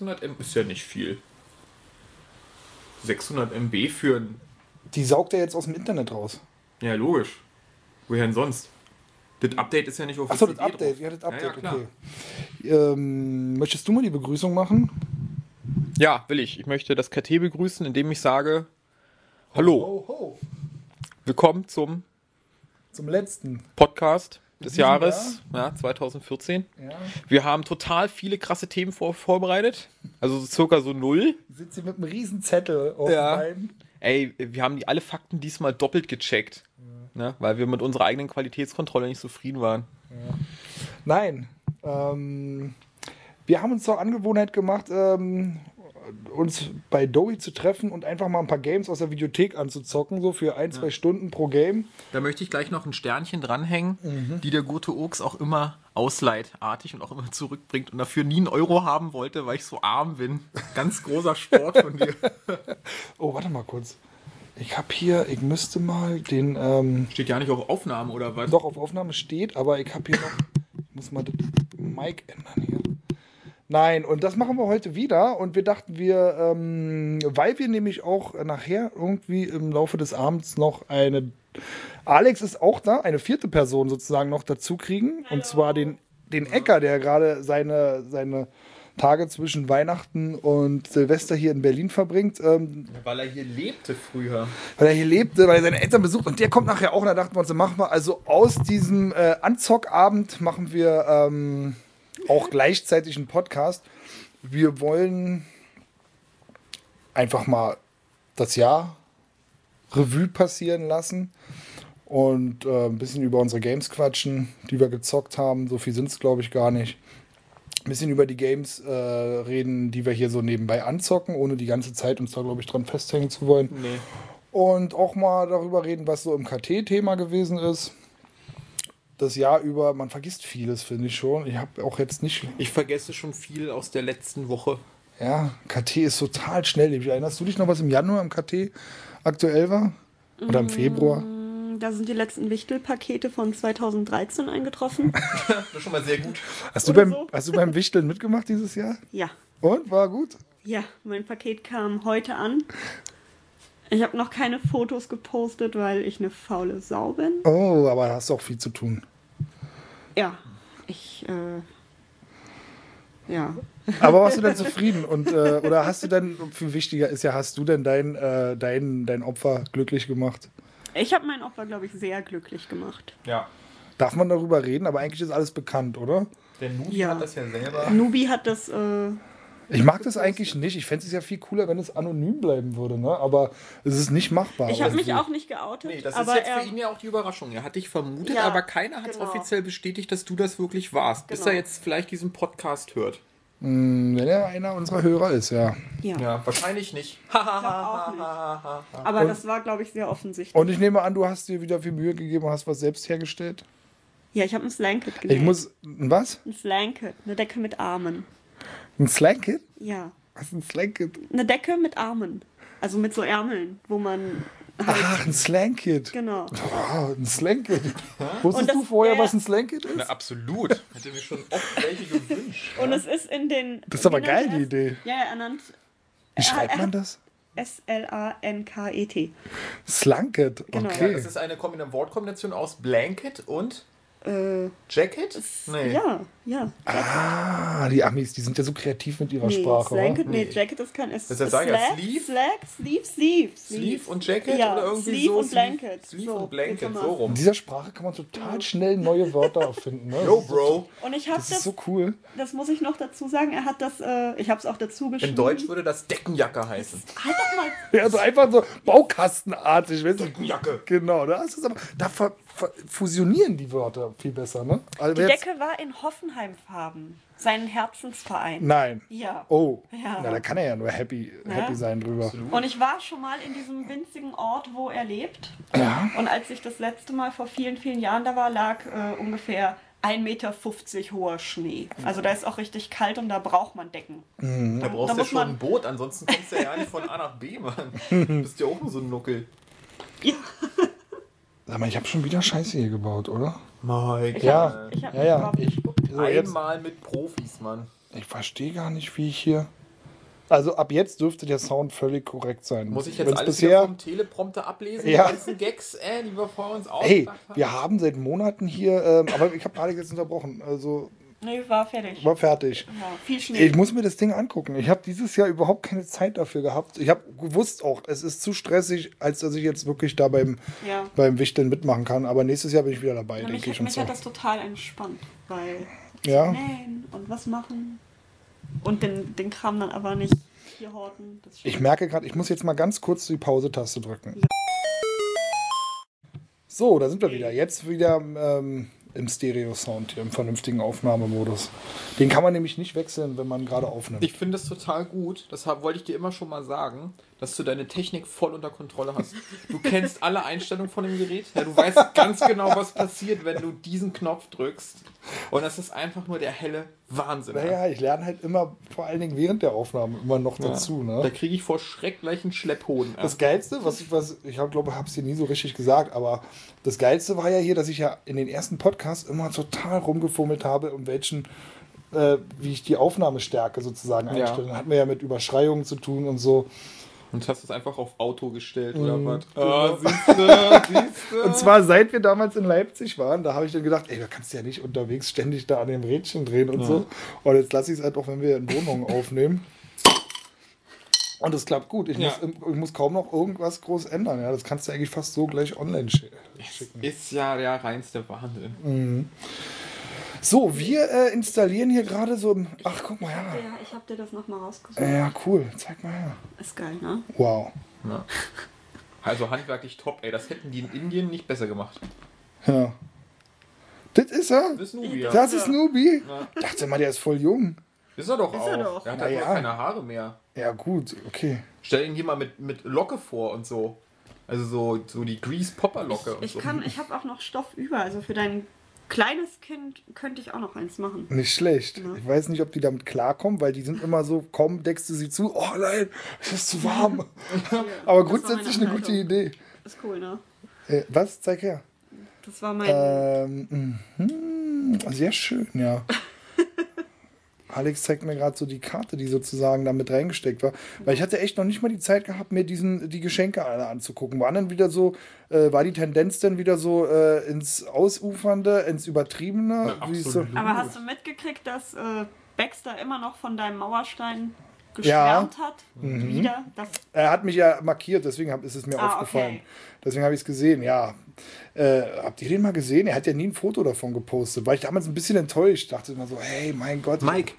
600 MB ist ja nicht viel. 600 MB für ein. Die saugt er jetzt aus dem Internet raus. Ja, logisch. Woher denn sonst? Das Update ist ja nicht auf Achso, das CD Update. drauf. Ja, das Update, ja, ja, klar. okay. Ähm, möchtest du mal die Begrüßung machen? Ja, will ich. Ich möchte das KT begrüßen, indem ich sage: Hallo, Ho, ho. willkommen zum Zum letzten. Podcast des Jahres ja, 2014. Ja. Wir haben total viele krasse Themen vor, vorbereitet. Also so circa so null. Sitzt hier mit einem riesen Zettel auf Ja. den Beinen. Ey, wir haben die alle Fakten diesmal doppelt gecheckt. Ne? Weil wir mit unserer eigenen Qualitätskontrolle nicht zufrieden waren. Nein. Ähm, wir haben uns zur Angewohnheit gemacht, ähm, uns bei Dowie zu treffen und einfach mal ein paar Games aus der Videothek anzuzocken, so für ein, zwei Stunden pro Game. Da möchte ich gleich noch ein Sternchen dranhängen, die der gute Oaks auch immer ausleitartig und auch immer zurückbringt und dafür nie einen Euro haben wollte, weil ich so arm bin. Ganz großer Sport von dir. Oh, warte mal kurz. Ich habe hier, ich müsste mal den, ähm, Steht ja nicht auf Aufnahme oder was? doch auf Aufnahme steht, aber ich habe hier noch, ich muss mal das Mic ändern hier. Nein, und das machen wir heute wieder. Und wir dachten, wir, ähm, weil wir nämlich auch nachher irgendwie im Laufe des Abends noch eine, Alex ist auch da, eine vierte Person sozusagen noch dazu kriegen. Und zwar den, den Ecker, der gerade seine, seine Tage zwischen Weihnachten und Silvester hier in Berlin verbringt. Ähm, Weil er hier lebte früher. weil er hier lebte, weil er seine Eltern besucht und der kommt nachher auch. Und da dachten wir uns, machen wir also aus diesem äh, Anzockabend machen wir ähm, auch gleichzeitig einen Podcast. Wir wollen einfach mal das Jahr Revue passieren lassen und äh, ein bisschen über unsere Games quatschen, die wir gezockt haben. So viel sind es, glaube ich, gar nicht. Ein bisschen über die Games äh, reden, die wir hier so nebenbei anzocken, ohne die ganze Zeit uns da, glaube ich, dran festhängen zu wollen. Nee. Und auch mal darüber reden, was so im KT-Thema gewesen ist. Das Jahr über, man vergisst vieles, finde ich schon. Ich habe auch jetzt nicht. Ich vergesse schon viel aus der letzten Woche. Ja, KT ist total schnelllebig. Erinnerst du dich noch, was im Januar im KT aktuell war? Oder im Februar? Da sind die letzten Wichtelpakete von 2013 eingetroffen. Das ist schon mal sehr gut. Hast du, Oder beim, so. hast du beim Wichteln mitgemacht dieses Jahr? Ja, Und war gut? ja, mein Paket kam heute an. Ich habe noch keine Fotos gepostet, weil ich eine faule Sau bin. Oh, aber da hast du auch viel zu tun. Ja, ich, äh, ja. Aber warst du denn zufrieden? Und, äh, oder hast du denn, viel wichtiger ist ja, hast du denn dein, äh, dein, dein Opfer glücklich gemacht? Ich habe mein Opfer, glaube ich, sehr glücklich gemacht. Ja. Darf man darüber reden? Aber eigentlich ist alles bekannt, oder? Der Nubi Ja. hat das ja selber. Nubi hat das, äh, Ich mag das eigentlich nicht. Ich fände es ja viel cooler, wenn es anonym bleiben würde, ne? Aber es ist nicht machbar. ich habe mich irgendwie. auch nicht geoutet, Nee, das aber ist jetzt er, für ihn ja auch die Überraschung. Er hat dich vermutet, Ja, aber keiner hat es genau. offiziell bestätigt, dass du das wirklich warst. Bis Genau. er jetzt vielleicht diesen Podcast hört. Hm, Wenn er einer unserer Hörer ist, ja. ja, Ja, wahrscheinlich nicht. ich glaub auch nicht. Aber das war, glaube ich, sehr offensichtlich. Und ich nehme an, du hast dir wieder viel Mühe gegeben und hast was selbst hergestellt. ja, ich habe ein Slanket genäht. Ich muss. Ein Was? Ein Slanket, eine Decke mit Armen. Ein Slanket? Ja, Was ist ein Slanket? eine Decke mit Armen. Also mit so Ärmeln, wo man halt, Ach, ein Slanket. genau. Oh, ein Slanket. Wusstest das- du vorher, ja, was ein Slanket ist? Na, absolut. Hätte mir schon oft welche gewünscht. Und es ist in den. Das ist aber geil, die? Idee. Ja, er nannt Wie schreibt man das? S-L-A-N-K-E-T. Slanket. Genau. Ja, Okay. es ist eine Kombina- Wortkombination aus Blanket und Äh, Jacket? Nee. Ja, ja. Ah, die Amis, die sind ja so kreativ mit ihrer Nee, Sprache. wa? Blanket, nee, Nee. Jacket ist kein. Ist, Das ist sagen, ja, Slack, Sleeve? Slack, Sleeve, Sleeve. Sleeve und Jacket ja, oder irgendwie Sleeve so? und Blanket. Sleeve so, und Blanket, so rum. In dieser Sprache kann man total schnell neue Wörter erfinden. Ne? Yo, Bro. Und ich habe Das das, ist so cool. das muss ich noch dazu sagen, er hat das, äh, ich habe es auch dazu geschrieben. In Deutsch würde das Deckenjacke heißen. Halt doch mal. Ja, so einfach so baukastenartig. Weißt du? Deckenjacke. Genau, da, ist es aber, da ver, fusionieren die Wörter viel besser. Ne? Also Die jetzt- Decke war in Hoffenheim-Farben. Sein Herzensverein. Nein. Ja. Oh, Ja. na, da kann er ja nur happy, happy sein drüber. Und ich war schon mal in diesem winzigen Ort, wo er lebt. Ja. Und als ich das letzte Mal vor vielen, vielen Jahren da war, lag äh, ungefähr 1,50 Meter hoher Schnee. Also da ist auch richtig kalt und da braucht man Decken. Da brauchst Da du ja muss schon man- ein Boot, ansonsten kommst du ja nicht von A nach B, Mann. Du bist ja auch nur so ein Nuckel. Sag mal, ich habe schon wieder Scheiße hier gebaut, oder? Mike. Ja, Ich hab ja, ja. Ich, so jetzt, Einmal mit Profis, Mann. ich verstehe gar nicht, wie ich hier. Also ab jetzt dürfte der Sound völlig korrekt sein. Muss ich jetzt Wenn's alles bisher. vom Teleprompter ablesen? Ja. Die ganzen Gags, äh, die wir vor uns Hey, ausgedacht haben? wir haben seit Monaten hier, ähm, aber ich habe Alex jetzt unterbrochen. Also Nee, war fertig. war fertig. Ja, viel Schnee. Ich muss mir das Ding angucken. Ich habe dieses Jahr überhaupt keine Zeit dafür gehabt. Ich habe gewusst auch, es ist zu stressig, als dass ich jetzt wirklich da beim, ja. beim Wichteln mitmachen kann. Aber nächstes Jahr bin ich wieder dabei, denke ich. hat, mich so. hat das total entspannt, weil Ja. nähen und was machen und den, den Kram dann aber nicht hier horten. Ich merke gerade, ich muss jetzt mal ganz kurz die Pause-Taste drücken. So, da sind wir wieder. Jetzt wieder ähm, im Stereo-Sound im vernünftigen Aufnahmemodus. Den kann man nämlich nicht wechseln, wenn man gerade aufnimmt. Ich finde es total gut, das wollte ich dir immer schon mal sagen, dass du deine Technik voll unter Kontrolle hast. Du kennst alle Einstellungen von dem Gerät, ja, du weißt ganz genau, was passiert, wenn du diesen Knopf drückst. Und das ist einfach nur der helle Wahnsinn. naja, ich lerne halt immer, vor allen Dingen während der Aufnahme, immer noch dazu. Da Ne? kriege ich vor Schreck gleich einen Schlepphoden. Das Geilste, was ich, was, ich glaube, ich habe es dir nie so richtig gesagt, aber das Geilste war ja hier, dass ich ja in den ersten Podcasts immer total rumgefummelt habe, um welchen, äh, wie ich die Aufnahmestärke sozusagen Ja. einstelle. Dann hat mir ja mit Überschreibungen zu tun und so. Und hast es einfach auf Auto gestellt oder was? Ah, siehste, siehste. Und zwar seit wir damals in Leipzig waren, da habe ich dann gedacht, ey, du kannst ja nicht unterwegs ständig da an dem Rädchen drehen und so. Und jetzt lasse ich es halt auch, wenn wir in Wohnungen aufnehmen. Und es klappt gut. Ich, Ja. muss, ich muss kaum noch irgendwas groß ändern. Ja, das kannst du eigentlich fast so gleich online schi- schicken. Ist ja der reinste Wahnsinn. So, wir äh, installieren hier gerade so ein. Ach, guck mal her. Ja, ich habe dir das nochmal rausgesucht. Ja, cool. Zeig mal her. Ist geil, ne? Wow. Ja. Also handwerklich top, ey. Das hätten die in Indien nicht besser gemacht. Ja. Das ist er. Das ist Nubia. Das ist Nubi. Ja. Dachte mal, der ist voll jung. Ist er doch Ist auch. er doch. Der hat Na halt ja. nur keine Haare mehr. Ja, gut. Okay. Stell ihn hier mal mit, mit Locke vor und so. Also so, so die Grease Popper Locke und Ich so. kann, ich habe auch noch Stoff über. Also für dein kleines Kind könnte ich auch noch eins machen. Nicht schlecht. Ja. Ich weiß nicht, ob die damit klarkommen, weil die sind immer so, komm, deckst du sie zu, oh nein, es ist zu warm. Aber Das war grundsätzlich eine gute. Idee. Ist cool, ne? Äh, was? Zeig her. Das war mein. Ähm, mhm, sehr schön, ja. Alex zeigt mir gerade so die Karte, die sozusagen da mit reingesteckt war. Weil ich hatte echt noch nicht mal die Zeit gehabt, mir diesen, die Geschenke alle anzugucken. Waren dann wieder so, äh, war die Tendenz dann wieder so äh, ins Ausufernde, ins Übertriebene? Ja, so? Aber hast du mitgekriegt, dass äh, Baxter immer noch von deinem Mauerstein Ja. geschwärmt hat? Wieder? Das, Er hat mich ja markiert, deswegen hab, ist es mir Ah, aufgefallen. okay. Deswegen habe ich es gesehen, ja. Äh, habt ihr den mal gesehen? Er hat ja nie ein Foto davon gepostet. War ich damals ein bisschen enttäuscht. Dachte immer so, hey, mein Gott. Mike,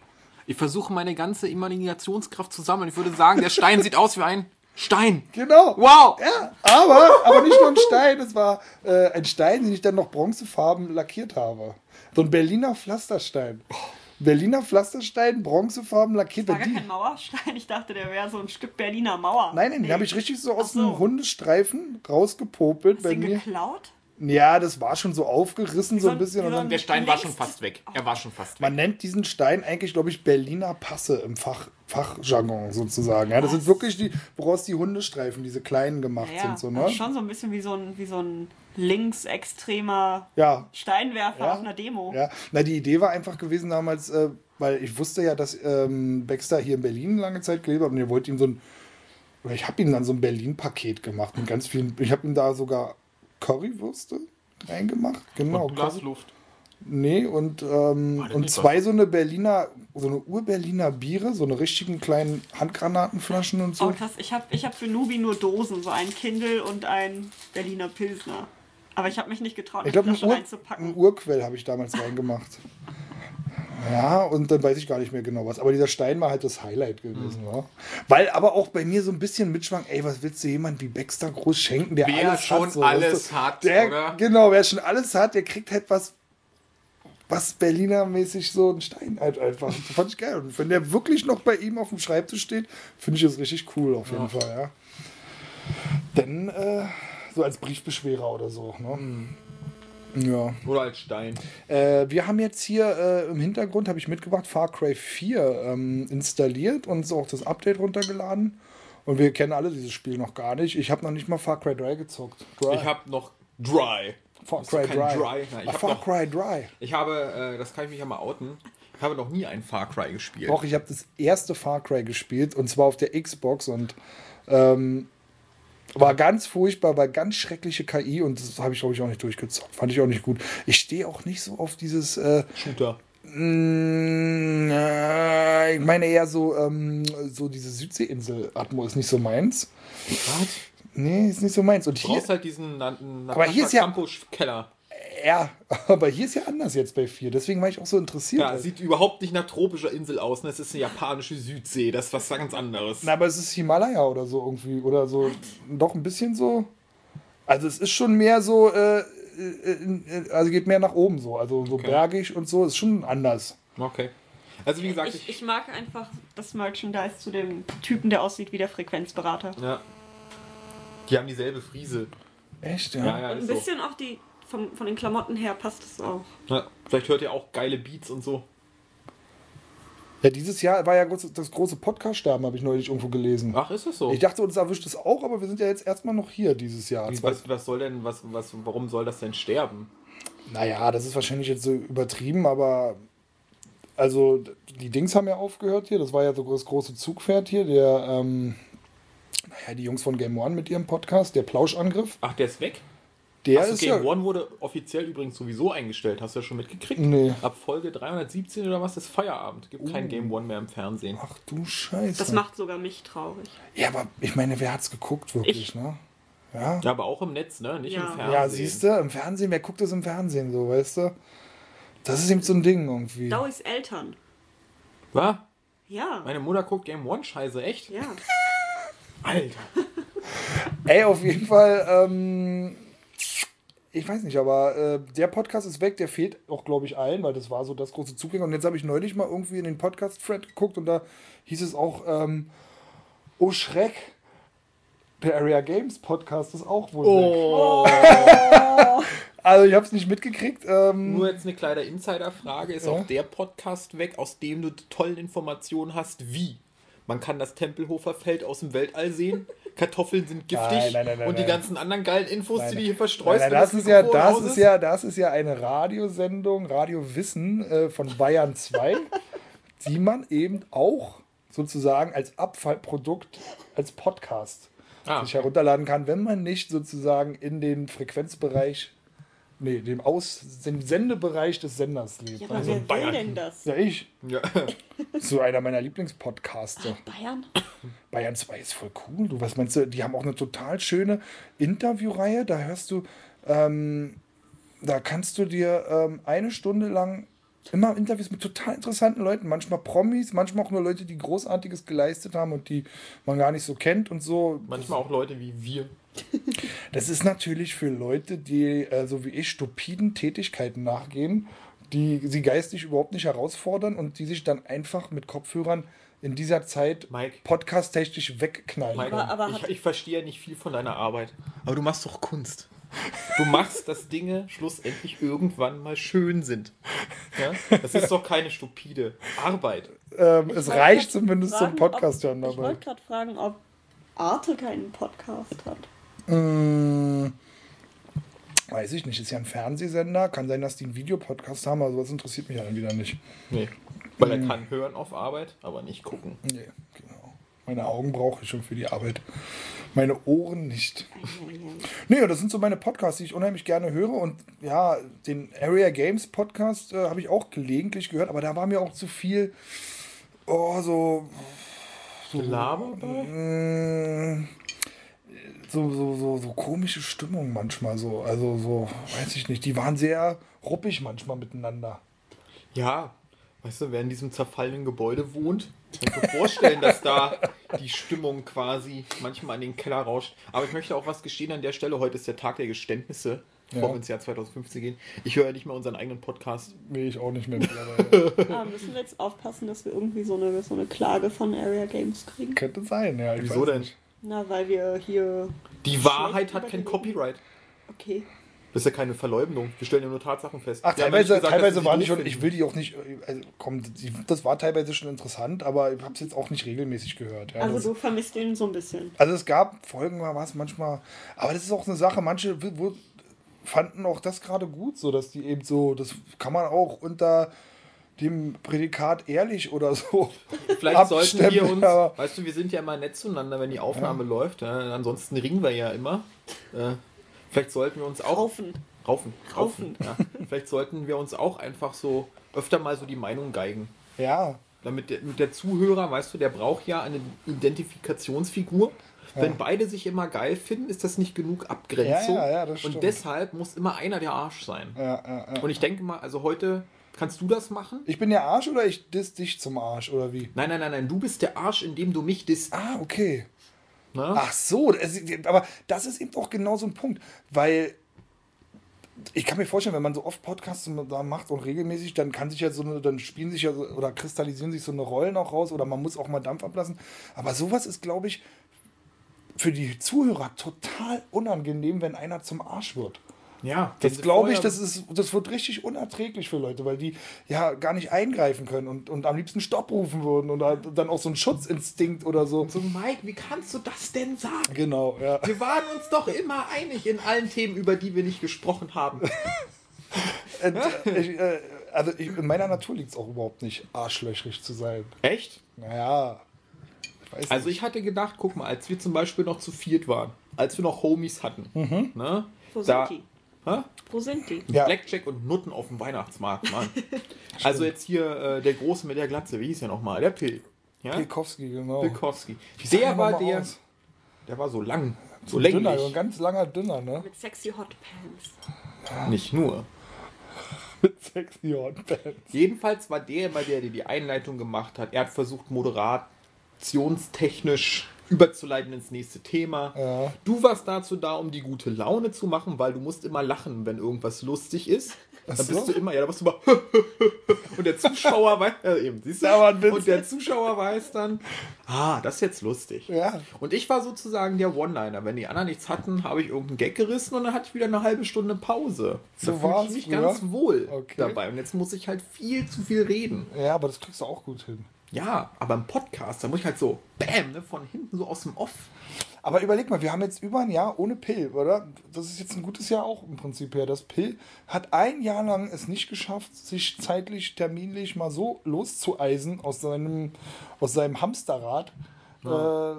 ich versuche meine ganze Imaginationskraft zu sammeln. Ich würde sagen, der Stein sieht aus wie ein Stein. Genau. Wow! Ja, aber, aber nicht nur ein Stein, es war äh, ein Stein, den ich dann noch bronzefarben lackiert habe. So ein Berliner Pflasterstein. Berliner Pflasterstein, bronzefarben lackiert. war Weil gar die, kein Mauerstein. Ich dachte, der wäre so ein Stück Berliner Mauer. nein, nein, den Nee. habe ich richtig so aus so. dem Hundestreifen rausgepopelt Hast du den geklaut? Ja, das war schon so aufgerissen, so ein bisschen. Und dann, Der Stein war schon fast weg. Er war schon fast weg. man nennt diesen Stein eigentlich, glaube ich, Berliner Passe im Fach, Fachjargon sozusagen. Ja, das sind wirklich die, woraus die Hundestreifen, diese kleinen gemacht Ja, sind. So, das ist ne? schon so ein bisschen wie so ein, wie so ein linksextremer Ja, Steinwerfer Ja. auf einer Demo. Ja, na die Idee war einfach gewesen damals, äh, weil ich wusste ja, dass ähm, Baxter hier in Berlin lange Zeit gelebt hat und ihr wollt ihm so ein, oder ich habe ihm dann so ein Berlin-Paket gemacht mit ganz vielen, ich habe ihm da sogar Currywürste reingemacht, genau. Und Glasluft. Nee, und, ähm, und zwei so eine Berliner, so eine Ur-Berliner Biere, so eine richtigen kleinen Handgranatenflaschen und so. Oh krass, ich habe ich hab für Nubi nur Dosen, so ein Kindle und ein Berliner Pilsner. Aber ich habe mich nicht getraut, Ich eine glaube, ein, Flasche Ur reinzupacken. ein Urquell habe ich damals reingemacht. Ja, und dann weiß ich gar nicht mehr genau was. Aber dieser Stein war halt das Highlight gewesen, Mhm. ja. Weil aber auch bei mir so ein bisschen mitschwang, ey, was willst du jemand wie Baxter groß schenken, der Wer alles schon hat? So, alles hat, der, oder? Genau, wer schon alles hat, der kriegt halt was, was Berliner-mäßig so ein Stein halt einfach. Das fand ich geil. Und wenn der wirklich noch bei ihm auf dem Schreibtisch steht, finde ich das richtig cool auf jeden Ja. Fall, ja. Dann äh, so als Briefbeschwerer oder so, ne? Mhm. Ja. Oder als Stein. Äh, wir haben jetzt hier äh, im Hintergrund, habe ich mitgebracht, Far Cry 4 ähm, installiert und so auch das Update runtergeladen. Und wir kennen alle dieses Spiel noch gar nicht. Ich habe noch nicht mal Far Cry 3 gezockt. Dry. Ich habe noch Dry. Far Cry Dry. Dry. Nein, ich Ach, hab Far noch- Cry Dry. Ich habe, äh, das kann ich mich ja mal outen, ich habe noch nie ein Far Cry gespielt. Doch, ich habe das erste Far Cry gespielt und zwar auf der Xbox und ähm, war ganz furchtbar, war ganz schreckliche KI und das habe ich, glaube ich, auch nicht durchgezockt. Fand ich auch nicht gut. Ich stehe auch nicht so auf dieses äh, Shooter. Mm, äh, ich meine eher so, ähm, so diese Südseeinsel-Atmo ist nicht so meins. Was? Nee, ist nicht so meins. Und Du hier, brauchst halt diesen Na Na Aber hier ist ja- Keller. Ja, aber hier ist ja anders jetzt bei 4. Deswegen war ich auch so interessiert. Ja, sieht überhaupt nicht nach tropischer Insel aus. Ne? Es ist eine japanische Südsee. Das ist was ganz anderes. Na, aber es ist Himalaya oder so irgendwie. Oder so. Doch ein bisschen so. Also es ist schon mehr so, äh, äh, äh, also geht mehr nach oben so. Also so Okay. bergig und so. Ist schon anders. Okay. Also wie gesagt, Ich, ich, ich mag einfach das Merchandise zu dem Typen, der aussieht wie der Frequenzberater. ja. Die haben dieselbe Friese. Echt, Ja, ja. ja, Und ein ist so. bisschen auch die, vom, von den Klamotten her passt es auch. Ja, vielleicht hört ihr auch geile Beats und so. Ja, dieses Jahr war ja das große Podcast-Sterben, habe ich neulich irgendwo gelesen. Ach, ist es so? Ich dachte, uns erwischt es auch, aber wir sind ja jetzt erstmal noch hier dieses Jahr. Wie, was, was soll denn, was, was, warum soll das denn sterben? Naja, das ist wahrscheinlich jetzt so übertrieben, aber also die Dings haben ja aufgehört hier. Das war ja so das große Zugpferd hier, der, ähm, naja, die Jungs von Game One mit ihrem Podcast, der Plauschangriff. Ach, der ist weg? Der Achso, ist Game ja. One wurde offiziell übrigens sowieso eingestellt. Hast du ja schon mitgekriegt? Nee. Ab Folge 317 oder was ist Feierabend. Gibt Oh. kein Game One mehr im Fernsehen. Ach du Scheiße. Das macht sogar mich traurig. ja, aber ich meine, wer hat's geguckt wirklich, Ich. ne? Ja. Ja, aber auch im Netz, ne? Nicht Ja. im Fernsehen. Ja, siehst du, im Fernsehen, wer guckt das im Fernsehen so, weißt du? Das ist eben so ein Ding irgendwie. Dauis Eltern. Was? Ja. Meine Mutter guckt Game One Scheiße, echt? Ja. Alter. Ey, auf jeden Fall, ähm, ich weiß nicht, aber äh, der Podcast ist weg, der fehlt auch, glaube ich, allen, weil das war so das große Zugänge. Und jetzt habe ich neulich mal irgendwie in den Podcast-Thread geguckt und da hieß es auch, ähm, oh Schreck, der Area Games Podcast ist auch wohl weg. Oh. Also ich habe es nicht mitgekriegt. Ähm, Nur jetzt eine kleine Insider-Frage. Ist Ja. auch der Podcast weg, aus dem du die tollen Informationen hast, wie? Man kann das Tempelhofer Feld aus dem Weltall sehen. Kartoffeln sind giftig. Nein, nein, nein, und die ganzen anderen geilen Infos, die du hier verstreust. Das, ist ja, das, ist ja, das ist ja eine Radiosendung, Radio Wissen äh, von Bayern 2, die man eben auch sozusagen als Abfallprodukt, als Podcast Ah, sich herunterladen kann, wenn man nicht sozusagen in den Frequenzbereich, nee, dem Aus, den Sendebereich des Senders lebt. Ja, aber also, wer will Bayern. denn das? ja, ich. ja. So einer meiner Lieblingspodcaster. Bayern? Bayern 2 ist voll cool. Du, was meinst du? Die haben auch eine total schöne Interviewreihe. Da hörst du, ähm, da kannst du dir ähm, eine Stunde lang immer Interviews mit total interessanten Leuten, manchmal Promis, manchmal auch nur Leute, die Großartiges geleistet haben und die man gar nicht so kennt und so. Manchmal auch Leute wie wir. Das ist natürlich für Leute, die äh, so wie ich stupiden Tätigkeiten nachgehen, die sie geistig überhaupt nicht herausfordern und die sich dann einfach mit Kopfhörern in dieser Zeit podcast-technisch wegknallen. Mike, Aber- aber ich, ich verstehe ja nicht viel von deiner Arbeit. Aber du machst doch Kunst. Du machst, dass Dinge schlussendlich irgendwann mal schön sind. Ja? Das ist doch keine stupide Arbeit. Ähm, es reicht zumindest zum fragen, Podcast ob, hören Ich dabei. wollte gerade fragen, ob Arte keinen Podcast hat. Mm, weiß ich nicht, ist ja ein Fernsehsender. Kann sein, dass die einen Videopodcast haben, aber sowas interessiert mich ja dann wieder nicht. Nee. Weil er kann hören auf Arbeit, aber nicht gucken. Nee, genau. Meine Augen brauche ich schon für die Arbeit. Meine Ohren nicht. Nee, und das sind so meine Podcasts, die ich unheimlich gerne höre. Und ja, den Area Games Podcast äh, habe ich auch gelegentlich gehört, aber da war mir auch zu viel, oh, so, Gelaber bei? mh, so, so, so, so komische Stimmung manchmal so. Also so, weiß ich nicht, die waren sehr ruppig manchmal miteinander. Ja, weißt du, wer in diesem zerfallenen Gebäude wohnt, kann ich mir vorstellen, dass da die Stimmung quasi manchmal in den Keller rauscht. Aber ich möchte auch was gestehen an der Stelle. Heute ist der Tag der Geständnisse, bevor Ja. wir ins Jahr 2015 gehen. Ich höre ja nicht mehr unseren eigenen Podcast. Will ich auch nicht mehr. Ah, müssen wir jetzt aufpassen, dass wir irgendwie so eine, so eine Klage von Area Games kriegen? Könnte sein, ja. Ich Wieso weiß denn? Nicht. Na, weil wir hier. Die Wahrheit hat kein Copyright. Okay. Das ist ja keine Verleumdung. Wir stellen ja nur Tatsachen fest. Ach, teilweise, nicht gesagt, teilweise die doof schon, ich will die auch nicht, äh, also komm, das war teilweise schon interessant, aber ich habe es jetzt auch nicht regelmäßig gehört. Ja, Also das, du vermisst ihn so ein bisschen. also es gab Folgen, war es manchmal, aber das ist auch eine Sache, manche fanden auch das gerade gut, so dass die eben so, das kann man auch unter dem Prädikat ehrlich oder so. Vielleicht sollten wir abstempeln, uns, aber- weißt du, wir sind ja immer nett zueinander, wenn die Aufnahme läuft. Ja, ansonsten ringen wir ja immer. Äh, vielleicht sollten wir uns auch. Raufen. Raufen. Raufen. Ja. Vielleicht sollten wir uns auch einfach so öfter mal so die Meinung geigen. Ja, Damit der, mit der Zuhörer, weißt du, der braucht ja eine Identifikationsfigur. Wenn beide sich immer geil finden, ist das nicht genug Abgrenzung. Ja, ja, ja, das stimmt. Und deshalb muss immer einer der Arsch sein. ja, ja, ja. Und ich denke mal, also heute kannst du das machen? Ich bin der Arsch oder ich diss dich zum Arsch oder wie? Nein, nein, nein, nein, du bist der Arsch, indem du mich disst. Ah, okay. Ne? Ach so, aber das ist eben auch genau so ein Punkt, weil ich kann mir vorstellen, wenn man so oft Podcasts da macht und regelmäßig, dann kann sich ja so eine, dann spielen sich ja so, oder kristallisieren sich so eine Rollen auch raus oder man muss auch mal Dampf ablassen. Aber sowas ist, glaube ich, für die Zuhörer total unangenehm, wenn einer zum Arsch wird. Ja, Das glaube ich, das, ist, das wird richtig unerträglich für Leute, weil die ja gar nicht eingreifen können und, und am liebsten Stopp rufen würden oder dann auch so ein Schutzinstinkt oder so. So, Mike, wie kannst du das denn sagen? Genau, ja. Wir waren uns doch immer einig in allen Themen, über die wir nicht gesprochen haben. Und, äh, ich, äh, also ich, in meiner Natur liegt es auch überhaupt nicht, arschlöchrig zu sein. Echt? Naja, ich weiß Also ich hatte gedacht, guck mal, als wir zum Beispiel noch zu viert waren, als wir noch Homies hatten, ne? Wo Da- sind die? Hä? Wo sind die? Ja. Blackjack und Nutten auf dem Weihnachtsmarkt, Mann. also jetzt hier äh, der Große mit der Glatze, wie hieß der nochmal? Der Pill. Ja? Pilkowski, genau. Pilkowski. Der war der, aus? der war so lang, so Dünner, länglich. so ein ganz langer Dünner, ne? Mit sexy Hot Pants. Nicht nur. Mit sexy Hotpants. Jedenfalls war der immer der, der die Einleitung gemacht hat. Er hat versucht, moderationstechnisch überzuleiten ins nächste Thema. Ja. Du warst dazu da, um die gute Laune zu machen, weil du musst immer lachen, wenn irgendwas lustig ist. Dann so. bist du immer, ja, da bist du immer und der Zuschauer weiß, äh, eben, siehst du, war und der Zuschauer weiß dann, ah, das ist jetzt lustig. Ja. Und ich war sozusagen der One-Liner. Wenn die anderen nichts hatten, habe ich irgendeinen Gag gerissen und dann hatte ich wieder eine halbe Stunde Pause. So da war's ich mich früher? ganz wohl Okay. dabei. Und jetzt muss ich halt viel zu viel reden. Ja, aber das kriegst du auch gut hin. Ja, aber im Podcast, da muss ich halt so, bam, ne, von hinten so aus dem Off. Aber überleg mal, wir haben jetzt über ein Jahr ohne Pill, oder? Das ist jetzt ein gutes Jahr auch im Prinzip her. Das Pill hat ein Jahr lang es nicht geschafft, sich zeitlich, terminlich mal so loszueisen aus seinem, aus seinem Hamsterrad. Äh,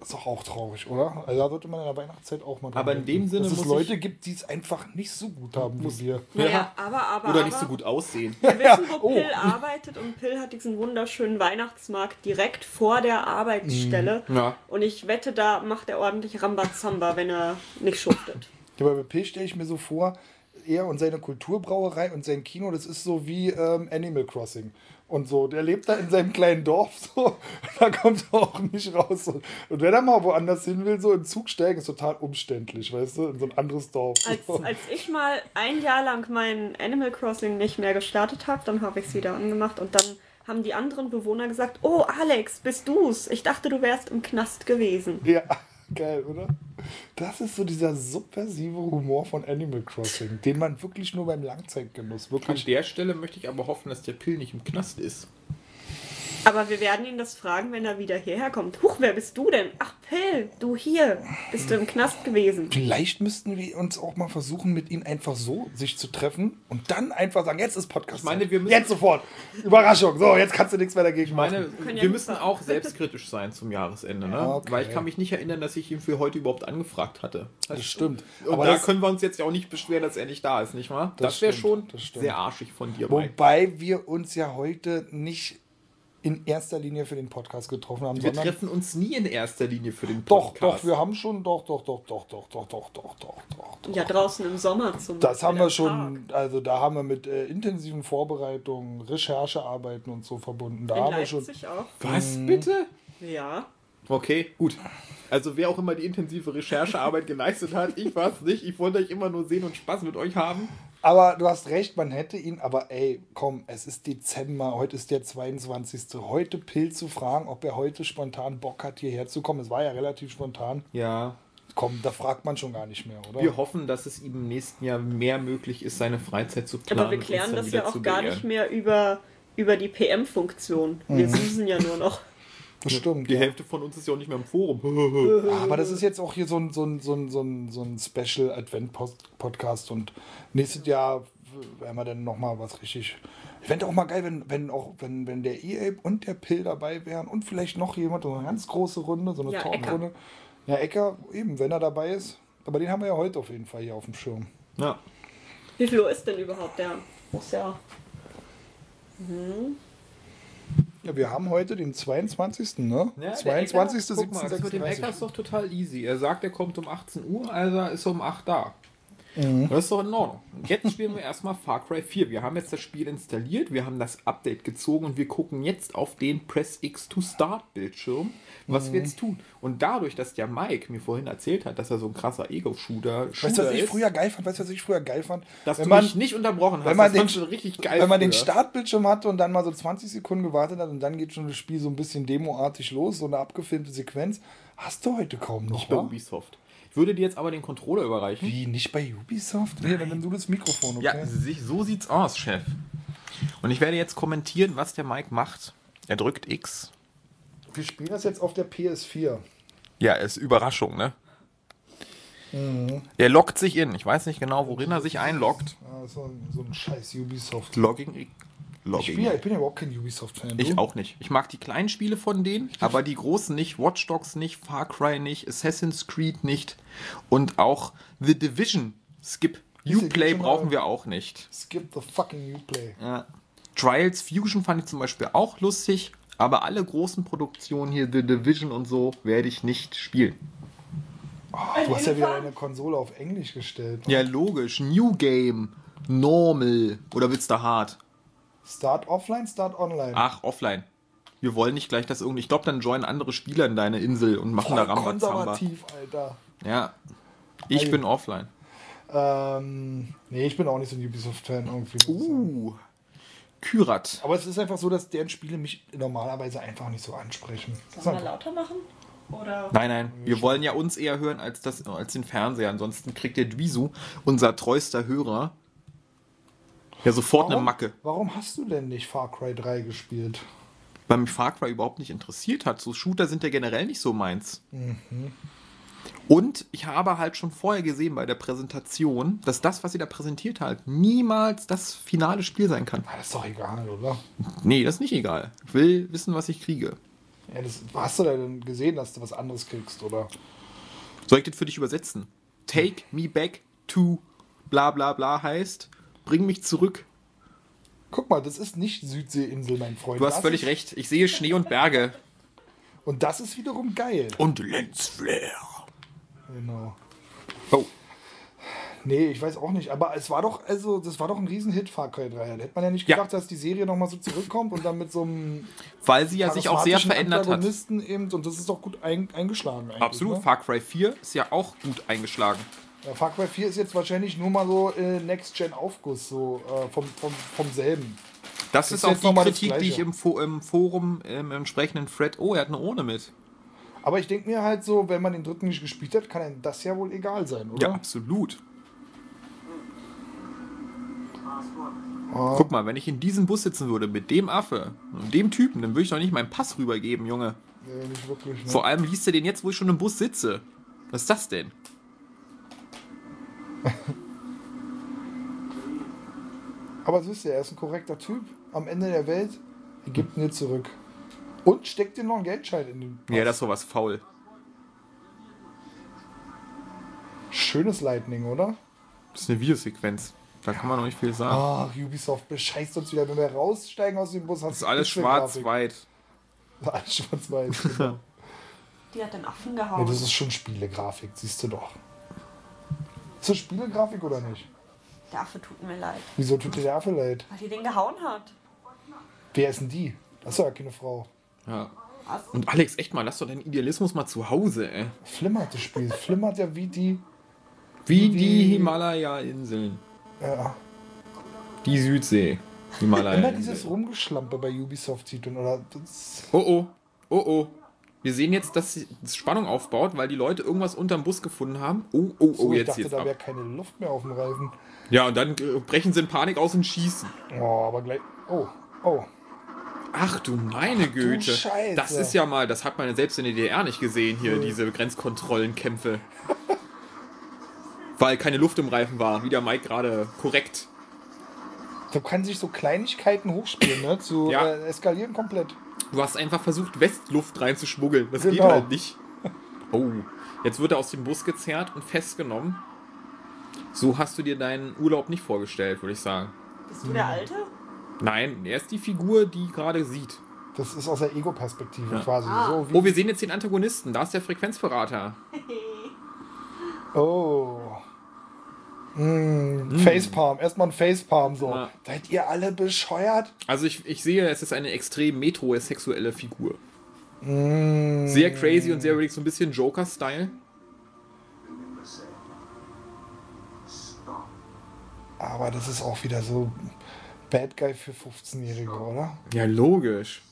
ist doch auch traurig, oder? Also da sollte man in der Weihnachtszeit auch mal dran Aber in denken, dem Sinne dass es muss Leute ich- gibt, die es einfach nicht so gut haben wie wir. Naja, aber, aber, Oder aber. nicht so gut aussehen. Wir wissen, wo Oh. Pill arbeitet und Pill hat diesen wunderschönen Weihnachtsmarkt direkt vor der Arbeitsstelle. Ja. Und ich wette, da macht er ordentlich Rambazamba, wenn er nicht schuftet. Ja, aber bei P stelle ich mir so vor, er und seine Kulturbrauerei und sein Kino, das ist so wie ähm, Animal Crossing. Und so, der lebt da in seinem kleinen Dorf so, da kommt er auch nicht raus. Und, und wenn er mal woanders hin will, so im Zug steigen, ist total umständlich, weißt du, in so ein anderes Dorf. Als, so. als ich mal ein Jahr lang mein Animal Crossing nicht mehr gestartet habe, dann habe ich es wieder angemacht und dann haben die anderen Bewohner gesagt, oh Alex, bist du's? Ich dachte, du wärst im Knast gewesen. Ja, geil, oder? Das ist so dieser subversive Humor von Animal Crossing, den man wirklich nur beim Langzeitgenuss An wirklich. der Stelle möchte ich aber hoffen, dass der Pill nicht im Knast ist. Aber wir werden ihn das fragen, wenn er wieder hierher kommt. Huch, wer bist du denn? Ach, Phil, du hier, bist du im Knast gewesen? Vielleicht müssten wir uns auch mal versuchen, mit ihm einfach so sich zu treffen und dann einfach sagen, jetzt ist Podcast. Ich meine, wir müssen- jetzt sofort. Überraschung. So, jetzt kannst du nichts mehr dagegen Ich meine, machen. können ja wir nicht müssen sagen. auch selbstkritisch sein zum Jahresende, ne? Ja, okay. Weil ich kann mich nicht erinnern, dass ich ihn für heute überhaupt angefragt hatte. Das stimmt. Und Aber da das, können wir uns jetzt ja auch nicht beschweren, dass er nicht da ist, nicht wahr? Das, Das wäre schon das sehr arschig von dir, Mike. wobei wir uns ja heute nicht in erster Linie für den Podcast getroffen haben, Wir treffen uns nie in erster Linie für den doch, Podcast. doch, wir haben schon, doch, doch, doch, doch, doch, doch, doch, doch, doch, doch, doch. Ja, draußen im Sommer zum Das haben wir schon, also da haben wir mit äh, intensiven Vorbereitungen, Recherchearbeiten und so verbunden. Da. In haben wir schon. Auch. Was bitte? Ja. Okay, gut. Also wer auch immer die intensive Recherchearbeit geleistet hat, ich war es nicht. Ich wollte euch immer nur sehen und Spaß mit euch haben. Aber du hast recht, man hätte ihn, aber ey, komm, es ist Dezember, heute ist der 22. Heute Pill zu fragen, ob er heute spontan Bock hat, hierher zu kommen. Es war ja relativ spontan. Ja. Komm, da fragt man schon gar nicht mehr, oder? Wir hoffen, dass es ihm im nächsten Jahr mehr möglich ist, seine Freizeit zu planen. Aber wir klären das ja auch gar nicht mehr über, über die PM-Funktion. Wir susen ja nur noch. Das stimmt. Die ja. Hälfte von uns ist ja auch nicht mehr im Forum. Aber das ist jetzt auch hier so ein, so ein, so ein, so ein, so ein Special Advent-Podcast und nächstes Jahr werden wir dann nochmal was richtig. Ich fände auch mal geil, wenn, wenn auch, wenn, wenn der E-Ape und der Pill dabei wären und vielleicht noch jemand, so eine ganz große Runde, so eine Ja, Talkrunde. Ja, Ecker, eben, wenn er dabei ist. Aber den haben wir ja heute auf jeden Fall hier auf dem Schirm. ja. Wie viel Uhr ist denn überhaupt der? Muss ja. Ja, wir haben heute den 22. Ne? Ja, der 22. Ecker, guck mal, das mit dem Ecker ist doch total easy. Er sagt, er kommt um 18 Uhr, also ist er um 8 da. Mhm. Das ist doch in Ordnung. Jetzt spielen wir erstmal Far Cry 4. Wir haben jetzt das Spiel installiert, wir haben das Update gezogen und wir gucken jetzt auf den Press X to Start Bildschirm, was Mhm. wir jetzt tun. Und dadurch, dass der Mike mir vorhin erzählt hat, dass er so ein krasser Ego-Shooter Weißt du, was ich ist, früher geil fand? Weißt du, was ich früher geil fand? dass wenn du man, mich nicht unterbrochen hast, wenn man das den- richtig geil. wenn man den. Startbildschirm hatte und dann mal so 20 Sekunden gewartet hat und dann geht schon das Spiel so ein bisschen demoartig los, so eine abgefilmte Sequenz, hast du heute kaum noch. Nicht bei? Ubisoft. Ich würde dir jetzt aber den Controller überreichen. Wie, nicht bei Ubisoft? Nee, dann nimm du das Mikrofon, okay? Ja, sich- so sieht's aus, Chef. Und ich werde jetzt kommentieren, was der Mike macht. Er drückt X. Wir spielen das jetzt auf der PS4. Ja, ist Überraschung, ne? Er loggt sich in. Ich weiß nicht genau, worin er sich einloggt. Ja, so, ein, so ein scheiß Ubisoft. Logging. Ich, Logging. bin ja, ich bin ja überhaupt kein Ubisoft-Fan. Ich auch nicht. Ich mag die kleinen Spiele von denen, aber die großen nicht. Watch Dogs nicht, Far Cry nicht, Assassin's Creed nicht und auch The Division. Skip. Uplay brauchen wir auch nicht. Skip the fucking Uplay. Ja. Trials Fusion fand ich zum Beispiel auch lustig, aber alle großen Produktionen hier, The Division und so, werde ich nicht spielen. Du hast ja wieder deine Konsole auf Englisch gestellt. Ja, logisch. New Game, Normal oder willst du hart? Start offline, start online. Ach, offline. Wir wollen nicht gleich das irgendwie. Ich glaube, dann joinen andere Spieler in deine Insel und machen da Voll Rambazamba. konservativ, Alter. Ja. Ich Ei. bin offline. Ähm, nee, ich bin auch nicht so ein Ubisoft-Fan irgendwie. Uh. Kyrat. Aber es ist einfach so, dass deren Spiele mich normalerweise einfach nicht so ansprechen. Sollen wir lauter machen? Oder? Nein, nein. Wir wollen ja uns eher hören als, das, als den Fernseher. Ansonsten kriegt der Dwisu, unser treuster Hörer, ja sofort eine Warum, Macke. warum hast du denn nicht Far Cry 3 gespielt? Weil mich Far Cry überhaupt nicht interessiert hat. So Shooter sind ja generell nicht so meins. Und ich habe halt schon vorher gesehen bei der Präsentation, dass das, was sie da präsentiert hat, niemals das finale Spiel sein kann. Ah, das ist doch egal, oder? Nee, das ist nicht egal. Ich will wissen, was ich kriege. Ja, das, hast du da denn gesehen, dass du was anderes kriegst, oder? Soll ich das für dich übersetzen? Take me back to bla bla bla heißt, bring mich zurück. Guck mal, das ist nicht Südseeinsel, mein Freund. Du hast das völlig ist, recht. Ich sehe Schnee und Berge. Und das ist wiederum geil. Und Lensflare. Genau. Oh. Nee, ich weiß auch nicht. Aber es war doch, also, das war doch ein Riesenhit, Far Cry 3. Da hätte man ja nicht Ja. gedacht, dass die Serie nochmal so zurückkommt und dann mit so einem Weil sie ja sich auch sehr verändert hat. Antagonisten eben. Und das ist doch gut ein, eingeschlagen. Absolut. Ne? Far Cry 4 ist ja auch gut eingeschlagen. Ja, Far Cry 4 ist jetzt wahrscheinlich nur mal so äh, Next-Gen-Aufguss, so äh, vom, vom, vom selben. Das, ist ist auch die das Kritik, die ich im, Fo im Forum im entsprechenden Thread. Oh, er hat eine Ohne mit. Aber ich denke mir halt so, wenn man den dritten nicht gespielt hat, kann einem das ja wohl egal sein, oder? Ja, absolut. Oh. Guck mal, wenn ich in diesem Bus sitzen würde mit dem Affe und dem Typen, dann würde ich doch nicht meinen Pass rübergeben, Junge. Nee, nicht wirklich. Ne? Vor allem liest er den jetzt, wo ich schon im Bus sitze. Was ist das denn? Aber siehst du, er ist ein korrekter Typ. Am Ende der Welt, er gibt ihn dir zurück. Und steckt dir noch einen Geldschein in den Pass. Ja, das ist sowas faul. Schönes Lightning, oder? Das ist eine Videosequenz. Da kann man noch nicht viel sagen. Ach, Ubisoft bescheißt uns wieder. Wenn wir raussteigen aus dem Bus, hast Das ist alles schwarz-weiß. Alles schwarz-weiß. genau. Die hat den Affen gehauen. das ist schon Spielegrafik, siehst du doch. Ist das Spielegrafik oder nicht? Der Affe tut mir leid. Wieso tut dir der Affe leid? Weil die den gehauen hat. Wer ist denn die? Das ist doch ja keine Frau. Ja. Was? Und Alex, echt mal, lass doch deinen Idealismus mal zu Hause, ey. Flimmert das Spiel. Flimmert ja wie die. Wie Wie- die Himalaya-Inseln. Ja. Die Südsee. Immer dieses. Rumgeschlampe bei Ubisoft-Titeln. Oder das, Oh oh, oh oh. Wir sehen jetzt, dass die Spannung aufbaut, weil die Leute irgendwas unterm Bus gefunden haben. Oh, oh, so, oh, ich jetzt dachte, jetzt da wäre keine Luft mehr auf dem Reifen. Ja, und dann äh, brechen sie in Panik aus und schießen. Oh, aber gleich. Oh, oh. Ach du meine Güte. Scheiße. Das ist ja mal, das hat man ja selbst in der DDR nicht gesehen, hier, diese Grenzkontrollenkämpfe. Weil keine Luft im Reifen war, wie der Mike gerade korrekt. So kann sich so Kleinigkeiten hochspielen, ne? Zu Ja. äh, eskalieren komplett. Du hast einfach versucht, Westluft reinzuschmuggeln. Das geht Genau. halt nicht. Oh, jetzt wird er aus dem Bus gezerrt und festgenommen. So hast du dir deinen Urlaub nicht vorgestellt, würde ich sagen. Bist du der Alte? Nein, er ist die Figur, die gerade sieht. Das ist aus der Ego-Perspektive Ja. quasi. Ah. So wie, Oh, wir sehen jetzt den Antagonisten. Da ist der Frequenzberater. oh. Mm, Facepalm. Erstmal ein Facepalm so. Ja. Seid ihr alle bescheuert? Also ich, ich sehe, es ist eine extrem metrosexuelle Figur. Mm, Sehr crazy und sehr wirklich so ein bisschen Joker-Style. aber das ist auch wieder so Bad Guy für 15-Jährige, oder? Ja, logisch.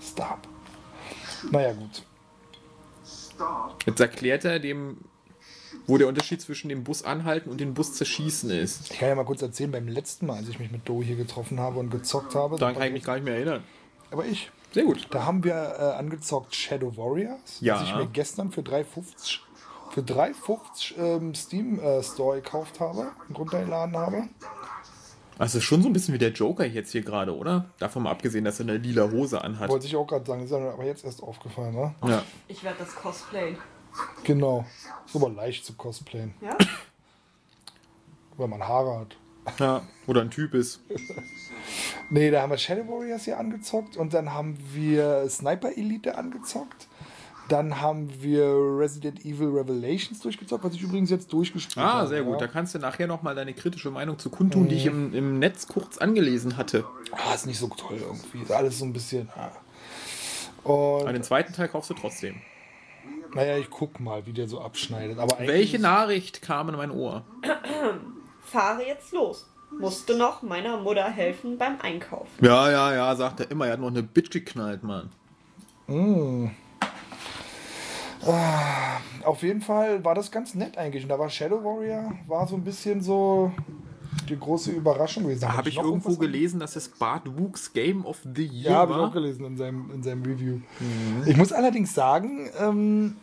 Stop. Naja, gut. Jetzt erklärt er dem, wo der Unterschied zwischen dem Bus anhalten und dem Bus zerschießen ist. Ich kann ja mal kurz erzählen, beim letzten Mal, als ich mich mit Do hier getroffen habe und gezockt habe. Daran kann ich mich gar nicht mehr erinnern. Aber ich. Sehr gut. Da haben wir äh, angezockt Shadow Warriors, Ja. das ich mir gestern für 3,50 für 3,50 ähm, Steam äh, Store gekauft habe und runtergeladen habe. Also schon so ein bisschen wie der Joker jetzt hier gerade, oder? Davon mal abgesehen, dass er eine lila Hose anhat. Wollte ich auch gerade sagen, ist mir aber jetzt erst aufgefallen, ne? Ja. Ich werde das cosplayen. Genau. Ist aber leicht zu cosplayen, Ja? weil man Haare hat. ja. Oder ein Typ ist. Nee, da haben wir Shadow Warriors hier angezockt und dann haben wir Sniper Elite angezockt. Dann haben wir Resident Evil Revelations durchgezockt, was ich übrigens jetzt durchgespielt habe. Ah, sehr gut. Da Ja. kannst du nachher nochmal deine kritische Meinung zu kundtun, die ich im, im Netz kurz angelesen hatte. Ah, ist nicht so toll irgendwie. Ist alles so ein bisschen. Ah. Und Aber den zweiten Teil kaufst du trotzdem. naja, ich guck mal, wie der so abschneidet. Aber Welche Nachricht kam in mein Ohr? Fahre jetzt los. Musste noch meiner Mutter helfen beim Einkaufen. Ja, ja, ja, sagt er immer. Er hat noch eine Bitch geknallt, Mann. Auf jeden Fall war das ganz nett eigentlich. Und da war Shadow Warrior, war so ein bisschen so die große Überraschung gewesen. Da habe ich irgendwo gelesen, dass es Bart Wooks Game of the Year Ja, habe ich war. auch gelesen in seinem, in seinem Review. Mhm. Ich muss allerdings sagen, ähm,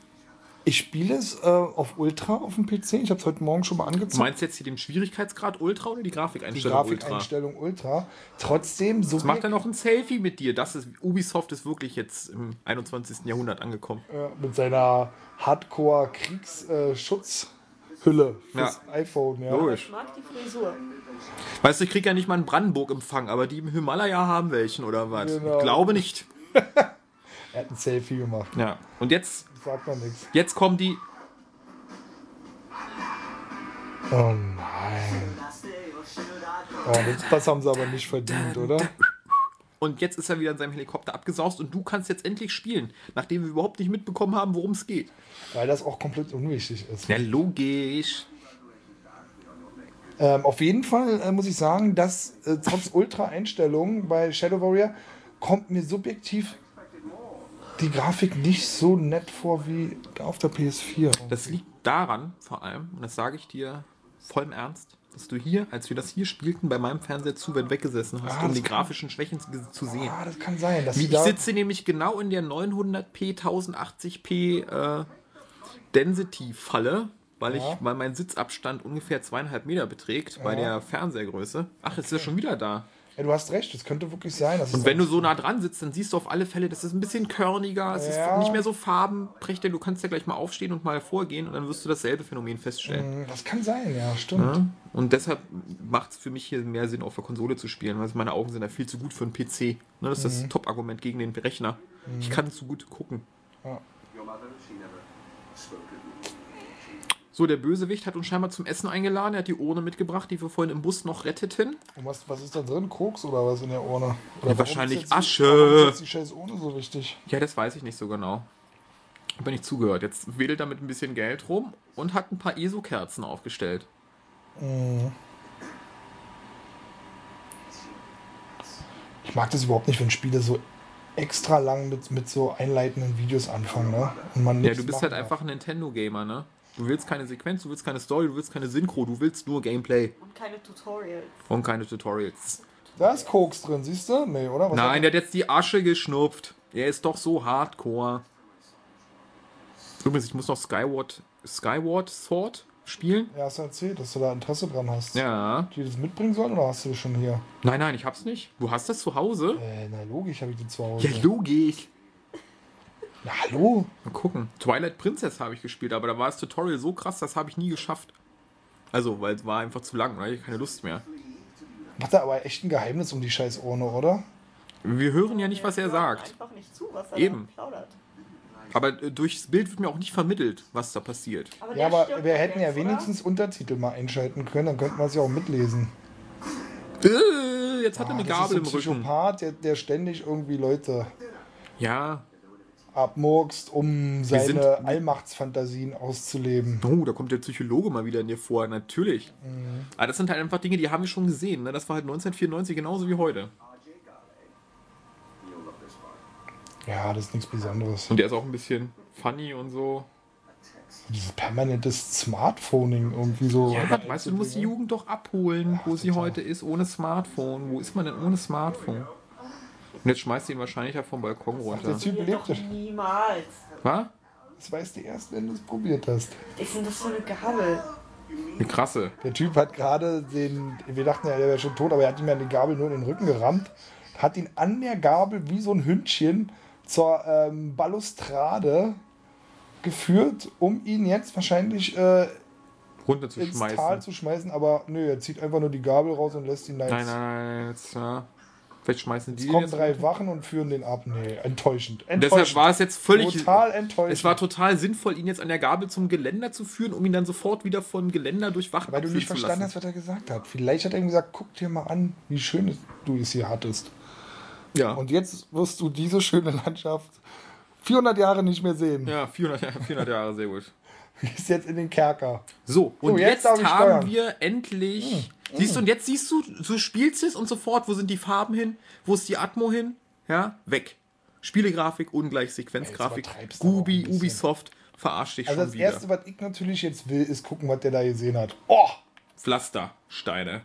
ich spiele es äh, auf Ultra auf dem PC. Ich habe es heute Morgen schon mal Du angezockt. meinst jetzt hier den Schwierigkeitsgrad Ultra oder die Die Grafikeinstellung Ultra? Grafikeinstellung Ultra. Trotzdem so Jetzt macht er noch ein Selfie mit dir. Das ist, Ubisoft ist wirklich jetzt im 21. Jahrhundert angekommen. äh, mit seiner Hardcore-Kriegsschutzhülle fürs iPhone. Ja. Logisch. Ich mag die Frisur. Weißt du, ich krieg ja nicht mal einen Brandenburg-Empfang, aber die im Himalaya haben welchen oder was? Genau. Ich glaube nicht. Er hat ein Selfie gemacht. Ja. Und jetzt, Sagt man nichts. jetzt kommen die. Oh nein. Oh, das, das haben sie aber nicht verdient, oder? Und jetzt ist er wieder in seinem Helikopter abgesaust und du kannst jetzt endlich spielen, nachdem wir überhaupt nicht mitbekommen haben, worum es geht. Weil das auch komplett unwichtig ist. Ja, logisch. Ähm, auf jeden Fall äh, muss ich sagen, dass äh, trotz Ultra-Einstellungen bei Shadow Warrior kommt mir subjektiv die Grafik nicht so nett vor wie auf der PS4. Das liegt daran, vor allem, und das sage ich dir voll im Ernst, dass du hier, als wir das hier spielten, bei meinem Fernseher zu weit weggesessen hast, Ah, um die grafischen Schwächen zu, sehen. Ah, das kann sein. Dass ich sitze nämlich genau in der 900p, 1080p äh, Density-Falle, weil, ich, Ja. weil mein Sitzabstand ungefähr zweieinhalb Meter beträgt bei der Fernsehergröße. Ach, jetzt ist er schon wieder da. Ja, du hast recht, das könnte wirklich sein. Und es wenn du so nah dran sitzt, dann siehst du auf alle Fälle, das ist ein bisschen körniger, es Ja. ist nicht mehr so farbenprächtig. Du kannst ja gleich mal aufstehen und mal vorgehen und dann wirst du dasselbe Phänomen feststellen. Hm, Das kann sein, ja, stimmt. Ja? Und deshalb macht es für mich hier mehr Sinn, auf der Konsole zu spielen, weil meine Augen sind da viel zu gut für einen PC. Ne, das ist Mhm. das Top-Argument gegen den Rechner. Ich kann zu gut gucken. Your So, der Bösewicht hat uns scheinbar zum Essen eingeladen. Er hat die Urne mitgebracht, die wir vorhin im Bus noch retteten. Und was, was ist da drin? Koks oder was in der Urne? Oder warum wahrscheinlich ist die- Asche. Warum ist die scheiß Urne so wichtig? Ja, das weiß ich nicht so genau. Hab mir nicht zugehört. Jetzt wedelt er mit ein bisschen Geld rum und hat ein paar ESO-Kerzen aufgestellt. Ich mag das überhaupt nicht, wenn Spiele so extra lang mit, mit so einleitenden Videos anfangen, ne? Ja, du bist halt einfach ein Nintendo-Gamer, ne? Du willst keine Sequenz, du willst keine Story, du willst keine Synchro, du willst nur Gameplay Und keine Tutorials. und keine Tutorials. Da ist Koks drin, siehst du? Nee, oder? Was Nein, hat der hat jetzt die Asche geschnupft. Er ist doch so hardcore. Übrigens, ich muss noch Skyward, Skyward Sword spielen. Ja, hast du erzählt, dass du da Interesse dran hast. Ja. Die das mitbringen sollen oder hast du das schon hier? Nein, nein, ich hab's nicht. Du hast das zu Hause? Äh, na logisch habe ich die zu Hause. Ja, logisch. Na, hallo? Mal gucken. Twilight Princess habe ich gespielt, aber da war das Tutorial so krass, das habe ich nie geschafft. Also, weil es war einfach zu lang, da hatte ich keine Lust mehr. Hat er aber echt ein Geheimnis um die scheiß Urne, oder? Wir hören ja nicht, was er sagt. Einfach nicht zu, was er Eben. plaudert. Aber äh, durchs Bild wird mir auch nicht vermittelt, was da passiert. Aber Ja, der aber stirbt wir doch hätten ja jetzt, oder? wenigstens Untertitel mal einschalten können, dann könnten wir es ja auch mitlesen. Äh, jetzt hat er Ah, eine das Gabel im ist so ein Rücken. Psychopath, der, der ständig irgendwie Leute Ja. Abmurkst, um seine sind- Allmachtsfantasien auszuleben. Oh, da kommt der Psychologe mal wieder in dir vor, natürlich. Mhm. Aber das sind halt einfach Dinge, die haben wir schon gesehen. Ne? Das war halt 1994 genauso wie heute. Ja, das ist nichts Besonderes. Und der ist auch ein bisschen funny und so. Dieses permanentes Smartphoning irgendwie so. Ja, weißt du, du musst die Jugend doch abholen, wo sie total. heute ist, ohne Smartphone. Wo ist man denn ohne Smartphone? Und jetzt schmeißt sie ihn wahrscheinlich ja vom Balkon Der runter. Typ Wir lebt doch niemals. Was? Das weißt du erst, wenn du es probiert hast. Ist denn das für eine Gabel? Eine krasse. Der Typ hat gerade den, wir dachten ja, der wäre schon tot, aber er hat ihm ja die Gabel nur in den Rücken gerammt, hat ihn an der Gabel wie so ein Hündchen zur ähm, Balustrade geführt, um ihn jetzt wahrscheinlich äh, ins Tal Runterzuschmeißen. zu schmeißen, aber nö, er zieht einfach nur die Gabel raus und lässt ihn da jetzt. Nein, nein, nein, jetzt, ja. Vielleicht schmeißen die ihn kommen jetzt drei runter. Wachen und führen den ab. Nee, enttäuschend. Deshalb enttäuschend. war es jetzt völlig. total enttäuschend. Es war total sinnvoll, ihn jetzt an der Gabel zum Geländer zu führen, um ihn dann sofort wieder von Geländer durch Wachen Weil du nicht verstanden hast, was er gesagt hat. Vielleicht hat er ihm gesagt, guck dir mal an, wie schön du es hier hattest. Ja. Und jetzt wirst du diese schöne Landschaft 400 Jahre nicht mehr sehen. ja, 400 Jahre, 400 Jahre, sehr gut. Ist jetzt in den Kerker. So, und jetzt jetzt, ich haben steuern. Hm, wir endlich. Siehst du, und jetzt siehst du, du spielst es und sofort, wo sind die Farben hin? Wo ist die Atmo hin? Ja, weg. Spielegrafik, ungleich Sequenzgrafik. Du auch Gubi. Ubisoft, verarscht dich Also schon das wieder. Erste, was ich natürlich jetzt will, ist gucken, was der da gesehen hat. Oh! Pflastersteine.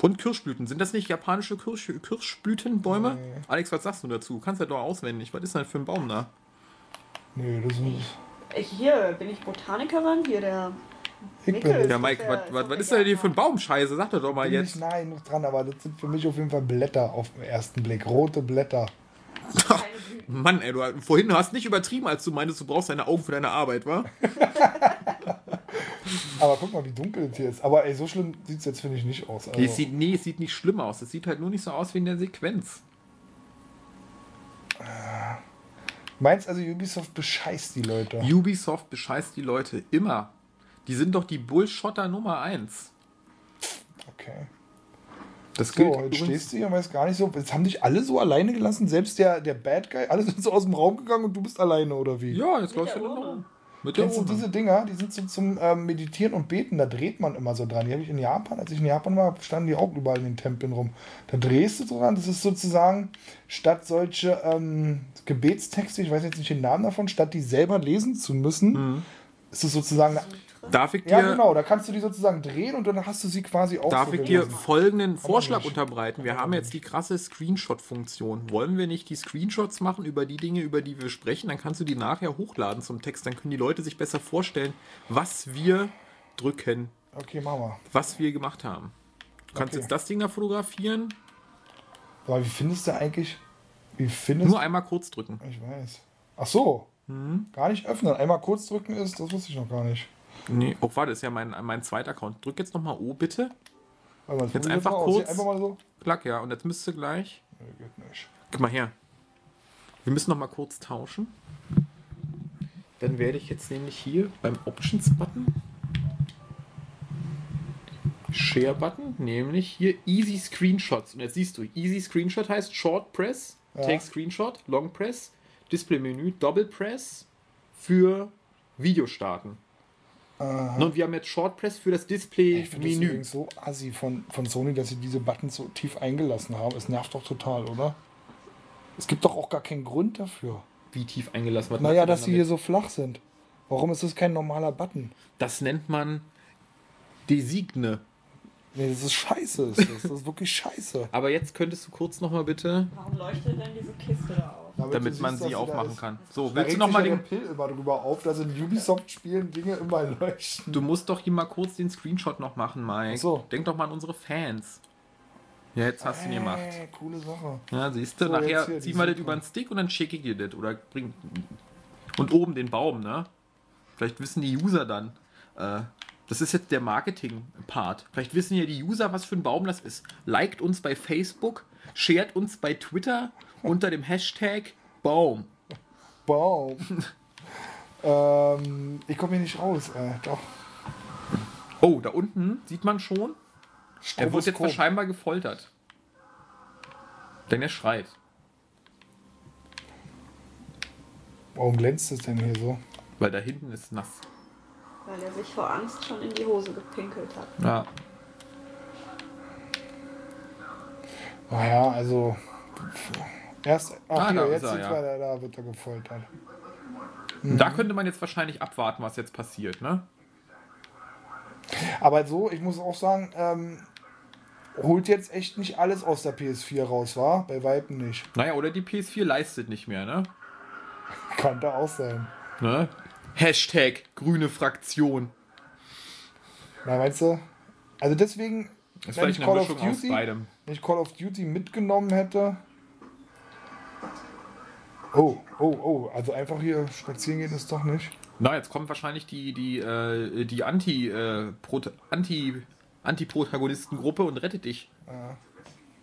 Und Kirschblüten. Sind das nicht japanische Kirsch, Kirschblütenbäume? Alex, was sagst du dazu? Kannst ja doch auswendig. Was ist denn für ein Baum da? Nee, das ist nicht... Ich, hier bin ich Botanikerin, hier der Ich bin, Ja, Mike, was, ist ist denn hier für ein. Baumscheiße? Sag doch doch mal bin jetzt. nicht nahe genug dran, aber das sind für mich auf jeden Fall Blätter auf den ersten Blick. Rote Blätter. Mann, ey, du vorhin du hast nicht übertrieben, als du meintest, du brauchst deine Augen für deine Arbeit, wa? Aber guck mal, wie dunkel es hier ist. Aber ey, so schlimm sieht es jetzt, finde ich, nicht aus. Also, Nee, es sieht, nee, es sieht nicht schlimm aus. Es sieht halt nur nicht so aus wie in der Sequenz. meinst also, Ubisoft bescheißt die Leute? Ubisoft bescheißt die Leute immer. Die sind doch die Bullshotter Nummer 1. Okay. Das So, gilt jetzt übrigens- stehst du hier und weißt gar nicht so. Jetzt haben dich alle so alleine gelassen, selbst der, der Bad Guy, alle sind so aus dem Raum gegangen und du bist alleine, oder wie? Ja, jetzt läuft der er Urne. noch. Mit der Kennst du diese Dinger? Die sind so zum ähm, Meditieren und Beten, da dreht man immer so dran. Die habe ich in Japan, als ich in Japan war, standen die auch überall in den Tempeln rum. Da drehst du so dran, das ist sozusagen, statt solche ähm, Gebetstexte, ich weiß jetzt nicht den Namen davon, statt die selber lesen zu müssen, Mhm. ist es sozusagen eine Darf ich dir, Ja, genau, da kannst du die sozusagen drehen und dann hast du sie quasi auch darf so ich dir folgenden Vorschlag unterbreiten? Wir haben jetzt die krasse Screenshot-Funktion. Wollen wir nicht die Screenshots machen über die Dinge, über die wir sprechen? Dann kannst du die nachher hochladen zum Text. Dann können die Leute sich besser vorstellen, was wir drücken, Okay, machen wir. was wir gemacht haben. Du kannst Okay. jetzt das Ding da fotografieren. Aber wie findest du eigentlich, wie findest Nur einmal kurz drücken. Ich weiß. Ach so. Mhm. Gar nicht öffnen. Einmal kurz drücken ist, das wusste ich noch gar nicht. Nee, oh, warte, ist ja mein, mein zweiter Account. Drück jetzt nochmal O, bitte. Das Jetzt einfach kurz. Einfach mal so. Klack, ja. Und jetzt müsste gleich. Nee, geht nicht. Guck mal her. Wir müssen noch mal kurz tauschen. Dann werde ich jetzt nämlich hier beim Options-Button Share-Button, nämlich hier Easy Screenshots. Und jetzt siehst du, Easy Screenshot heißt Short Press, Ja. Take Screenshot, Long Press, Display-Menü, Double Press für Video starten. Und wir haben jetzt Short Press für das Ich finde das Display-Menü. übrigens so assi von, von Sony, dass sie diese Buttons so tief eingelassen haben. Es nervt doch total, oder? Es gibt doch auch gar keinen Grund dafür. Wie tief eingelassen wird. Naja, dass sie hier so flach sind. Warum ist das kein normaler Button? Das nennt man Designe. Nee, das ist scheiße. Ist das. das ist wirklich scheiße. Aber jetzt könntest du kurz noch mal bitte, Warum leuchtet denn diese Kiste da auf? Damit man sie aufmachen kann. So, willst du noch sich mal ja den... Pill immer drüber auf, dass in Ubisoft-Spielen Dinge immer leuchten. Du musst doch hier mal kurz den Screenshot noch machen, Mike. Ach so. Denk doch mal an unsere Fans. Ja, jetzt hast du ihn gemacht. Äh, coole Sache. Ja, siehst du, So, nachher ziehen wir das über den Stick und dann schicke ich dir das. Oder bring. Und oben den Baum, ne? Vielleicht wissen die User dann. Äh, das ist jetzt der Marketing-Part. Vielleicht wissen ja die User, was für ein Baum das ist. Liked uns bei Facebook, shared uns bei Twitter unter dem Hashtag Baum. Baum. ähm, ich komme hier nicht raus. Äh, doch. Oh, da unten sieht man schon, er wird jetzt scheinbar gefoltert. Denn er schreit. Warum glänzt es denn hier so? Weil da hinten ist nass. Weil er sich vor Angst schon in die Hose gepinkelt hat. Ja. Naja, also. Erst. Ach, Ah, hier, da jetzt er, ja. da wird er gefoltert. Und da könnte man jetzt wahrscheinlich abwarten, was jetzt passiert, ne? Aber so, ich muss auch sagen, ähm, holt jetzt echt nicht alles aus der PS4 raus, war? Bei Weitem nicht. Naja, oder die PS4 leistet nicht mehr, ne? Kann da auch sein. ne? Hashtag grüne Fraktion. Na, meinst du? Also deswegen, Das wenn ich Call of Duty, wenn ich Call of Duty mitgenommen hätte. Oh, oh, oh, also einfach hier spazieren gehen ist doch nicht. Na, jetzt kommt wahrscheinlich die, die, äh, die Anti, äh, Prot Anti, Anti-Protagonistengruppe und rettet dich.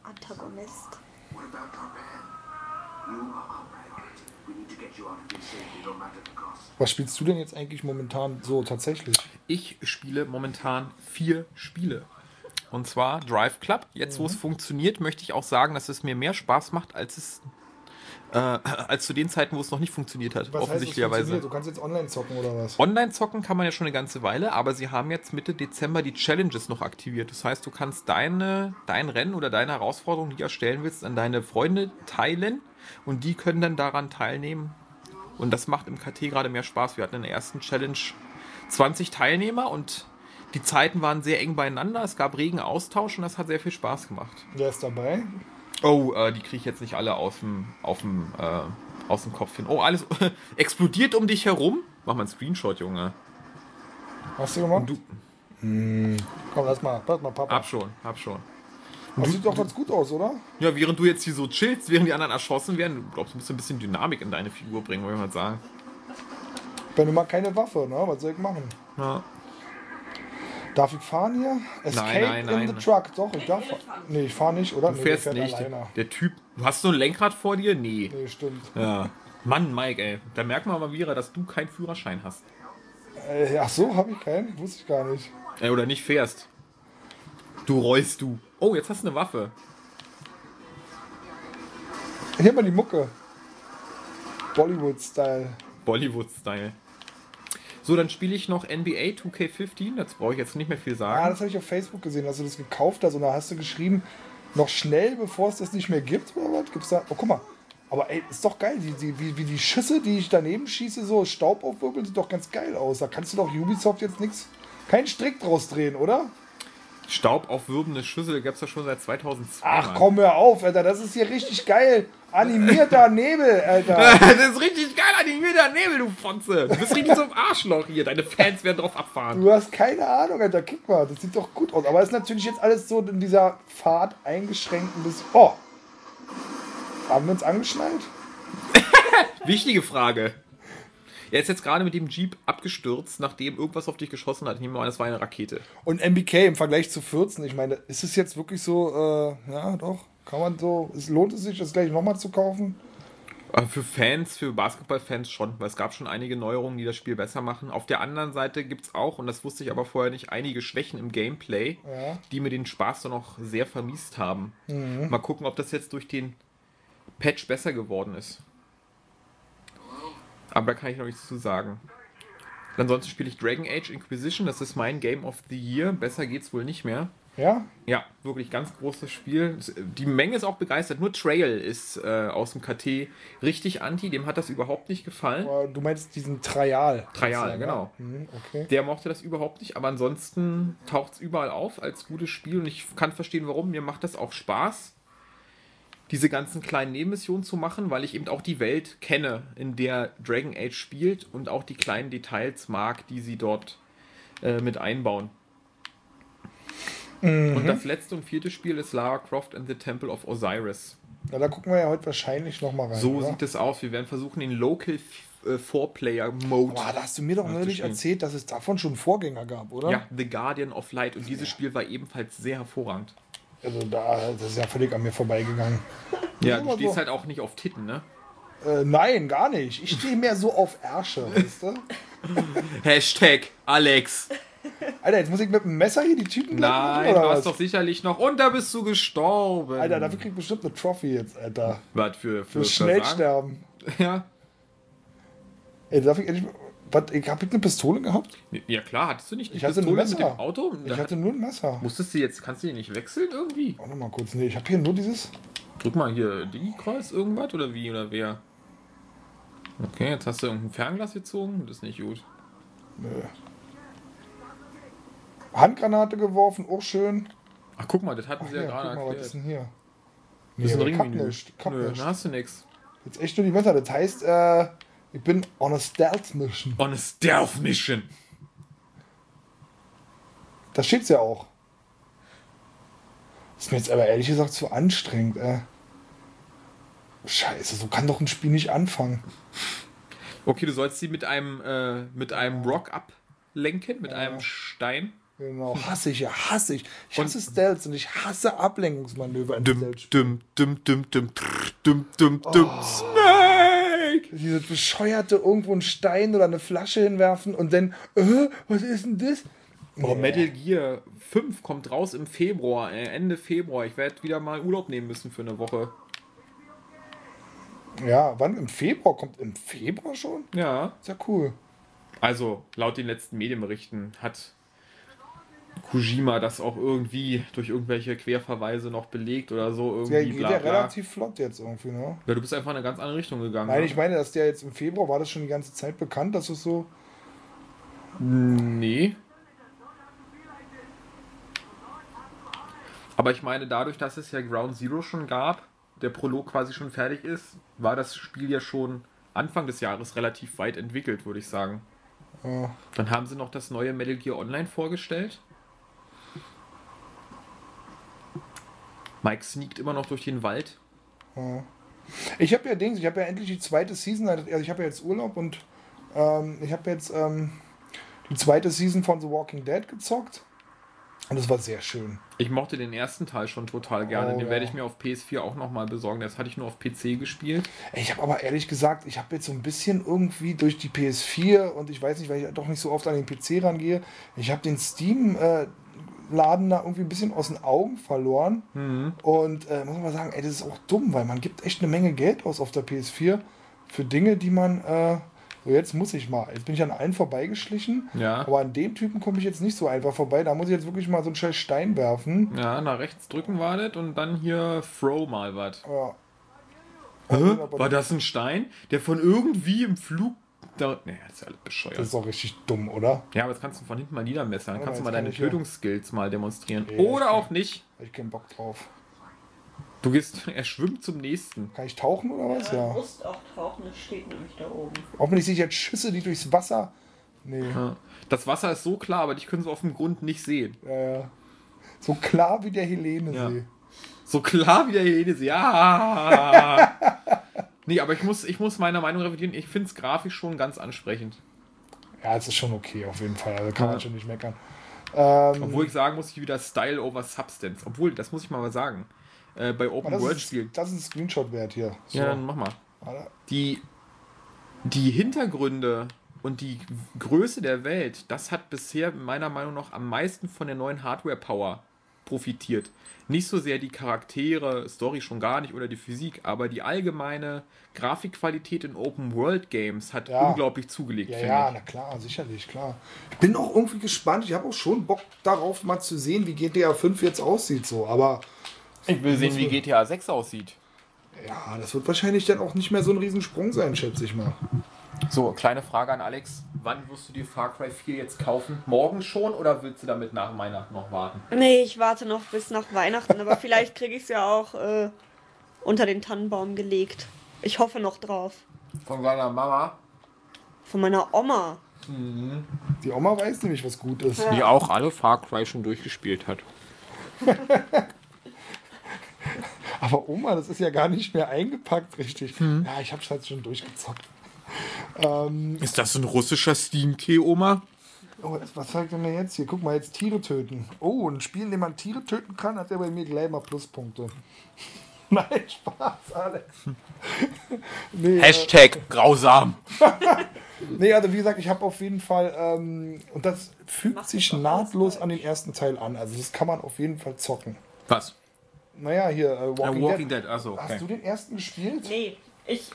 Antagonist. What about our man? You are our man. We need to get you out of here safely, no matter the cost. Was spielst du denn jetzt eigentlich momentan so tatsächlich? Ich spiele momentan vier Spiele. Und zwar Drive Club. Jetzt, wo es funktioniert, möchte ich auch sagen, dass es mir mehr Spaß macht, als es äh, als zu den Zeiten, wo es noch nicht funktioniert hat, Was heißt offensichtlicherweise. funktioniert? Du kannst jetzt online zocken oder was? Online zocken kann man ja schon eine ganze Weile, aber sie haben jetzt Mitte Dezember die Challenges noch aktiviert. Das heißt, du kannst deine, dein Rennen oder deine Herausforderung, die du erstellen willst, an deine Freunde teilen und die können dann daran teilnehmen. Und das macht im KT gerade mehr Spaß. Wir hatten in der ersten Challenge 20 Teilnehmer und die Zeiten waren sehr eng beieinander. Es gab regen Austausch und das hat sehr viel Spaß gemacht. Wer ist dabei? Oh, äh, die kriege ich jetzt nicht alle aus dem, auf dem, äh, aus dem Kopf hin. Oh, alles explodiert um dich herum. Mach mal einen Screenshot, Junge. Hast du gemacht? Du, Komm, lass mal, lass mal, Papa. hab schon, hab schon. Das sieht doch ganz gut aus, oder? Ja, während du jetzt hier so chillst, während die anderen erschossen werden, du glaubst, du musst ein bisschen Dynamik in deine Figur bringen, wollte ich mal sagen. Wenn du mal keine Waffe, ne? Was soll ich machen? Ja. Darf ich fahren hier? Escape nein, in nein. the truck. Doch, ich darf. Nee, ich fahre nicht, oder? Du nee, fährst der nicht. alleine. Der Typ. Du hast so ein Lenkrad vor dir? Nee. Nee, stimmt. Ja. Mann, Mike, ey. Da merkt man mal wieder, dass du keinen Führerschein hast. Äh, ach so, habe ich keinen? Wusste ich gar nicht. Äh, oder nicht fährst. Du rollst du. Oh, jetzt hast du eine Waffe. Hier mal die Mucke. Bollywood-Style. Bollywood-Style. So, dann spiele ich noch NBA 2K15. Das brauche ich jetzt nicht mehr viel Ah, sagen. das habe ich auf Facebook gesehen, dass du das gekauft hast und da hast du geschrieben, noch schnell, bevor es das nicht mehr gibt, oder was? Gibt's da. Oh, guck mal. Aber ey, ist doch geil, die, die, wie, wie die Schüsse, die ich daneben schieße, so Staub aufwirbeln, sieht doch ganz geil aus. Da kannst du doch Ubisoft jetzt nichts, keinen Strick draus drehen, oder? Staubaufwirbende Schüssel gab es ja schon seit 2002. Ach komm, hör auf, Alter, das ist hier richtig geil. Animierter Nebel, Alter. Das ist richtig geil animierter Nebel, du Fotze. Du bist richtig so ein Arschloch hier. Deine Fans werden drauf abfahren. Du hast keine Ahnung, Alter. Guck mal, das sieht doch gut aus. Aber es ist natürlich jetzt alles so in dieser Fahrt eingeschränkt ein bisschen. Oh! Haben wir uns angeschnallt? Wichtige Frage. Er ist jetzt gerade mit dem Jeep abgestürzt, nachdem irgendwas auf dich geschossen hat. Ich nehme mal an, das war eine Rakete. Und MBK im Vergleich zu 14, ich meine, ist es jetzt wirklich so, äh, ja, doch, kann man so, es lohnt es sich, das gleich nochmal zu kaufen? Für Fans, für Basketballfans schon, weil es gab schon einige Neuerungen, die das Spiel besser machen. Auf der anderen Seite gibt es auch, und das wusste ich aber vorher nicht, einige Schwächen im Gameplay, Ja. die mir den Spaß dann noch sehr vermisst haben. Mal gucken, ob das jetzt durch den Patch besser geworden ist. Aber da kann ich noch nichts zu sagen. Ansonsten spiele ich Dragon Age Inquisition, das ist mein Game of the Year. Besser geht's wohl nicht mehr. Ja? Ja, wirklich ganz großes Spiel. Die Menge ist auch begeistert. Nur Trail ist äh, aus dem KT richtig anti. Dem hat das überhaupt nicht gefallen. Du meinst diesen Trial. Trial, genau. Mhm, okay. Der mochte das überhaupt nicht, aber ansonsten taucht es überall auf als gutes Spiel und ich kann verstehen, warum. Mir macht das auch Spaß, diese ganzen kleinen Nebenmissionen zu machen, weil ich eben auch die Welt kenne, in der Dragon Age spielt und auch die kleinen Details mag, die sie dort äh, mit einbauen. Und das letzte und vierte Spiel ist Lara Croft and the Temple of Osiris. Na, da gucken wir ja heute wahrscheinlich nochmal rein. So oder? sieht es aus. Wir werden versuchen, den Local äh, Four-Player-Mode Boah, da hast du mir doch neulich erzählt, dass es davon schon Vorgänger gab, oder? Ja, The Guardian of Light. Und dieses Spiel war ebenfalls sehr hervorragend. Also da, das ist ja völlig an mir vorbeigegangen. Ja, du stehst so. halt auch nicht auf Titten, ne? Äh, nein, gar nicht. Ich stehe mehr so auf Ärsche, weißt du? Hashtag Alex. Alter, jetzt muss ich mit dem Messer hier die Typen Nein, du hast doch sicherlich noch. Und da bist du gestorben. Alter, dafür krieg ich bestimmt eine Trophy jetzt, Alter. Was für, für Für schnell sterben. Ja. Ey, darf ich endlich. Was, ich hab ich eine Pistole gehabt? ja, klar, hattest du nicht die Ich hatte ein Pistole mit Messer. dem Auto? Ich Da hatte nur ein Messer. musstest du jetzt, kannst du die nicht wechseln irgendwie? Warte mal kurz. Nee, ich habe hier nur dieses... Drück mal hier Digi-Kreuz, irgendwas oder wie oder wer? Okay, jetzt hast du irgendein Fernglas gezogen. Das ist nicht gut. Handgranate geworfen, auch schön. Ach, guck mal, das hatten Ach sie ja, gerade guck mal, was ist erklärt. denn hier? Das ist ein Ringmenü. Nö, dann hast du nix. Jetzt echt nur die Messer. Das heißt, äh, ich bin on a Stealth Mission. On a Stealth Mission. Da steht's ja auch. Ist mir jetzt aber ehrlich gesagt zu anstrengend, äh. Scheiße, so kann doch ein Spiel nicht anfangen. Okay, du sollst sie mit einem, äh, mit einem Rock ablenken, mit einem Stein. Genau, hasse ich ja, hasse ich. Ich hasse Stealth und ich hasse Ablenkungsmanöver in Dum, Stealth. dum, dum, dum, dum, trrr, dum, dum, dum, Snake! Dieses bescheuerte irgendwo einen Stein oder eine Flasche hinwerfen und dann, äh, was ist denn das? Boah, Metal Gear 5 kommt raus im Februar, äh, Ende Februar. Ich werde wieder mal Urlaub nehmen müssen für eine Woche. Ja, wann? Im Februar? Kommt im Februar schon? Ja. Ist ja cool. Also, laut den letzten Medienberichten hat Kojima das auch irgendwie durch irgendwelche Querverweise noch belegt oder so. Irgendwie Der geht bla, ja relativ flott jetzt irgendwie, ne? Ja, du bist einfach in eine ganz andere Richtung gegangen. Nein, ne? ich meine, dass der jetzt im Februar, war das schon die ganze Zeit bekannt, dass es so. Nee. Aber ich meine, dadurch, dass es ja Ground Zero schon gab, der Prolog quasi schon fertig ist, war das Spiel ja schon Anfang des Jahres relativ weit entwickelt, würde ich sagen. Ja. Dann haben sie noch das neue Metal Gear Online vorgestellt. Mike sneakt immer noch durch den Wald. Ich habe ja Dings, ich habe ja endlich die zweite Season, also ich habe ja jetzt Urlaub und ähm, ich habe jetzt ähm, die zweite Season von The Walking Dead gezockt. Und das war sehr schön. Ich mochte den ersten Teil schon total gerne. Oh, den ja. werde ich mir auf PS4 auch nochmal besorgen. Das hatte ich nur auf PC gespielt. Ich habe aber ehrlich gesagt, ich habe jetzt so ein bisschen irgendwie durch die PS4 und ich weiß nicht, weil ich doch nicht so oft an den PC rangehe, ich habe den Steam-Laden da irgendwie ein bisschen aus den Augen verloren. Und äh, muss man mal sagen, ey, das ist auch dumm, weil man gibt echt eine Menge Geld aus auf der PS4 für Dinge, die man. Äh, so jetzt muss ich mal. Jetzt bin ich an allen vorbeigeschlichen. Ja. Aber an dem Typen komme ich jetzt nicht so einfach vorbei. Da muss ich jetzt wirklich mal so einen scheiß Stein werfen. Ja, nach rechts drücken war das und dann hier throw mal was. Ja. Hä? War das ein Stein, der von irgendwie im Flug da. Naja, das ist ja alles bescheuert. Das ist doch richtig dumm, oder? Ja, aber das kannst du von hinten mal niedermessern. Dann Ja, kannst du jetzt mal kann deine ich ja- Tötungsskills mal demonstrieren. Ja, Oder auch nicht. Hab ich keinen Bock drauf. Du gehst, er schwimmt zum nächsten. Kann ich tauchen oder was? Du Ja. musst auch tauchen, das steht nämlich da oben. Hoffentlich sehe ich jetzt Schüsse, die durchs Wasser. Nee. Ja. Das Wasser ist so klar, aber dich können sie auf dem Grund nicht sehen. Äh, so klar wie der Helene Ja. See. So klar wie der Helene. Ja. nee, aber ich muss, ich muss meine Meinung revidieren. Ich finde es grafisch schon ganz ansprechend. Ja, es ist schon okay auf jeden Fall. Also kann Ja. man schon nicht meckern. Ähm, Obwohl ich sagen muss, ich wieder Style over Substance. Obwohl, das muss ich mal sagen. Äh, bei Open das, World ist, Spielen. das ist ein Screenshot wert hier. So. Ja, dann mach mal. Die, die Hintergründe und die Größe der Welt, das hat bisher meiner Meinung nach am meisten von der neuen Hardware-Power profitiert. Nicht so sehr die Charaktere, Story schon gar nicht oder die Physik, aber die allgemeine Grafikqualität in Open-World-Games hat Ja. unglaublich zugelegt, Ja, ja, ich. na klar, sicherlich, klar. Ich bin auch irgendwie gespannt. Ich habe auch schon Bock darauf, mal zu sehen, wie GTA 5 jetzt aussieht. So. Aber Ich will sehen, wie GTA 6 aussieht. ja, das wird wahrscheinlich dann auch nicht mehr so ein Riesensprung sein, schätze ich mal. So, kleine Frage an Alex. Wann wirst du dir Far Cry 4 jetzt kaufen? Morgen schon oder willst du damit nach Weihnachten noch warten? Nee, ich warte noch bis nach Weihnachten, aber vielleicht kriege ich es ja auch äh, unter den Tannenbaum gelegt. Ich hoffe noch drauf. Von seiner Mama. Von meiner Oma. Die Oma weiß nämlich, was gut ist. Ja. Die auch alle Far Cry schon durchgespielt hat. Aber Oma, das ist ja gar nicht mehr eingepackt, richtig. Hm. Ja, ich habe es halt schon durchgezockt. Ähm, Ist das ein russischer Steam-Key, Oma? oh, was- zeigt er mir jetzt hier? Guck mal, jetzt Tiere töten. Oh, ein Spiel, in dem man Tiere töten kann, hat er bei mir gleich mal Pluspunkte. Nein, Spaß, Alex. nee, äh, Hashtag grausam. nee, also wie gesagt, ich habe auf jeden Fall, ähm, und das fügt Macht sich nahtlos an den ersten Teil an. Also das kann man auf jeden Fall zocken. Was? Naja, hier, äh, Walking, Walking, Walking Dead. Dead, achso, okay. Hast du den ersten gespielt? Nee, ich.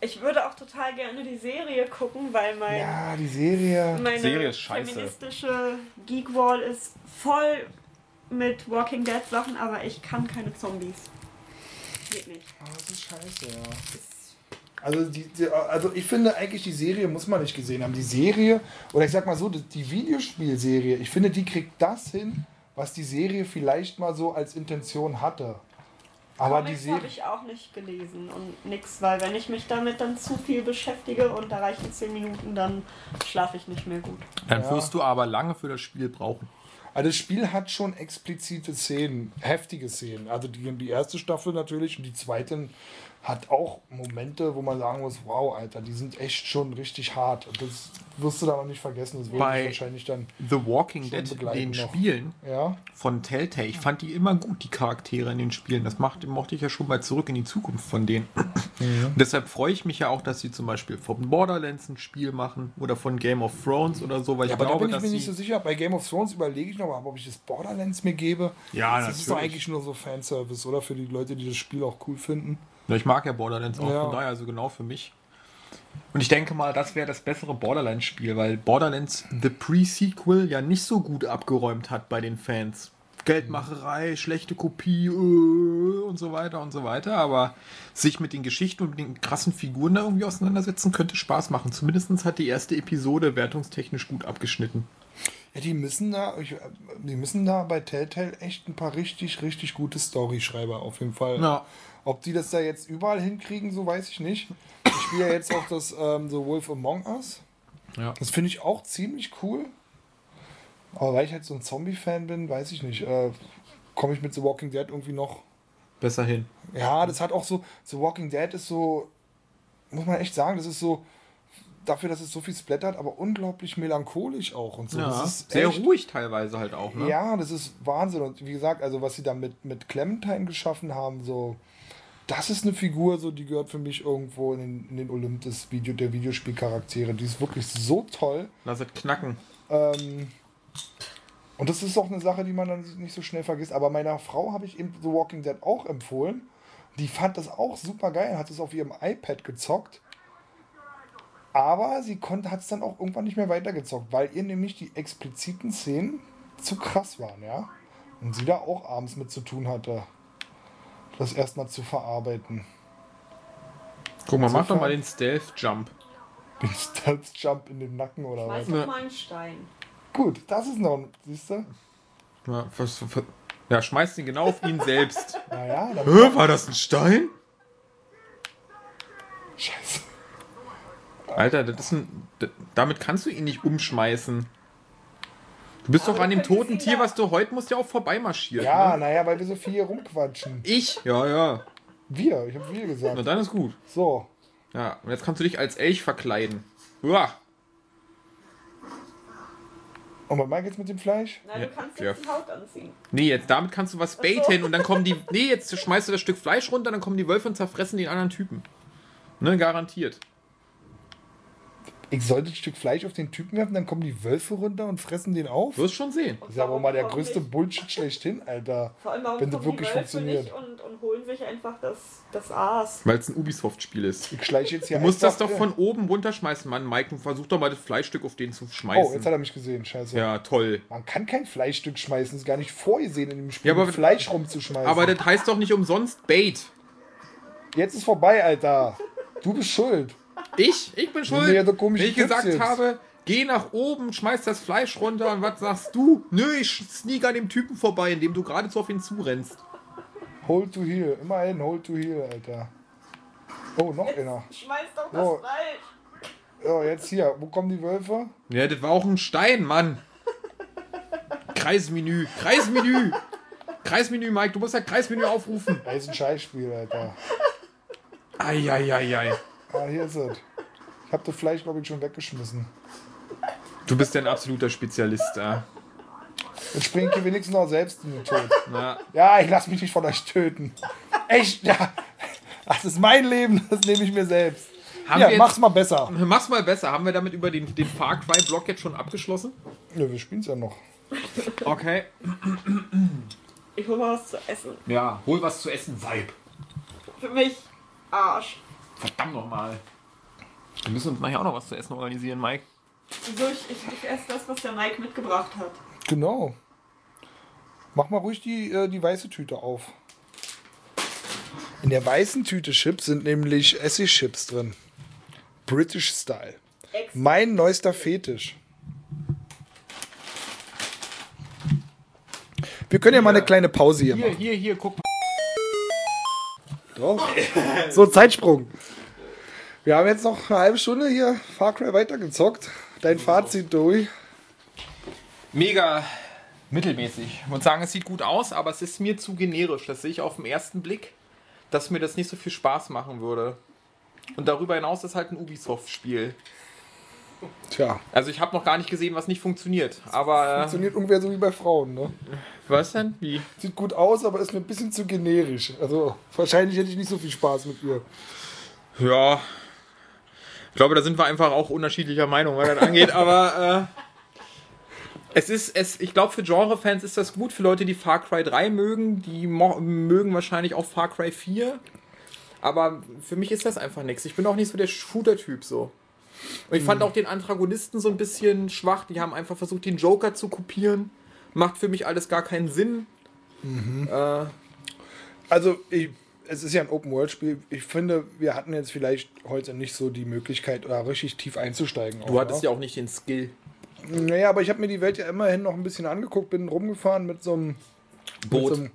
Ich würde auch total gerne die Serie gucken, weil mein, Ja, die Serie. meine Serie ist scheiße. feministische Geekwall ist voll mit Walking Dead Sachen, aber ich kann keine Zombies. Geht nicht. Ah, das ist scheiße, ja. Also, die, die, also ich finde eigentlich, die Serie muss man nicht gesehen haben. Die Serie, oder ich sag mal so, die, die Videospielserie, ich finde, die kriegt das hin, was die Serie vielleicht mal so als Intention hatte. Aber die Comics Serie. habe ich auch nicht gelesen und nix, weil wenn ich mich damit dann zu viel beschäftige und da reichen 10 Minuten, dann schlafe ich nicht mehr gut. Dann Ja. wirst du aber lange für das Spiel brauchen. Also das Spiel hat schon explizite Szenen, heftige Szenen. Also die, die erste Staffel natürlich und die zweite hat auch Momente, wo man sagen muss, wow, Alter, die sind echt schon richtig hart. Und das wirst du da noch nicht vergessen. Das dich wahrscheinlich dann, The Walking Dead, den noch. Spielen ja. von Telltale, ich fand die immer gut, die Charaktere in den Spielen. Das macht, mochte ich ja schon bei Zurück in die Zukunft von denen. Und deshalb freue ich mich ja auch, dass sie zum Beispiel von Borderlands ein Spiel machen oder von Game of Thrones oder so, weil Ja, ich aber da glaube, bin ich mir nicht so sicher. Bei Game of Thrones überlege ich noch mal, ob ich das Borderlands mir gebe. Ja, Das ist doch natürlich. eigentlich nur so Fanservice, oder? Für die Leute, die das Spiel auch cool finden. Ja, ich mag ja Borderlands auch, Ja. von daher also genau für mich. Und ich denke mal, das wäre das bessere Borderlands-Spiel, weil Borderlands The Pre-Sequel ja nicht so gut abgeräumt hat bei den Fans. Geldmacherei, schlechte Kopie äh, und so weiter und so weiter. Aber sich mit den Geschichten und mit den krassen Figuren da irgendwie auseinandersetzen, könnte Spaß machen. Zumindest hat die erste Episode wertungstechnisch gut abgeschnitten. Ja, die müssen da, ich, die müssen da bei Telltale echt ein paar richtig, richtig gute Storyschreiber auf jeden Fall. Ja. Ob die das da jetzt überall hinkriegen, so weiß ich nicht. Ich spiele ja jetzt auch das ähm, The Wolf Among Us. Ja. Das finde ich auch ziemlich cool. Aber weil ich halt so ein Zombie-Fan bin, weiß ich nicht. Äh, Komme ich mit The Walking Dead irgendwie noch. Besser hin. Ja, das hat auch so. The Walking Dead ist so. Muss man echt sagen, das ist so. Dafür, dass es so viel splattert, aber unglaublich melancholisch auch und so. Ja, sehr echt- ruhig teilweise halt auch. Ne? Ja, das ist Wahnsinn. Und wie gesagt, also was sie da mit, mit Clementine geschaffen haben, so, das ist eine Figur, so, die gehört für mich irgendwo in den, in den Olymp des Video, der Videospielcharaktere. Die ist wirklich so toll. Lass es knacken. Ähm, und das ist auch eine Sache, die man dann nicht so schnell vergisst. Aber meiner Frau habe ich eben The Walking Dead auch empfohlen. Die fand das auch super geil, hat es auf ihrem iPad gezockt. Aber sie konnte, hat es dann auch irgendwann nicht mehr weitergezockt, weil ihr nämlich die expliziten Szenen zu krass waren, ja. Und sie da auch abends mit zu tun hatte. Das erstmal zu verarbeiten. Guck mal, mach doch mal den Stealth Jump. Den Stealth Jump in den Nacken oder was? Schmeiß doch mal einen Stein. Gut, das ist noch, siehst du? Ja, was, was, ja schmeiß den genau auf ihn selbst. Naja, dann. Hä, war das ein Stein? Scheiße. Alter, das ist ein. Damit kannst du ihn nicht umschmeißen. Du bist doch an dem toten Tier, was du heute musst, ja auch vorbeimarschieren. Ja, Ne? naja, weil wir so viel hier rumquatschen. Ich? Ja, ja. Wir, ich habe wir Na, gesagt. dann ist gut. So. Ja, und jetzt kannst du dich als Elch verkleiden. Uah. Und was mag jetzt mit dem Fleisch? Nein, Ja, du kannst ja. jetzt die Haut anziehen. Nee, jetzt damit kannst du was so. baiten und dann kommen die. Nee, jetzt schmeißt du das Stück Fleisch runter, dann kommen die Wölfe und zerfressen den anderen Typen. Ne, garantiert. Ich sollte ein Stück Fleisch auf den Typen werfen, dann kommen die Wölfe runter und fressen den auf? Du wirst schon sehen. Das ist aber mal der größte nicht? Bullshit schlechthin, Alter. Vor allem, warum wenn das wirklich die Wölfe funktioniert. nicht und, und holen sich einfach das, das Aas. Weil es ein Ubisoft-Spiel ist. Ich schleiche jetzt hier Du musst das doch von oben runterschmeißen, Mann. Mike, versuch doch mal das Fleischstück auf den zu Oh, jetzt schmeißen. hat er mich gesehen, scheiße. ja, toll. Man kann kein Fleischstück schmeißen, das ist gar nicht vorgesehen in dem Spiel, Ja, aber- Fleisch rumzuschmeißen. Aber das heißt doch nicht umsonst Bait. Jetzt ist vorbei, Alter. Du bist schuld. Ich? Ich bin schuld. Ja, so ich Tipps gesagt jetzt. habe, geh nach oben, schmeiß das Fleisch runter und was sagst du? Nö, ich sneak an dem Typen vorbei, indem du geradezu auf ihn zurennst. Hold to heal. Immerhin, hold to heal, Alter. Oh, noch einer. Schmeiß doch das Oh. Fleisch. Ja, jetzt hier. Wo kommen die Wölfe? Ja, das war auch ein Stein, Mann. Kreismenü, Kreismenü. Kreismenü, Mike, du musst ja Kreismenü aufrufen. Da ist ein Scheißspiel, Alter. Eieiei. Ah, hier ist es. Ich hab das Fleisch, glaube ich, schon weggeschmissen. Du bist ja ein absoluter Spezialist, ja. Jetzt springe ich wenigstens noch selbst in den Tod. Na, Ja, ich lass mich nicht von euch töten. Echt, ja. Das ist mein Leben, das nehme ich mir selbst. Haben ja, wir jetzt- mach's mal besser. mach's mal besser. Haben wir damit über den, den Far Cry-Block jetzt schon abgeschlossen? Ja, wir spielen's ja noch. Okay. Ich hol mal was zu essen. Ja, hol was zu essen, Vibe. Für mich Arsch. Verdammt nochmal. Wir müssen uns nachher auch noch was zu essen organisieren, Mike. Wieso ich, ich, ich esse das, was der Mike mitgebracht hat. Genau. Mach mal ruhig die, äh, die weiße Tüte auf. In der weißen Tüte Chips sind nämlich Essig-Chips drin. British Style. Ex Mein neuester Fetisch. Wir können ja mal eine kleine Pause hier Hier, machen. hier, hier, guck mal. Drauf. So, Zeitsprung. Wir haben jetzt noch eine halbe Stunde hier Far Cry weitergezockt. Dein Fazit, Doi. Mega mittelmäßig. Ich würde sagen, es sieht gut aus, aber es ist mir zu generisch. Das sehe ich auf den ersten Blick, dass mir das nicht so viel Spaß machen würde. Und darüber hinaus ist halt ein Ubisoft-Spiel. Tja, Also ich habe noch gar nicht gesehen, was nicht funktioniert. Aber äh, funktioniert ungefähr so wie bei Frauen, ne? was denn? Wie? Sieht gut aus, aber ist mir ein bisschen zu generisch. Also wahrscheinlich hätte ich nicht so viel Spaß mit ihr. Ja. Ich glaube, da sind wir einfach auch unterschiedlicher Meinung, was das angeht. aber äh, es ist, es, ich glaube, für Genre-Fans ist das gut. Für Leute, die Far Cry 3 mögen, die mögen wahrscheinlich auch Far Cry 4. Aber für mich ist das einfach nichts. Ich bin auch nicht so der Shooter-Typ so. Und ich fand auch den Antagonisten so ein bisschen schwach. Die haben einfach versucht, den Joker zu kopieren. Macht für mich alles gar keinen Sinn. Äh, Also ich, es ist ja ein Open-World-Spiel. Ich finde, wir hatten jetzt vielleicht heute nicht so die Möglichkeit, da richtig tief einzusteigen. du hattest ja auch nicht den Skill. Naja, aber ich habe mir die Welt ja immerhin noch ein bisschen angeguckt, bin rumgefahren mit so einem Boot. Mit, so einem,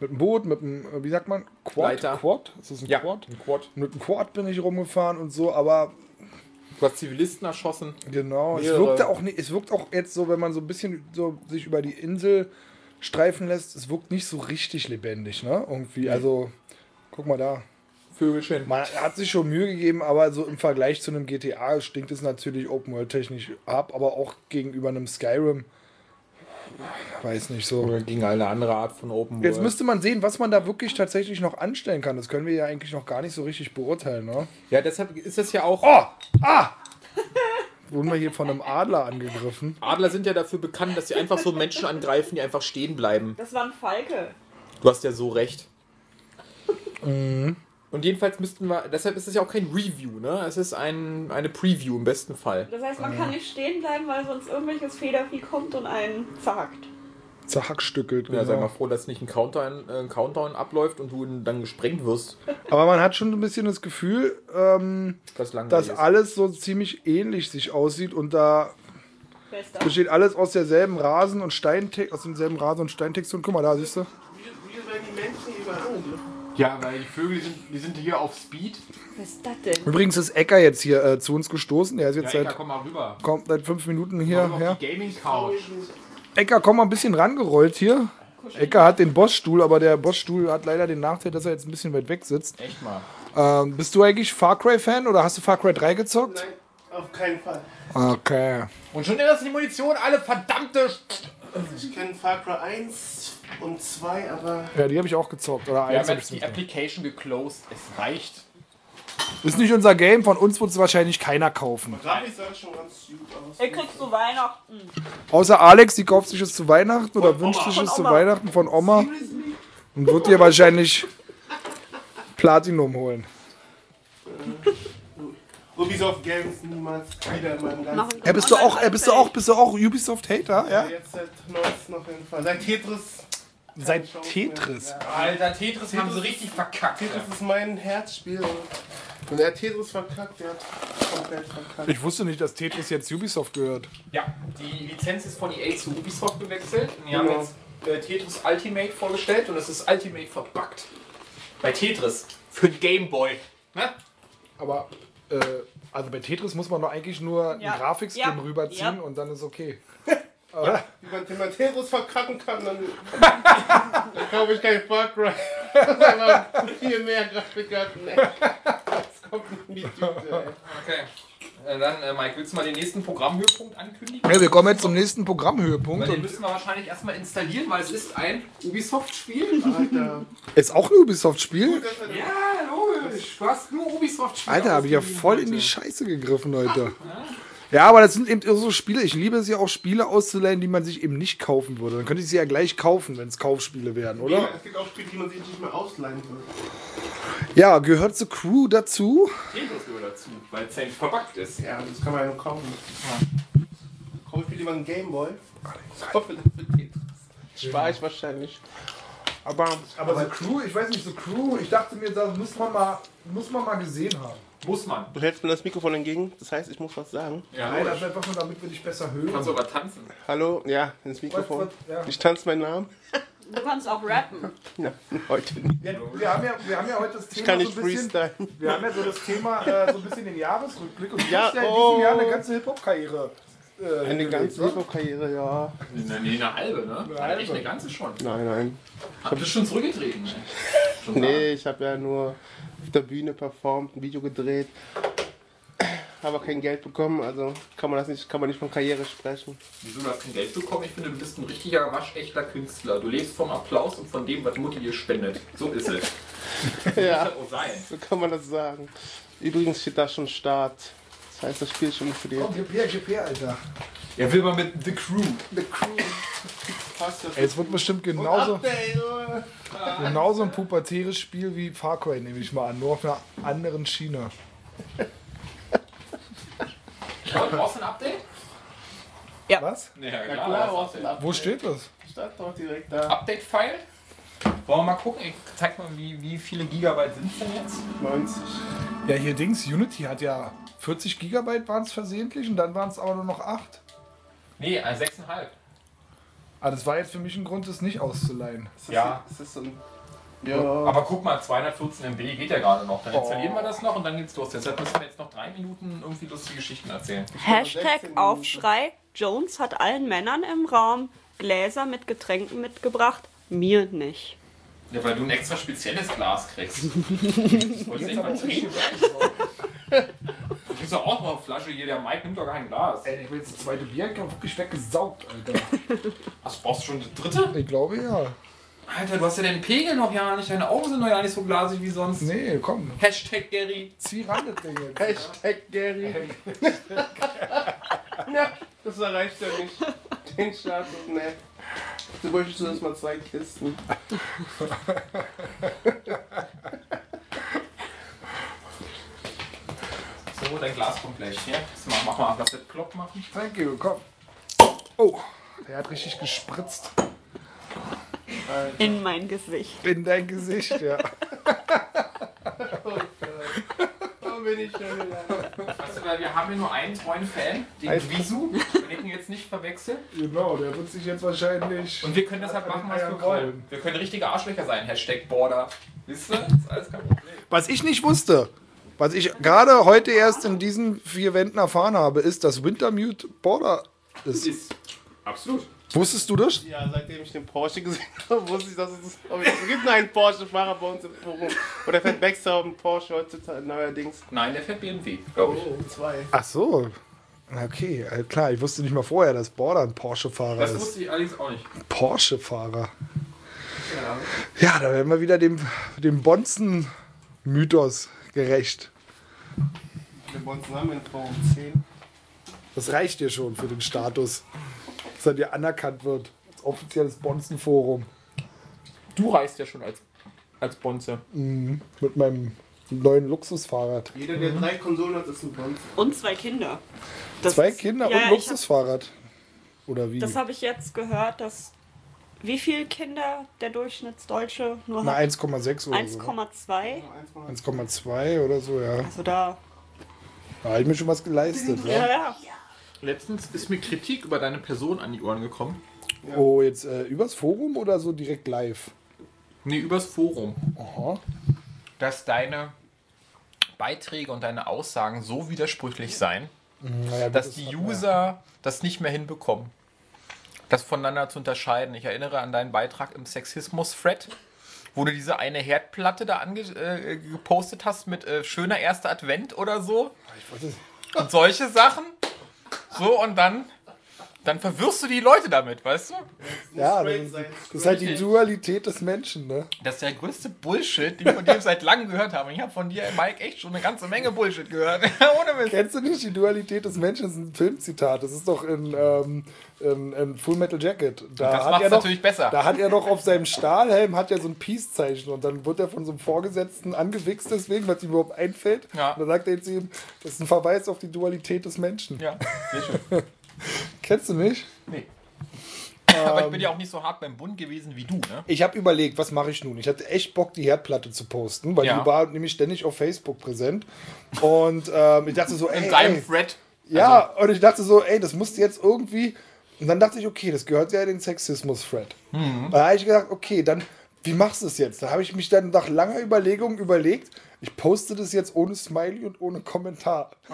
mit einem Boot, mit einem, wie sagt man, Quad? Leiter. Quad? Ist das ein Ja, Quad? ein Quad. Mit einem Quad bin ich rumgefahren und so, aber Du hast Zivilisten erschossen. genau, es wirkte auch nicht, es wirkt auch jetzt so, wenn man so ein bisschen so sich über die Insel streifen lässt, es wirkt nicht so richtig lebendig, ne? Irgendwie, also, guck mal da. Vögelchen. Man hat sich schon Mühe gegeben, aber so im Vergleich zu einem GTA stinkt es natürlich Open World technisch ab, aber auch gegenüber einem Skyrim, weiß nicht so. Oder gegen eine andere Art von Open Jetzt World. müsste man sehen, was man da wirklich tatsächlich noch anstellen kann. Das können wir ja eigentlich noch gar nicht so richtig beurteilen, ne? Ja, deshalb ist es ja auch. Oh! Ah! Wurden wir hier von einem Adler angegriffen? Adler sind ja dafür bekannt, dass sie einfach so Menschen angreifen, die einfach stehen bleiben. Das war ein Falke. Du hast ja so recht. Mhm. Und jedenfalls müssten wir. Deshalb ist es ja auch kein Review, ne? Es ist ein, eine Preview im besten Fall. Das heißt, man kann nicht stehen bleiben, weil sonst irgendwelches Federvieh kommt und einen zerhackt. zerhackstückelt. Ja, sei genau. mal froh, dass nicht ein Countdown, äh, ein Countdown abläuft und du dann gesprengt wirst. Aber man hat schon ein bisschen das Gefühl, ähm, Das dass ist. alles so ziemlich ähnlich sich aussieht und da da? besteht alles aus derselben Rasen- und Steintext, aus demselben Rasen- und Steintextur. Und guck mal, da siehst du. Wie, wie werden die Menschen überall? Ja, weil die Vögel die sind, die sind hier auf Speed. Wer ist das denn? Übrigens ist Ecker jetzt hier äh, zu uns gestoßen. Der ist jetzt Ja, Eka, seit, komm mal rüber. kommt seit fünf Minuten Komm hierher. auf die Couch. Ecker, komm mal ein bisschen rangerollt hier. Ecker hat den Bossstuhl, aber der Bossstuhl hat leider den Nachteil, dass er jetzt ein bisschen weit weg sitzt. Echt mal. Ähm, bist du eigentlich Far Cry-Fan oder hast du Far Cry 3 gezockt? Nein, auf keinen Fall. Okay. Und schon ist die Munition alle verdammte. Ich kenne Far Cry 1 und 2, aber Ja, die habe ich auch gezockt. Oder Wir haben hab jetzt die Application geclosed. Es reicht. Ist nicht unser Game, von uns wird es wahrscheinlich keiner kaufen. grafisch sah das schon ganz gut aus. Er kriegst du Weihnachten. Außer Alex, die kauft sich es zu Weihnachten oder wünscht sich Von es zu Oma. Weihnachten von Oma und wird dir wahrscheinlich Platinum holen. Ubisoft Games niemals wieder in meinem ganzen Ja, bist du auch, äh, bist du auch, bist du auch Ubisoft-Hater? Ja? Jetzt seit neuestem auf jeden Fall. Seit Tetris. Seit Tetris. Ja. Alter, Tetris haben sie richtig verkackt. Tetris ist mein Herzspiel. Und wenn der Tetris verkackt, der hat komplett verkackt. Ich wusste nicht, dass Tetris jetzt Ubisoft gehört. Ja, die Lizenz ist von EA zu Ubisoft gewechselt. Und die haben Genau. jetzt äh, Tetris Ultimate vorgestellt und es ist Ultimate verpackt. Bei Tetris. Für den Gameboy. Ne? Aber äh, also bei Tetris muss man doch eigentlich nur Ja. einen Grafikskin Ja. rüberziehen Ja. und dann ist okay. Wie man Tetris verkacken kann, dann, dann kaufe ich kein Far Cry. Viel mehr Grafik hat. Nee. Das kommt in die Tüte, ey. Okay. Äh, dann, äh, Mike, willst du mal den nächsten Programmhöhepunkt ankündigen? Ja, wir kommen jetzt zum nächsten Programmhöhepunkt. Weil den müssen wir wahrscheinlich erstmal installieren, weil es ist ein Ubisoft-Spiel. Ist auch ein Ubisoft-Spiel? Ja, logisch. Du hast nur Ubisoft-Spiele. Alter, habe ich ja voll in die heute. Scheiße gegriffen heute. Ja, aber das sind eben so Spiele. Ich liebe es ja auch, Spiele auszuleihen, die man sich eben nicht kaufen würde. Dann könnte ich sie ja gleich kaufen, wenn es Kaufspiele wären, oder? Es gibt auch Spiele, die man sich nicht mehr ausleihen will. Ja, gehört zur Crew dazu. Gehört dazu, weil es ja verpackt ist. Ja, das kann man ja nur kaufen. Kaufe ich mir lieber einen Gameboy. Ich hoffe, das für Tetris. Spare ich wahrscheinlich. Aber, Aber so Crew, ich weiß nicht, so Crew, ich dachte mir, das muss man mal, muss man mal gesehen haben. Muss man. du hältst mir das Mikrofon entgegen, das heißt, ich muss was sagen. Ja, Nein, das einfach nur, damit wir dich besser Du hören. kannst sogar tanzen. Hallo, ja, ins Mikrofon. Was, was, ja. Ich tanze meinen Namen. Du kannst auch rappen. Ja, heute nicht. Ja, wir, haben ja, wir haben ja heute das Ich Thema kann so nicht ein bisschen, freestylen. wir haben ja so das Thema äh, so ein bisschen den Jahresrückblick und du Ja, hast ja in oh. diesem Jahr eine ganze Hip-Hop-Karriere. Äh, Eine ganze? Hip-Hop-Karriere, ja. Nee, nee, eine halbe, ne? Eine Eine halbe. Echt eine ganze schon. Nein, nein. Hab das schon zurückgetreten, ne? Schon Nee, ich habe ja nur auf der Bühne performt, ein Video gedreht. Aber kein Geld bekommen, also kann man das nicht, kann man nicht von Karriere sprechen. Wieso, du hast kein Geld bekommen? Ich finde, du bist ein richtiger, waschechter Künstler. Du lebst vom Applaus und von dem, was Mutti dir spendet. So ist es. Ja, Muss auch sein. so kann man das sagen. Übrigens steht da schon Start. Das heißt, das Spiel ist schon für die. Komm, gib her, gib her, Alter. Er will mal mit The Crew. Passt das? Ey, es wird bestimmt genauso, genauso ein pubertäres Spiel wie Far Cry, nehme ich mal an. Nur auf einer anderen Schiene. Ja, brauchst du ein Update? Was? Ja, Ja klar. klar, brauchst du ein Update. Wo steht das? Steht doch direkt da. Update-File? Wollen wir mal gucken? Ich zeig mal, wie, wie viele Gigabyte sind es denn jetzt? 90. Ja, hier Dings, Unity hat ja 40 Gigabyte waren es versehentlich und dann waren es aber nur noch 8. Nee, äh, 6,5. Ah, das war jetzt für mich ein Grund, das nicht auszuleihen. Ist das Ja. So, ist das so ein. Ja. Aber guck mal, 214 MB geht ja gerade noch. Dann Oh. installieren wir das noch und dann geht's los. Deshalb müssen wir jetzt noch drei Minuten irgendwie lustige Geschichten erzählen. 16 Hashtag. Aufschrei. Jones hat allen Männern im Raum Gläser mit Getränken mitgebracht. Mir nicht. Ja, weil du ein extra spezielles Glas kriegst. Das wolltest du nicht mal trinken. Du kriegst doch auch noch eine Flasche hier. Der Mike nimmt doch kein Glas. Ey, ich will jetzt das zweite Bier, ich hab wirklich weggesaugt, Alter. Brauchst du schon das dritte? Ich glaube ja. Alter, du hast ja den Pegel noch ja nicht. Deine Augen sind noch ja nicht so glasig wie sonst. Nee, komm, Hashtag Gary. zieh ran das Ding jetzt. Hashtag Gary. ja, das erreicht ja nicht. Den Status, ne. Du möchtest das mal zwei Kisten. So, dein Glas kommt gleich her. Jetzt mach, mach mal, lass das Klopp machen. Thank you, komm. Oh, der hat richtig gespritzt. In mein Gesicht. In dein Gesicht, ja. Oh, bin ich schon wieder. Weißt du, weil wir haben hier nur einen treuen Fan, den Ein- Visu, wenn ich ihn jetzt nicht verwechsel. Genau, der wird sich jetzt wahrscheinlich. Und wir können deshalb machen, was wir wollen. Wir können richtige Arschlöcher sein. Hashtag Border. Wisst ihr? Das ist alles kein Problem. Was ich nicht wusste, was ich gerade heute erst in diesen vier Wänden erfahren habe, ist, dass Wintermute Border ist. Ist absolut. Wusstest du das? Ja, seitdem ich den Porsche gesehen habe, wusste ich, dass es, es gibt nur einen Porsche-Fahrer bei uns im Forum. Oder fährt Baxter auf dem Porsche heutzutage neuerdings. Nein, der fährt BMW, glaube ich. Oh, zwei. Ach so. Na, Okay, äh, klar, ich wusste nicht mal vorher, dass Border ein Porsche-Fahrer Das ist. wusste ich allerdings auch nicht. Porsche-Fahrer. Ja, da werden wir wieder dem, dem Bonzen-Mythos gerecht. Wir wollen zusammen in Forum 10. Das reicht dir schon für den Status, dass er dir anerkannt wird als offizielles Bonzen-Forum. Du reist ja schon als, als Bonze. Mit meinem neuen Luxusfahrrad. Jeder, der drei Konsolen hat, ist ein Bonz. Und zwei Kinder. Das Zwei ist- Kinder ja, und Luxusfahrrad. Oder wie? Das habe ich jetzt gehört, dass wie viele Kinder der Durchschnittsdeutsche nur Na, hat? 1,6 oder so. 1,2. 1,2 oder so, ja. Also da. Da habe ich mir schon was geleistet. Ja, Ja. ja. Letztens ist mir Kritik über deine Person an die Ohren gekommen. Oh, jetzt äh, übers Forum oder so direkt live? Nee, übers Forum. Aha. Dass deine Beiträge und deine Aussagen so widersprüchlich seien, Naja, gut, dass das die User das nicht mehr hinbekommen. Das voneinander zu unterscheiden. Ich erinnere an deinen Beitrag im Sexismus-Thread, wo du diese eine Herdplatte da ange äh, gepostet hast mit äh, schöner erster Advent oder so. Ich wollte- Und solche Sachen. So, und dann, dann verwirrst du die Leute damit, weißt du? Ja, das ist, das ist halt die Dualität des Menschen, ne? Das ist der größte Bullshit, den ich von dir seit langem gehört habe. Und ich habe von dir, Mike, echt schon eine ganze Menge Bullshit gehört. Ohne Mist. Kennst du nicht die Dualität des Menschen? Das ist ein Filmzitat. Das ist doch in, ähm, in, in Full Metal Jacket. Da Das er doch, natürlich besser. Da hat er doch auf seinem Stahlhelm hat er so ein Peace-Zeichen und dann wird er von so einem Vorgesetzten angewichst deswegen, was ihm überhaupt einfällt. Ja. Und dann sagt er zu ihm, das ist ein Verweis auf die Dualität des Menschen. Ja, sehr schön. Kennst du nicht? Nee. Aber ich bin ja auch nicht so hart beim Bund gewesen wie du, ne? Ich habe überlegt, was mache ich nun? Ich hatte echt Bock, die Herdplatte zu posten, weil Ja. die war nämlich ständig auf Facebook präsent. Und ähm, ich dachte so, ey, In deinem ey, Thread. Ja, und ich dachte so, ey, das musst du jetzt irgendwie. Und dann dachte ich, okay, das gehört ja in den Sexismus-Thread. Da habe ich gedacht, okay, dann, wie machst du es jetzt? Da habe ich mich dann nach langer Überlegung überlegt, ich poste das jetzt ohne Smiley und ohne Kommentar.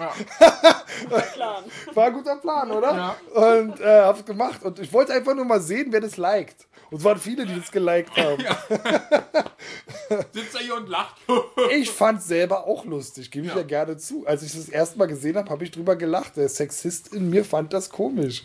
Plan. War ein guter Plan, oder? Ja. Und äh, hab's gemacht. Und ich wollte einfach nur mal sehen, wer das liked. Und es waren viele, die das geliked haben. Sitzt er hier und lacht. Ich fand selber auch lustig, gebe ich ja. Ja. gerne zu. Als ich das erste Mal gesehen habe, habe ich drüber gelacht. Der Sexist in mir fand das komisch.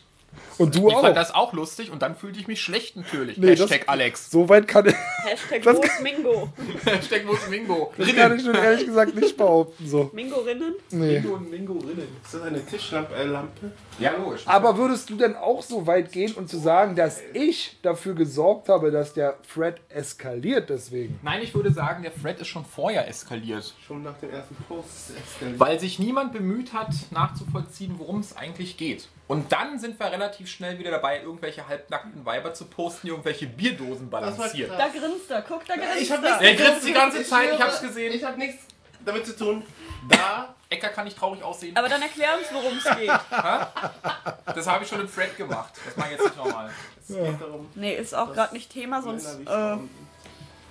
Und du Ich auch. fand das auch lustig und dann fühlte ich mich schlecht natürlich. Nee, das- Hashtag Alex. so weit kann ich, Hashtag Das wo ist Mingo? Hashtag wo ist Mingo? das kann ich nun ehrlich gesagt nicht behaupten. So. Mingorinnen? Nee. und Mingo rinnen. Ist das eine Tischlampe? Äh, Lampe? Ja, logisch. Aber würdest du denn auch so weit gehen und zu sagen, dass ich dafür gesorgt habe, dass der Thread eskaliert deswegen? Nein, ich würde sagen, der Thread ist schon vorher eskaliert. Schon nach dem ersten Post ist es eskaliert. Weil sich niemand bemüht hat, nachzuvollziehen, worum es eigentlich geht. Und dann sind wir relativ schnell wieder dabei, irgendwelche halbnackten Weiber zu posten, die irgendwelche Bierdosen balancieren. Da grinst er, guck, da grinst Ich hab er. Der grinst die ganze Zeit, ich hab's gesehen. Ich hab nichts damit zu tun. Da Ecker kann nicht traurig aussehen. Aber dann erklär uns, worum es geht. Das habe ich schon im Thread gemacht. Das mache ich jetzt nicht nochmal. es geht darum, Nee, ist auch gerade nicht Thema, sonst. Äh, Frauen.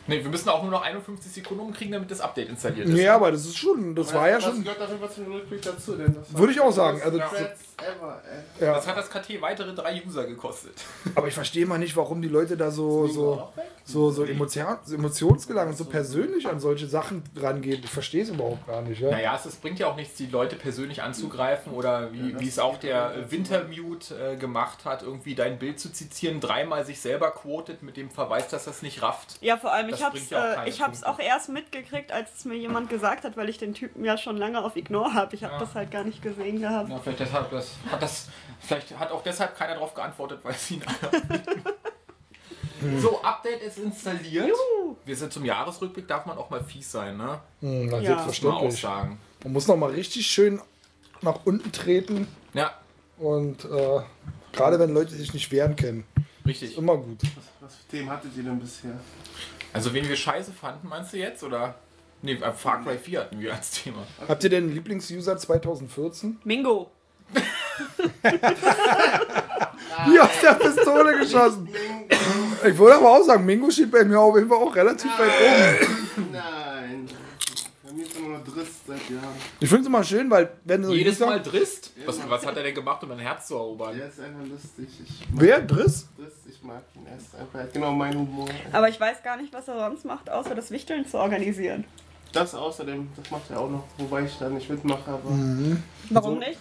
Ne, wir müssen auch nur noch 51 Sekunden umkriegen, damit das Update installiert ist. Nee, aber das ist schon, das war ja das schon. gehört auf jeden Fall zum Rückblick dazu. Denn das Würde ich auch sagen, also- Threads ever, ey. Ja. Das hat das KT weitere drei User gekostet. Aber ich verstehe mal nicht, warum die Leute da so, so, so, so emotion, emotionsgelangt und so persönlich an solche Sachen rangehen. Ich verstehe es überhaupt gar nicht. Ja? Naja, es, es bringt ja auch nichts, die Leute persönlich anzugreifen oder wie, wie es auch der Wintermute äh, gemacht hat, irgendwie dein Bild zu zitieren, dreimal sich selber quotet mit dem Verweis, dass das nicht rafft. ja, vor allem, Das ich hab's, bringt ja auch äh, ich hab's auch erst mitgekriegt, als es mir jemand gesagt hat, weil ich den Typen ja schon lange auf Ignore habe. Ich habe Ja. das halt gar nicht gesehen gehabt. Ja, vielleicht deshalb das, hat das, vielleicht hat auch deshalb keiner darauf geantwortet, weil es ihn alle. So, Update ist installiert. Wir sind zum Jahresrückblick, darf man auch mal fies sein, ne? Hm, na, Ja. Muss man auch selbstverständlich. sagen. Man muss noch mal richtig schön nach unten treten Ja, und äh, gerade wenn Leute sich nicht wehren können, richtig. immer gut. Was Was für Themen hattet ihr denn bisher? Also, wen wir scheiße fanden, meinst du jetzt? Oder? Nee, äh, Far Cry 4 hatten wir als Thema. Habt ihr denn einen Lieblingsuser 2014? Mingo. Wie aus der Pistole geschossen. Ich würde aber auch sagen, Mingo steht bei mir auf jeden Fall auch relativ weit oben. Nein. Bei mir ist immer noch Driss seit Jahren. Ich finde es immer schön, weil wenn so Jedes Mal Drist? Was, was hat er denn gemacht, um dein Herz zu erobern? Der ist einfach lustig. Wer? Driss? Driss, ich mag ihn. Er ist einfach er hat genau mein Humor. Aber ich weiß gar nicht, was er sonst macht, außer das Wichteln zu organisieren. Das außerdem, das macht er auch noch, wobei ich da nicht mitmache, aber Warum nicht?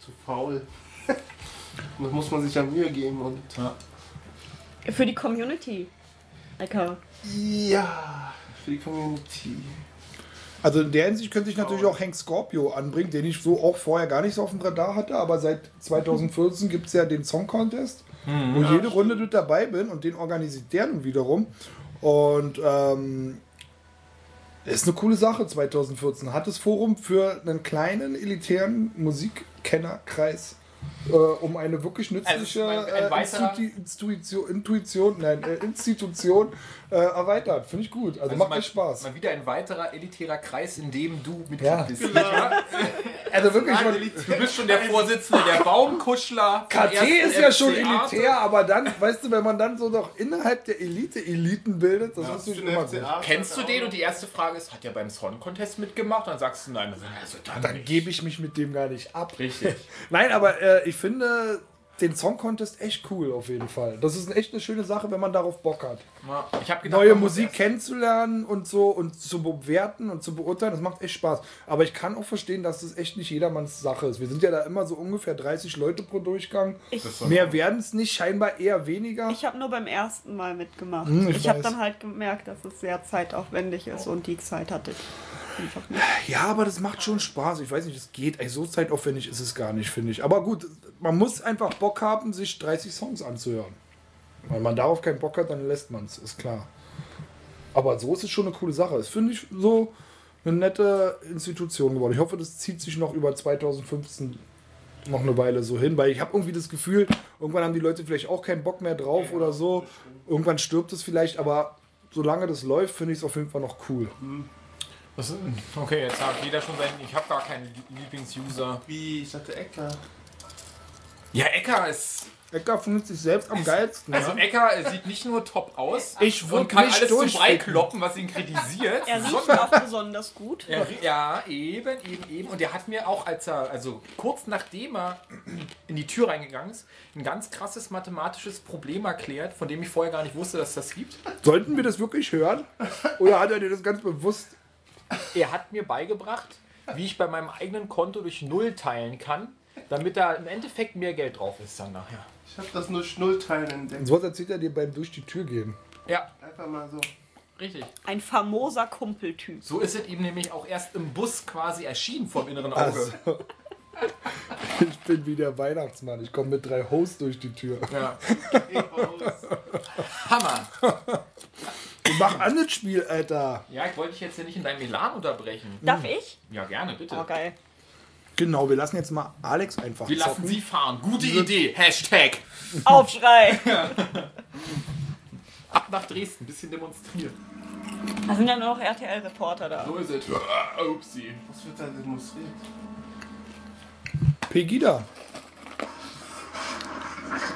Zu faul. da muss man sich ja Mühe geben und. Für die Community. Lecker. Ja, für die Community. Also in der Hinsicht könnte ich natürlich auch Hank Scorpio anbringen, den ich so auch vorher gar nicht so auf dem Radar hatte, aber seit 2014 gibt es ja den Song Contest, wo jede Runde mit dabei bin und den organisiert der nun wiederum. Und ähm, ist eine coole Sache 2014. Hat das Forum für einen kleinen, elitären Musikkennerkreis äh, um eine wirklich nützliche Also, ein- ein äh, Institution, Intuition, nein, äh, Institution äh, erweitert. Finde ich gut. Also, macht mal, echt Spaß. Mal wieder ein weiterer elitärer Kreis, in dem du Mitglied Ja. bist. Genau. Also wirklich schon. Du bist schon der Vorsitzende der Baumkuschler. KT ist ja schon elitär, aber dann, weißt du, wenn man dann so noch innerhalb der Elite Eliten bildet, das ist Für natürlich immer gut. Kennst du den? Und die erste Frage ist, hat er beim Song Contest mitgemacht? Und dann sagst du nein. Also, also dann, Dann gebe ich mich mit dem gar nicht ab. Richtig. Nein, aber äh, ich finde den Song Contest echt cool auf jeden Fall. Das ist echt eine schöne Sache, wenn man darauf Bock hat. Ich hab gedacht, Neue Musik kennenzulernen und so und zu bewerten und zu beurteilen, das macht echt Spaß. Aber ich kann auch verstehen, dass das echt nicht jedermanns Sache ist. Wir sind ja da immer so ungefähr 30 Leute pro Durchgang. Ich, Mehr werden es nicht, scheinbar eher weniger. ich habe nur beim ersten Mal mitgemacht. Hm, ich ich habe dann halt gemerkt, dass es sehr zeitaufwendig ist und die Zeit hatte ich einfach nicht. Ja, aber das macht schon Spaß. Ich weiß nicht, es geht. Ey, so zeitaufwendig ist es gar nicht, finde ich. Aber gut, man muss einfach Bock haben, sich 30 Songs anzuhören. Wenn man darauf keinen Bock hat, dann lässt man es, ist klar. Aber so ist es schon eine coole Sache. Das finde ich so eine nette Institution geworden. Ich hoffe, das zieht sich noch über 2015 noch eine Weile so hin, weil ich habe irgendwie das Gefühl, irgendwann haben die Leute vielleicht auch keinen Bock mehr drauf oder so. Irgendwann stirbt es vielleicht, aber solange das läuft, finde ich es auf jeden Fall noch cool. Das ist- Okay, jetzt hat jeder schon seinen. Ich habe gar keinen Lieblingsuser. Wie, ich hatte Ecker. Ja, Ecker ist. Ecker findet sich selbst am geilsten. Also ja? Ecker er sieht nicht nur top aus Ich und kann nicht alles zu Brei kloppen, was ihn kritisiert. Er riecht sondern auch besonders gut. er, ja, eben, eben, eben. Und der hat mir auch, als er, also kurz nachdem er in die Tür reingegangen ist, ein ganz krasses mathematisches Problem erklärt, von dem ich vorher gar nicht wusste, dass es das gibt. Sollten wir das wirklich hören? Oder hat er dir das ganz bewusst? Er hat mir beigebracht, wie ich bei meinem eigenen Konto durch Null teilen kann, damit da im Endeffekt mehr Geld drauf ist dann nachher. Ich habe das nur Schnullteilen entdeckt. So was erzählt er dir beim durch die Tür gehen. Ja, Einfach mal so. richtig. Ein famoser Kumpeltyp. So ist es ihm nämlich auch erst im Bus quasi erschienen vom inneren Auge. Also, ich bin wie der Weihnachtsmann. Ich komme mit drei Hosts durch die Tür. Ja. Geh raus. Hammer. Mach an das Spiel, Alter. Ja, ich wollte dich jetzt hier nicht in deinem Melan unterbrechen. Darf ich? Ja, gerne, bitte. Oh, geil. Genau, wir lassen jetzt mal Alex einfach Wir lassen zocken. sie fahren. Gute Idee. Hashtag. Aufschrei! Ab nach Dresden. Bisschen demonstrieren. Da sind ja nur noch RTL-Reporter da. So ist es. Upsi. Was wird da demonstriert? Pegida.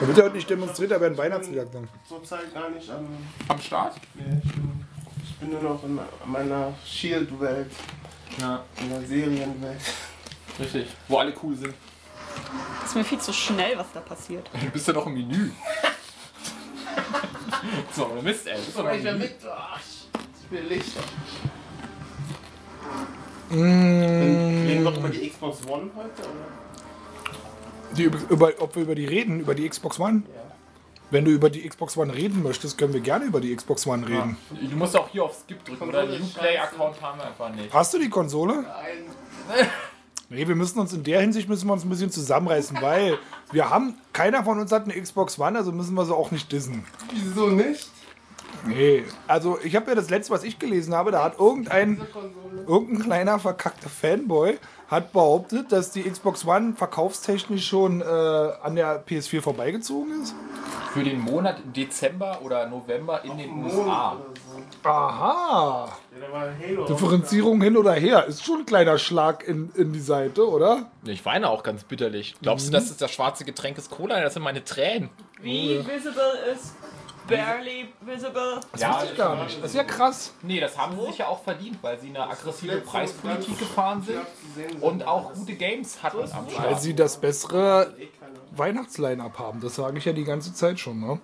Da wird ja heute nicht demonstriert, da werden Weihnachtslieder gesungen. Zurzeit gar nicht am. Am Start? Nee, ich, bin, ich bin nur noch in meiner Shield-Welt, Ja, in der Serienwelt. richtig. Wo alle cool sind. Das ist mir viel zu schnell, was da passiert. Du bist ja noch im Menü. so, Mist, ey. Du bist doch im Menü. mit. Ach, ich will Licht. Mm, Reden wir noch über die Xbox One heute? Oder? Die, über, ob wir über die reden, über die Xbox One? Ja. Wenn du über die Xbox One reden möchtest, können wir gerne über die Xbox One Ja. reden. Du musst auch hier auf Skip drücken, oder? Den Uplay-Account haben wir einfach nicht. Hast du die Konsole? Nein. Nee, wir müssen uns in der Hinsicht müssen wir uns ein bisschen zusammenreißen, weil wir haben, keiner von uns hat eine Xbox One, also müssen wir sie auch nicht dissen. Wieso nicht? Nee, also ich habe ja das letzte, was ich gelesen habe, da hat irgendein, irgendein kleiner verkackter Fanboy hat behauptet, dass die Xbox One verkaufstechnisch schon äh, an der PS4 vorbeigezogen ist. Für den Monat Dezember oder November in den USA. Aha. Ja. Differenzierung hin oder her. Ist schon ein kleiner Schlag in, in die Seite, oder? Ich weine auch ganz bitterlich. Glaubst du, das ist das schwarze Getränk ist Cola? Das sind meine Tränen. Wie visible ist barely visible? Das Ja, wusste ich gar nicht. Das ist ja krass. Nee, das haben sie sich ja auch verdient, weil sie eine aggressive Preispolitik gefahren sind und auch gute Games hatten am Weil Start. sie das bessere Weihnachtsline-Up haben. Das sage ich ja die ganze Zeit schon. Ne?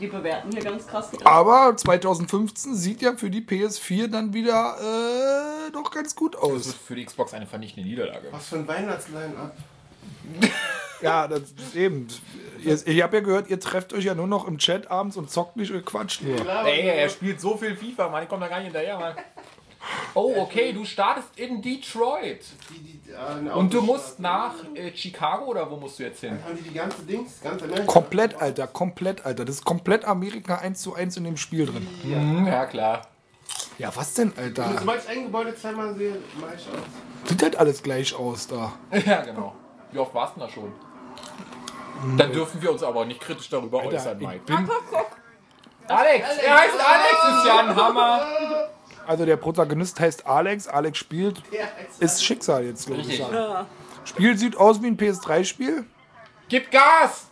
Die bewerten hier ganz krass. Aber 2015 sieht ja für die PS4 dann wieder äh, doch ganz gut Das wird aus. für die Xbox eine vernichtende Niederlage. Was für ein Weihnachtsline ab. Ja, das ist eben. Ihr, ich habe ja gehört, ihr trefft euch ja nur noch im Chat abends und zockt nicht und quatscht nur. Ey, er spielt so viel FIFA, Mann, ich komme da gar nicht hinterher, Mann. Oh, okay, du startest in Detroit. Die, die, äh, eine Und du musst nach äh, Chicago oder wo musst du jetzt hin? Haben die die ganze Dings? Ganz Amerika? Komplett, Alter, komplett, Alter. Das ist komplett Amerika 1 zu 1 in dem Spiel drin. Hm, ja, klar. Ja, was denn, Alter? Sobald ich ein Gebäude zweimal sehe, mach ich aus. Sieht halt alles gleich aus da. Ja, genau. Wie oft warst du da schon? Dann dürfen wir uns aber nicht kritisch darüber Alter, äußern, ich Mike. bin, Alex! Er heißt Alex, ist ja ein Hammer! also der Protagonist heißt Alex. Alex spielt, ist Schicksal jetzt, glaube ich. Sagen. Spiel sieht aus wie ein PS3-Spiel. Gib Gas!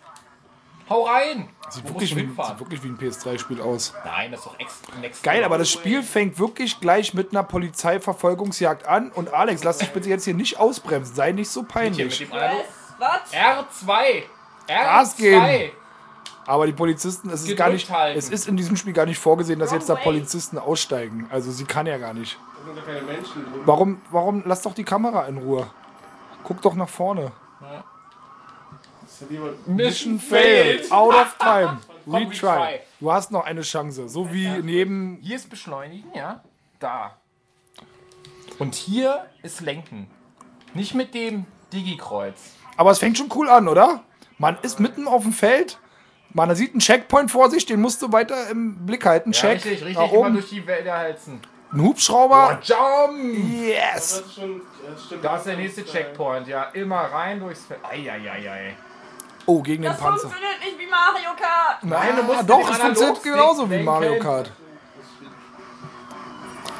Hau rein! Sieht wirklich, wie, sieht wirklich wie ein PS3-Spiel aus. Nein, das ist doch ex next Geil, aber das Spiel fängt wirklich gleich mit einer Polizeiverfolgungsjagd an. Und Alex, lass dich bitte jetzt hier nicht ausbremsen. Sei nicht so peinlich. dem Analog. Was? R2! Gas R2! geben. Aber die Polizisten, es ist gar nicht, halten. es ist in diesem Spiel gar nicht vorgesehen, dass jetzt da. Polizisten aussteigen. Also sie kann ja gar nicht. Da sind doch keine Menschen drin. Warum, warum, lass doch die Kamera in Ruhe. Guck doch nach vorne. Ja Mission Failed. Out of time. Retry. Du hast noch eine Chance. So wie jedem. Hier ist Beschleunigen, ja. Da. Und hier ist Lenken. Nicht mit dem Digi-Kreuz. Aber es fängt schon cool an, oder? Man ist mitten auf dem Feld. Man sieht einen Checkpoint vor sich, den musst du weiter im Blick halten. Ja, Check. richtig, richtig. Nach Immer oben. durch die Wälder heizen. Ein Hubschrauber. Jump! Yes. Das ist schon, das stimmt. Da ist der nächste Checkpoint, ja. Immer rein durchs Feld. Eieiei. Oh, gegen den Das Panzer. funktioniert nicht wie Mario Kart. Nein, du musst Ah, doch, es funktioniert genauso wie. Mario Kart.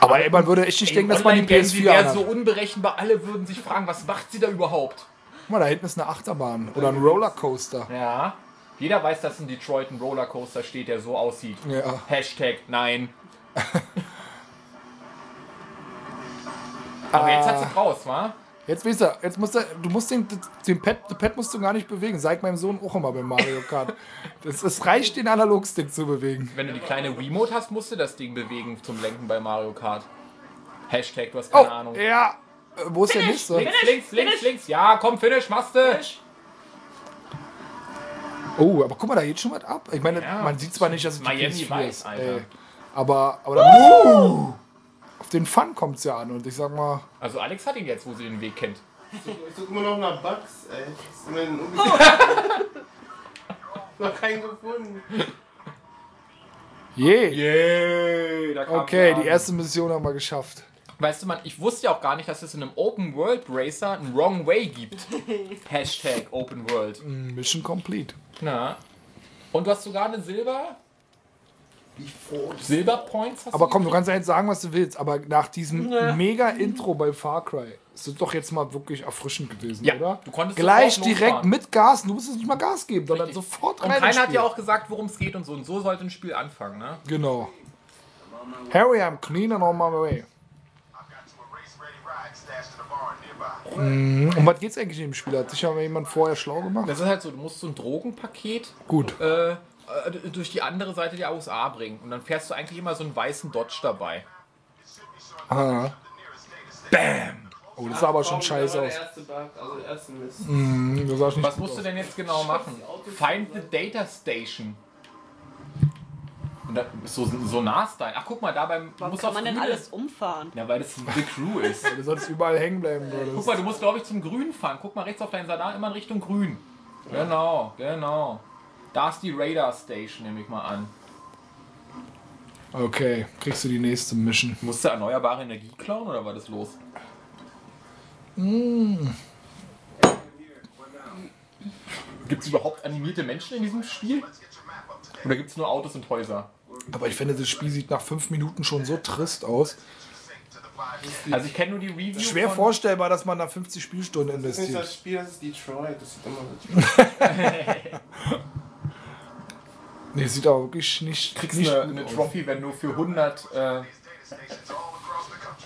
Aber ey, man würde echt nicht denken, dass man die Online-Games, die PS4 wären hat. so unberechenbar. Alle würden sich fragen, was macht sie da überhaupt? Guck mal, da hinten ist eine Achterbahn oder ein Rollercoaster. Ja. Jeder weiß, dass in Detroit ein Rollercoaster steht, der so aussieht. Ja. Hashtag nein. Aber jetzt hat sie raus, wa? Jetzt weißt du, jetzt musst du, du musst den, den Pad, das Pad musst du gar nicht bewegen. Sag meinem Sohn auch immer bei Mario Kart. Das, es reicht, den Analogstick zu bewegen. Wenn du die kleine Remote hast, musst du das Ding bewegen zum Lenken bei Mario Kart. Hashtag, du hast keine Oh, Ahnung. ja. Äh, Wo ist der nächste? Links, links, links, links. Ja, komm, finish, machst du. Oh, aber guck mal, da geht schon was ab. Ich meine, Ja. man sieht zwar nicht, dass es die Miami PS4 ist. Alter. Ey. Aber, aber da, auf den Fun kommt es ja an. Und ich sag mal, Also Alex hat ihn jetzt, wo sie den Weg kennt. Ich suche immer noch nach Bugs, ey. Ist immerhin umgekehrt. noch keinen gefunden. da kam Okay, die erste Mission haben wir geschafft. Weißt du, man, ich wusste ja auch gar nicht, dass es in einem Open World Racer einen Wrong Way gibt. Hashtag Open World. Mission complete. Na. Und du hast sogar eine Silber. Silberpoints hast Aber du komm, du kannst ja jetzt sagen, was du willst. Aber nach diesem Ja. Mega-Intro bei Far Cry ist das doch jetzt mal wirklich erfrischend gewesen, Ja, oder? du konntest Gleich direkt losfahren. mit Gas. Du musst jetzt nicht mal Gas geben, sondern Richtig. sofort Und rein keiner ins hat ja auch gesagt, worum es geht und so. Und so sollte ein Spiel anfangen, ne? Genau. Harry, I'm clean and on my way. Um was geht's eigentlich in dem Spiel? Hat sich ja mal jemand vorher schlau gemacht? Das ist halt so, du musst so ein Drogenpaket Gut. äh, äh, durch die andere Seite der USA bringen. Und dann fährst du eigentlich immer so einen weißen Dodge dabei. Aha. Bam! Oh, das sah aber schon scheiße aus. Mhm, das sah nicht Was musst du denn jetzt genau machen? Find the Data Station. Und da ist so, so Nahstyle. Ach, guck mal, da beim. Du Warum musst kann man denn Grüne- alles umfahren? Ja, weil das The Crew ist. Weil du sonst überall hängen bleiben Guck würdest. mal, du musst, glaube ich, zum Grün fahren. Guck mal rechts auf deinen Sadar, immer in Richtung Grün. Genau, genau. Da ist die Radar Station, nehme ich mal an. Okay, kriegst du die nächste Mission. Musst du erneuerbare Energie klauen oder war das los? Gibt es überhaupt animierte Menschen in diesem Spiel? Oder gibt es nur Autos und Häuser? Aber ich finde, das Spiel sieht nach fünf Minuten schon so trist aus. Also ich kenne nur die Review. Schwer von- vorstellbar, dass man da 50 Spielstunden Das ist nicht das investiert. Spiel, das ist Detroit. Das sieht immer so Nee, sieht aber wirklich nicht, kriegst nicht eine, eine. Trophy, wenn du für 100 äh,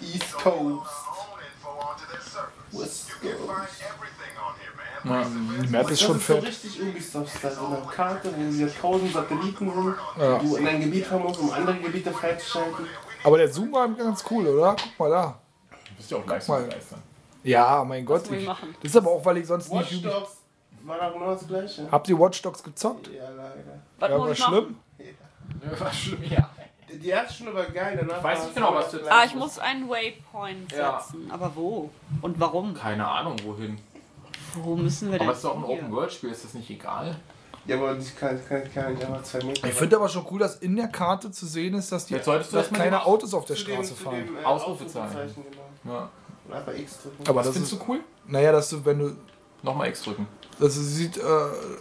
East Coast. West Coast. Die Map ist Das schon ist so fett. richtig Ubisoft-Style. So eine Karte, wo wieder tausend Satelliten sind, Ja. du in ein Gebiet haben musst, um andere Gebiete freizuschalten. Aber der Zoom war ganz cool, oder? Guck mal da. bist du auch mal. leistungsbegeistert. Ja, mein Gott. ich Ich, das ist aber auch, weil ich sonst Watch nicht. Dogs war doch genau das gleiche. Habt ihr Watch Dogs gezockt? Ja, leider. Was Ja, war ich schlimm. War schlimm, ja. Die- Die erste Stunde war geil, danach Ich weiß nicht es genau, was du Ah, ich muss einen Waypoint Ja. setzen. Aber wo? Und warum? Keine Ahnung, wohin. Wo müssen wir denn? Aber es ist doch ein? Open-World-Spiel, ist das nicht egal? Ja, aber ich kann, kann, kann nicht einfach zwei Meter. Ich finde aber schon cool, dass in der Karte zu sehen ist, dass, die, Jetzt solltest du dass das mal machen. Autos auf der dem- Straße zu fahren. dem, äh, Ausrufezeichen. genau. Ja. Und einfach X drücken. Aber Was das findest ist, du cool? naja, dass du, wenn du, Nochmal X drücken. dass du sieht, äh,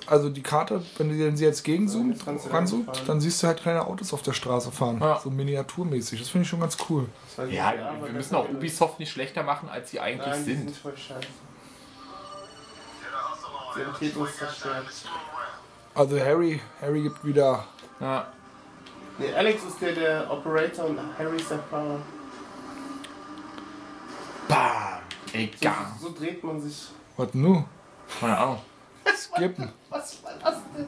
also die Karte, wenn du sie jetzt gegenzoomt, du ranzoomt, dann siehst du halt keine Autos auf der Straße fahren. Ja. So miniaturmäßig. Das finde ich schon ganz cool. Das die Ja, Arbeit, wir das müssen auch Ubisoft nicht schlechter machen, als sie eigentlich Nein, die sind. sind voll scheiße. Haben Tetris zerstört. Also Harry, Harry gibt wieder. Ja. Nee, Alex ist der, der Operator und Harry ist der Fahrer. Bam! So, Egal. so dreht man sich. Was nu? Keine Ahnung. Skippen. Was war das denn?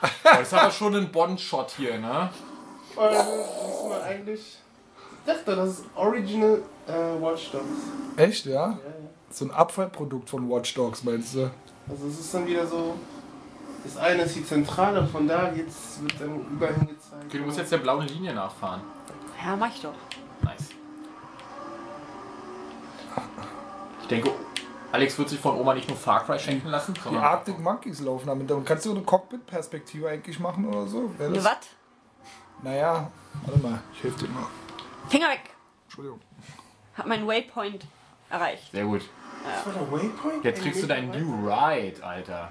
Oh, das ist aber schon ein Bond-Shot hier, ne? Oh, das ist man eigentlich. Ich dachte, das ist Original äh, Watch Dogs. Echt, ja? Ja, ja. So ein Abfallprodukt von Watch Dogs, meinst du? Also es ist dann wieder so. Das eine ist die Zentrale, von da geht's, wird dann überall hingezeigt. Okay, du musst jetzt der blauen Linie nachfahren. Ja, mach ich doch. Nice. Ich denke, Alex wird sich von Oma nicht nur Far Cry schenken lassen, Die sondern Arctic Monkeys laufen damit. Und kannst du eine Cockpit-Perspektive eigentlich machen oder so? Wäre Ne, das- was? Naja, warte mal, ich helfe dir mal. Finger weg! Entschuldigung. Hab meinen Waypoint erreicht. Sehr gut. Das war der Waypoint? Jetzt kriegst du dein New Ride, Alter.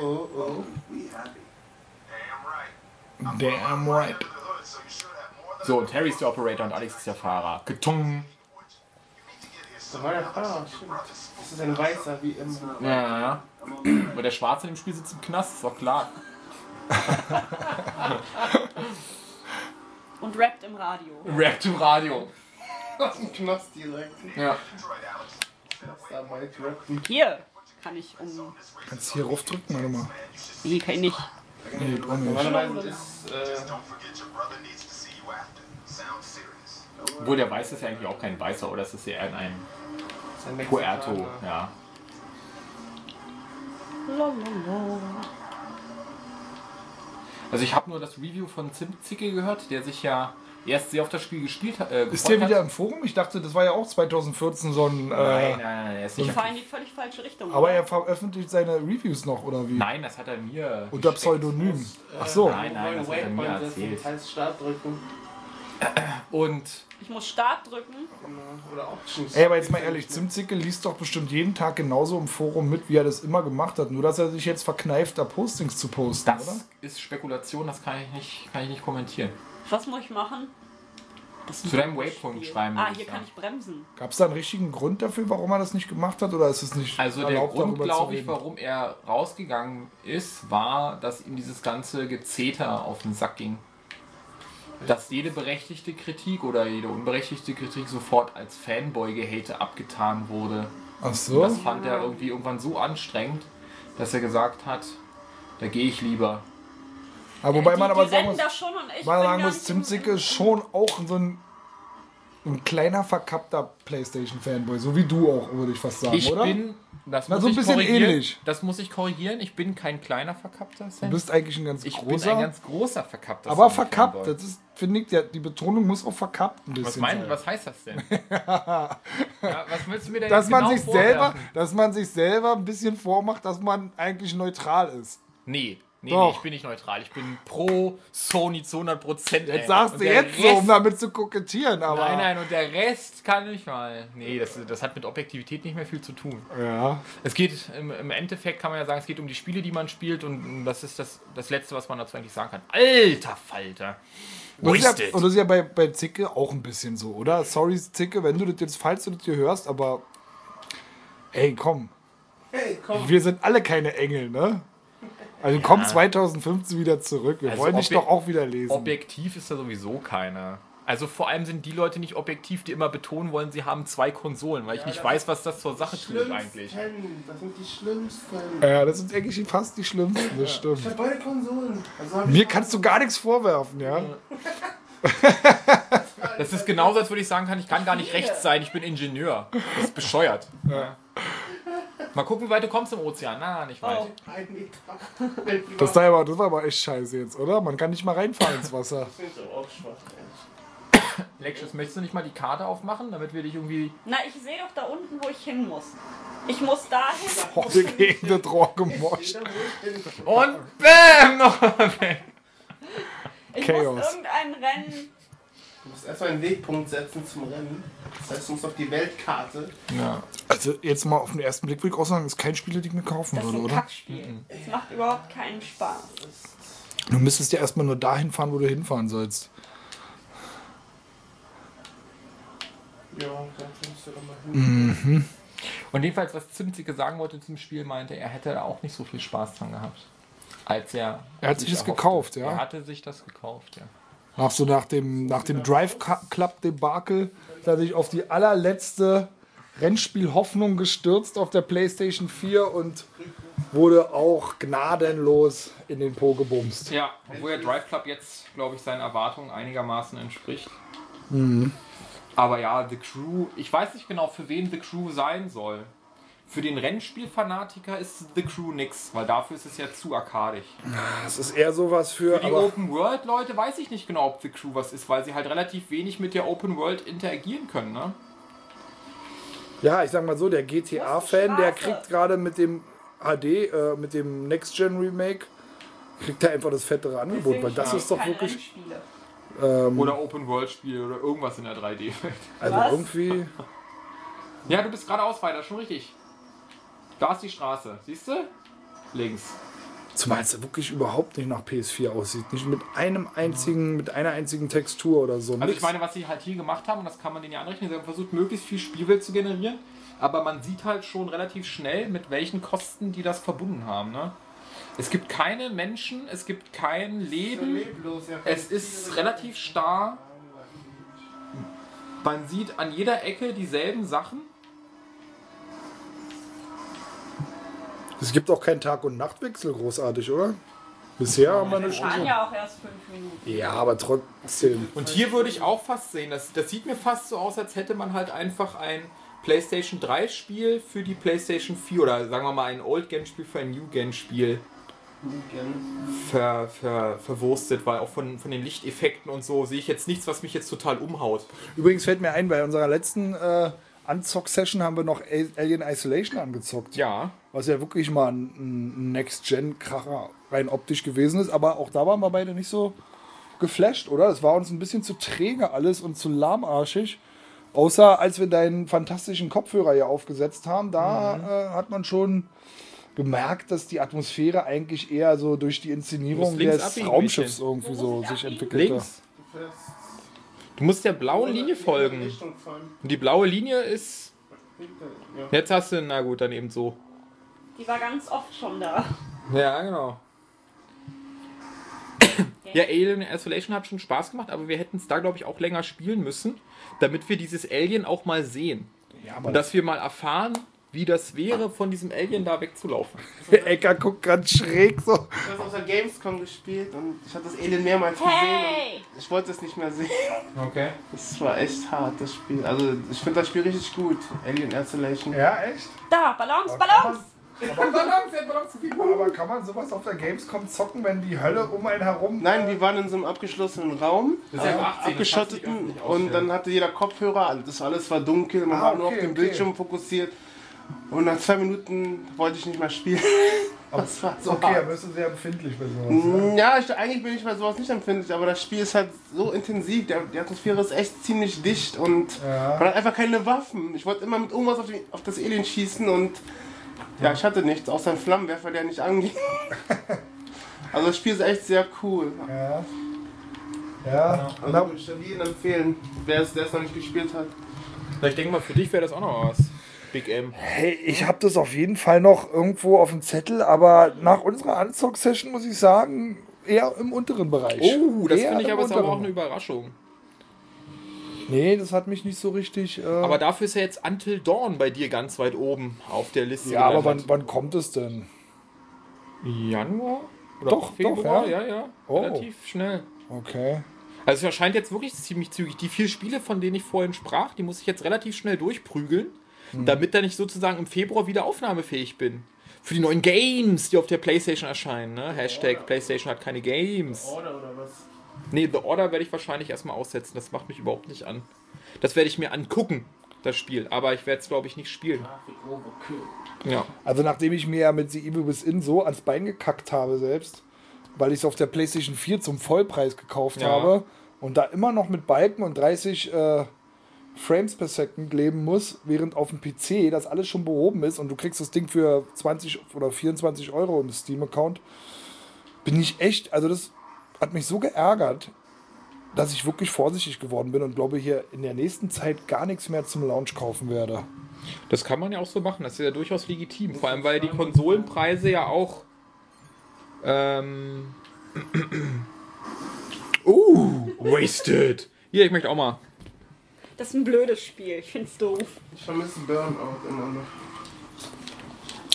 Oh. Damn right. So, und Harry ist der Operator und Alex ist der Fahrer. Getung. Da war der Fahrer, stimmt. Das ist ein Weißer, wie immer. Ja, ja, ja. Aber der Schwarze in dem Spiel sitzt im Knast, ist doch klar. Und rappt im Radio. Rap im Radio. Aus dem Knast direkt. Ja. Hier kann ich um. Kannst du hier raufdrücken? Warte mal. Nee, kann ich nicht. Nee, doch nicht. Normalerweise ist. Äh, Obwohl der Weiße ist ja eigentlich auch kein Weißer, oder? Es ist eher ein Puerto, ja. Also ich habe nur das Review von Zimtzicke gehört, der sich ja erst sehr auf das Spiel gespielt hat. Äh, Ist der wieder hat. im Forum? Ich dachte, das war ja auch 2014 so ein. Nein, Äh, nein, nein, er ist Ich nicht fahre in die völlig falsche Richtung. aber oder? er veröffentlicht seine Reviews noch, oder wie? Nein, das hat er mir. Unter. Pseudonym. Ach so. Nein, nein, das hat er mir erzählt. heißt Start drücken. Und Ich muss Start drücken. Oder Options. Ey, aber jetzt mal ehrlich, Zimtzicke liest doch bestimmt jeden Tag genauso im Forum mit, wie er das immer gemacht hat. Nur, dass er sich jetzt verkneift, da Postings zu posten, das oder? ist Spekulation, das kann ich nicht, kann ich nicht kommentieren. Was muss ich machen? Das Zu deinem Waypoint schreiben. Ah, hier ich kann ich bremsen. Gab es da einen richtigen Grund dafür, warum er das nicht gemacht hat? Oder ist es nicht Also der erlaubt, Grund, darüber zu glaube ich, warum er rausgegangen ist, war, dass ihm dieses ganze Gezeter auf den Sack ging. Dass jede berechtigte Kritik oder jede unberechtigte Kritik sofort als Fanboy-Gehate abgetan wurde. Ach so? Das fand er irgendwie irgendwann so anstrengend, dass er gesagt hat, da gehe ich lieber. Aber wobei die, man aber sagen muss, ich man bin sagen muss, Zimtzicke ist schon auch so ein, ein kleiner verkappter Playstation-Fanboy. So wie du auch, würde ich fast sagen, Ich oder? bin, das Na, muss so ein ich bisschen korrigieren. ähnlich. Das muss ich korrigieren. Ich bin kein kleiner verkappter du Fan. bist eigentlich ein ganz Ich bin großer. ein ganz großer verkappter aber verkappt, das ist, finde ich, die Betonung muss auch verkappt ein bisschen Was, mein, sein. was heißt das denn? ja, was willst du mir denn dass jetzt man genau sich selber, dass man sich selber ein bisschen vormacht, dass man eigentlich neutral ist. Nee, nee, Doch. ich bin nicht neutral. Ich bin pro Sony zu 100 Prozent. Jetzt sagst du jetzt so, um damit zu kokettieren, aber. Nein, nein, und der Rest kann ich mal. Nee, das, das hat mit Objektivität nicht mehr viel zu tun. Ja. Es geht, im, im Endeffekt kann man ja sagen, es geht um die Spiele, die man spielt und das ist das, das Letzte, was man dazu eigentlich sagen kann. Alter Falter! Und das, ist ja, und das ist ja bei, bei Zicke auch ein bisschen so, oder? Sorry, Zicke, wenn du das jetzt, falls du das hier hörst, aber. Ey, komm. Hey, komm. Wir sind alle keine Engel, ne? Also komm 2015 wieder zurück. Wir Also wollen dich doch auch wieder lesen. Objektiv ist da sowieso keiner. Also vor allem sind die Leute nicht objektiv, die immer betonen wollen, sie haben zwei Konsolen, weil ich nicht weiß, was das zur Sache tut eigentlich. Das sind die schlimmsten. ja, das sind eigentlich fast die schlimmsten, das stimmt. Ich hab beide Konsolen. Also hab ich Mir kannst du gar nichts vorwerfen, ja? Das ist genauso, als würde ich sagen kann, ich kann gar nicht rechts sein, ich bin Ingenieur. Das ist bescheuert. Mal gucken, wie weit du kommst im Ozean. Na, nicht weit. Oh. ein Meter. Das, war aber, das war aber echt scheiße jetzt, oder? Man kann nicht mal reinfahren ins Wasser. sind so auch schwach. Lexus, möchtest du nicht mal die Karte aufmachen, damit wir dich irgendwie. Na, ich sehe doch da unten, wo ich hin muss. Ich muss dahin. Oh, wir gegen das Rohr gemoscht. Und BÄM! Noch weg. Ich Chaos. muss irgendein Rennen. Du musst erstmal einen Wegpunkt setzen zum Rennen. Das heißt, du musst auf die Weltkarte. Ja. Also jetzt mal auf den ersten Blick würde ich auch sagen, ist kein Spiel, das ich mir kaufen Das ist würde, ein oder? Kackspiel. Das macht überhaupt keinen Spaß. Du müsstest ja erstmal nur dahin fahren, wo du hinfahren sollst. Ja, da kommst du doch mal hin. Und jedenfalls, was Zimzige sagen wollte zum Spiel, meinte, er hätte da auch nicht so viel Spaß dran gehabt. Als er. Er hat sich das gekauft, ja? Er hatte sich das gekauft, ja. Nach so nach dem, nach dem Drive Club Debakel, da hat sich auf die allerletzte Rennspiel-Hoffnung gestürzt auf der PlayStation 4 und wurde auch gnadenlos in den Po gebumst. Ja, obwohl der Drive Club jetzt, glaube ich, seinen Erwartungen einigermaßen entspricht. Aber ja, The Crew, ich weiß nicht genau, für wen The Crew sein soll. Für den Rennspielfanatiker ist The Crew nix, weil dafür ist es ja zu arkadisch. Das ist eher sowas für. Für die Open World Leute weiß ich nicht genau, ob The Crew was ist, weil sie halt relativ wenig mit der Open World interagieren können, ne? Ja, ich sag mal so, der GTA-Fan, der kriegt gerade mit dem HD, äh, mit dem Next Gen Remake, kriegt er einfach das fettere Angebot, weil das ist doch keine wirklich. Ähm, Oder Open World Spiel oder irgendwas in der 3D-Welt. also Was? irgendwie. Ja, du bist geradeaus weiter, schon richtig. Da ist die Straße, siehst du? Links. Zumal es wirklich überhaupt nicht nach PS4 aussieht. Nicht mit einem einzigen, mit einer einzigen Textur oder so. Also ich meine, was sie halt hier gemacht haben, und das kann man denen ja anrechnen, sie haben versucht, möglichst viel Spielwelt zu generieren, aber man sieht halt schon relativ schnell, mit welchen Kosten die das verbunden haben. Ne? Es gibt keine Menschen, es gibt kein Leben, Leblos, ja. es ist relativ starr. Man sieht an jeder Ecke dieselben Sachen. Es gibt auch keinen Tag- und Nachtwechsel großartig, oder? Bisher haben wir Wir nicht. fahren ja auch erst fünf Minuten. Ja, aber trotzdem. Und hier würde ich auch fast sehen, das, das sieht mir fast so aus, als hätte man halt einfach ein PlayStation 3 Spiel für die PlayStation 4 oder sagen wir mal ein Old Gen Spiel für ein New Gen Spiel ver, ver, verwurstet, weil auch von, von den Lichteffekten und so sehe ich jetzt nichts, was mich jetzt total umhaut. Übrigens fällt mir ein, bei unserer letzten äh, Anzock-Session haben wir noch Alien Isolation angezockt. Ja. Was ja wirklich mal ein, Next-Gen-Kracher rein optisch gewesen ist. Aber auch da waren wir beide nicht so geflasht, oder? Es war uns ein bisschen zu träge alles und zu lahmarschig. Außer als wir deinen fantastischen Kopfhörer hier aufgesetzt haben, da äh, hat man schon gemerkt, dass die Atmosphäre eigentlich eher so durch die Inszenierung des Raumschiffs irgendwie so sich abbiegen? entwickelt Links. Du musst der blauen Linie folgen. Und die blaue Linie ist. Jetzt hast du, na gut, dann eben so. Die war ganz oft schon da. Ja, genau. Ja, Alien Isolation hat schon Spaß gemacht, aber wir hätten es da, glaube ich, auch länger spielen müssen, damit wir dieses Alien auch mal sehen. Ja, aber Und dass wir mal erfahren, wie das wäre, von diesem Alien da wegzulaufen. der Ecker guckt ganz schräg so. Ich habe auf der Gamescom gespielt und ich habe das Alien mehrmals Hey! gesehen und ich wollte es nicht mehr sehen. Okay. Das war echt hart, das Spiel. Also ich finde das Spiel richtig gut, Alien Isolation. Ja, echt? Da, Ballons, Ballons! Aber kann man sowas auf der Gamescom zocken, wenn die Hölle um einen herum. Nein, wir waren in so einem abgeschlossenen Raum, Das ist ja äh, 18, das kannst du abgeschotteten und dann hatte jeder Kopfhörer, das alles war dunkel, man Ah, war nur auf den okay. Bildschirm fokussiert und nach zwei Minuten wollte ich nicht mehr spielen. Das war so Okay, hart. aber bist du sehr empfindlich bei sowas. Mm, Ja, ich, eigentlich bin ich bei sowas nicht empfindlich, aber das Spiel ist halt so intensiv. Der, die Atmosphäre ist echt ziemlich dicht und Ja. man hat einfach keine Waffen. Ich wollte immer mit irgendwas auf, die, auf das Alien schießen und ja, ich hatte nichts, außer einen Flammenwerfer, der nicht anging. also das Spiel ist echt sehr cool. Ja. Ja. Und Also hab, würde ich jedem empfehlen, wer der es noch nicht gespielt hat. Ich denke mal, für dich wäre das auch noch was. Big M. hey, ich habe das auf jeden Fall noch irgendwo auf dem Zettel, aber nach unserer Anzug-Session muss ich sagen, eher im unteren Bereich. Oh, das finde ich aber ist aber auch eine Überraschung. Nee, das hat mich nicht so richtig. Äh, Aber dafür ist ja jetzt Until Dawn bei dir ganz weit oben auf der Liste. ja, aber wann, wann kommt es denn? Januar? Oder Doch, Februar? doch, ja. ja, ja. Oh. Relativ schnell. Okay. Also es erscheint jetzt wirklich ziemlich zügig. Die vier Spiele, von denen ich vorhin sprach, die muss ich jetzt relativ schnell durchprügeln, Hm. damit dann ich sozusagen im Februar wieder aufnahmefähig bin. Für die neuen Games, die auf der Playstation erscheinen. Ne? Hashtag Playstation hat keine Games. Oder oder was? Nee, The Order werde ich wahrscheinlich erstmal aussetzen. Das macht mich überhaupt nicht an. Das werde ich mir angucken, das Spiel. Aber ich werde es, glaube ich, nicht spielen. Ja. Also nachdem ich mir ja mit The Evil Within so ans Bein gekackt habe selbst, weil ich es auf der PlayStation 4 zum Vollpreis gekauft Ja. habe und da immer noch mit Balken und 30 äh, Frames per Second leben muss, während auf dem PC das alles schon behoben ist und du kriegst das Ding für 20 oder 24 Euro im Steam-Account, bin ich echt, also das hat mich so geärgert, dass ich wirklich vorsichtig geworden bin und glaube hier in der nächsten Zeit gar nichts mehr zum Launch kaufen werde. Das kann man ja auch so machen. Das ist ja durchaus legitim. Vor allem, weil die Konsolenpreise ja auch. Ähm. uh, wasted. Hier, ich möchte auch mal. Das ist ein blödes Spiel. Ich find's doof. Ich vermisse Burnout immer noch.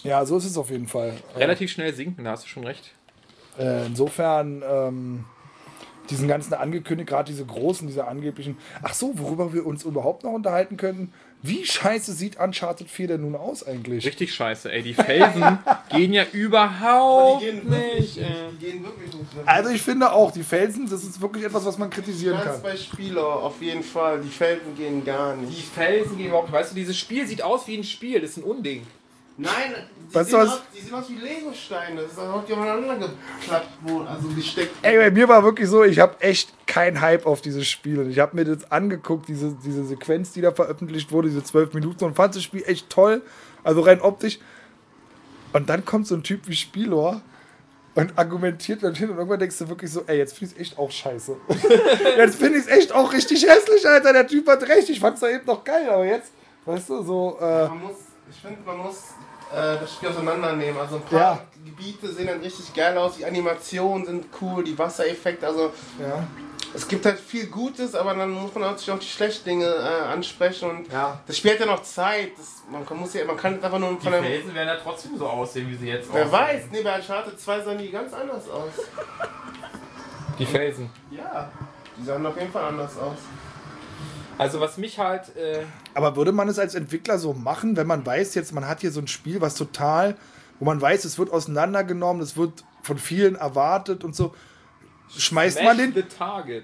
Ja, so ist es auf jeden Fall. Relativ schnell sinken, da hast du schon recht. Äh, insofern, ähm, diesen ganzen angekündigt, gerade diese großen, diese angeblichen. Ach so, worüber wir uns überhaupt noch unterhalten könnten. Wie scheiße sieht Uncharted 4 denn nun aus eigentlich? Richtig scheiße, ey. Die Felsen gehen ja überhaupt Die gehen wirklich nicht. Äh. Die gehen wirklich nicht. Also ich finde auch, die Felsen, das ist wirklich etwas, was man kritisieren Ganz kann. bei Spieler, auf jeden Fall. Die Felden gehen gar Die nicht. Felsen gehen überhaupt nicht. Weißt du, dieses Spiel sieht aus wie ein Spiel. Das ist ein Unding. Nein, die, du sehen was? aus, die sehen aus wie Lego-Steine. Das ist auch die geklappt, wo, also gesteckt. Ey, bei mir war wirklich so, ich habe echt keinen Hype auf dieses Spiel. Und ich habe mir das angeguckt, diese, diese Sequenz, die da veröffentlicht wurde, diese zwölf Minuten, und fand das Spiel echt toll. Also rein optisch. Und dann kommt so ein Typ wie Spielor und argumentiert dann hin und irgendwann denkst du wirklich so, ey, jetzt finde ich es echt auch scheiße. jetzt finde ich es echt auch richtig hässlich, Alter. Der Typ hat recht. Ich fand es da eben noch geil, aber jetzt, weißt du, so, äh, Man muss, ich finde, man muss äh, das Spiel auseinandernehmen. Also ein paar Ja. Gebiete sehen dann richtig geil aus, die Animationen sind cool, die Wassereffekte, also ja. es gibt halt viel Gutes, aber dann muss man natürlich auch die schlechten Dinge äh, ansprechen und Ja. das Spiel hat ja noch Zeit. Das, man, kann, muss ja, man kann jetzt einfach nur von einem. werden ja trotzdem so aussehen, wie sie jetzt Wer weiß, nee, bei Uncharted 2 sahen die ganz anders aus. Die Felsen. Ja, die sahen auf jeden Fall anders aus. Also was mich halt... Äh, Aber würde man es als Entwickler so machen, wenn man weiß, jetzt man hat hier so ein Spiel, was total, wo man weiß, es wird auseinandergenommen, es wird von vielen erwartet und so. Schmeißt man den,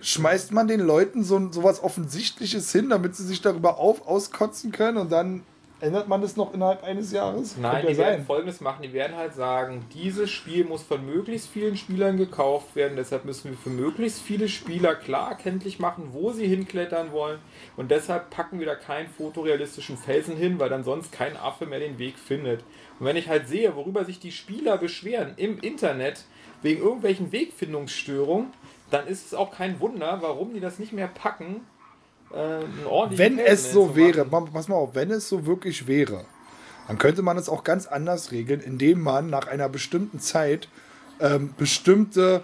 schmeißt man den Leuten so sowas Offensichtliches hin, damit sie sich darüber auf, auskotzen können und dann ändert man das noch innerhalb eines Jahres? Nein, die werden sein. folgendes machen. Die werden halt sagen, dieses Spiel muss von möglichst vielen Spielern gekauft werden. Deshalb müssen wir für möglichst viele Spieler klar erkenntlich machen, wo sie hinklettern wollen. Und deshalb packen wir da keinen fotorealistischen Felsen hin, weil dann sonst kein Affe mehr den Weg findet. Und wenn ich halt sehe, worüber sich die Spieler beschweren im Internet wegen irgendwelchen Wegfindungsstörungen, dann ist es auch kein Wunder, warum die das nicht mehr packen. Äh, Wenn Felsen es so wäre, ma- pass mal auf, wenn es so wirklich wäre, dann könnte man es auch ganz anders regeln, indem man nach einer bestimmten Zeit ähm, bestimmte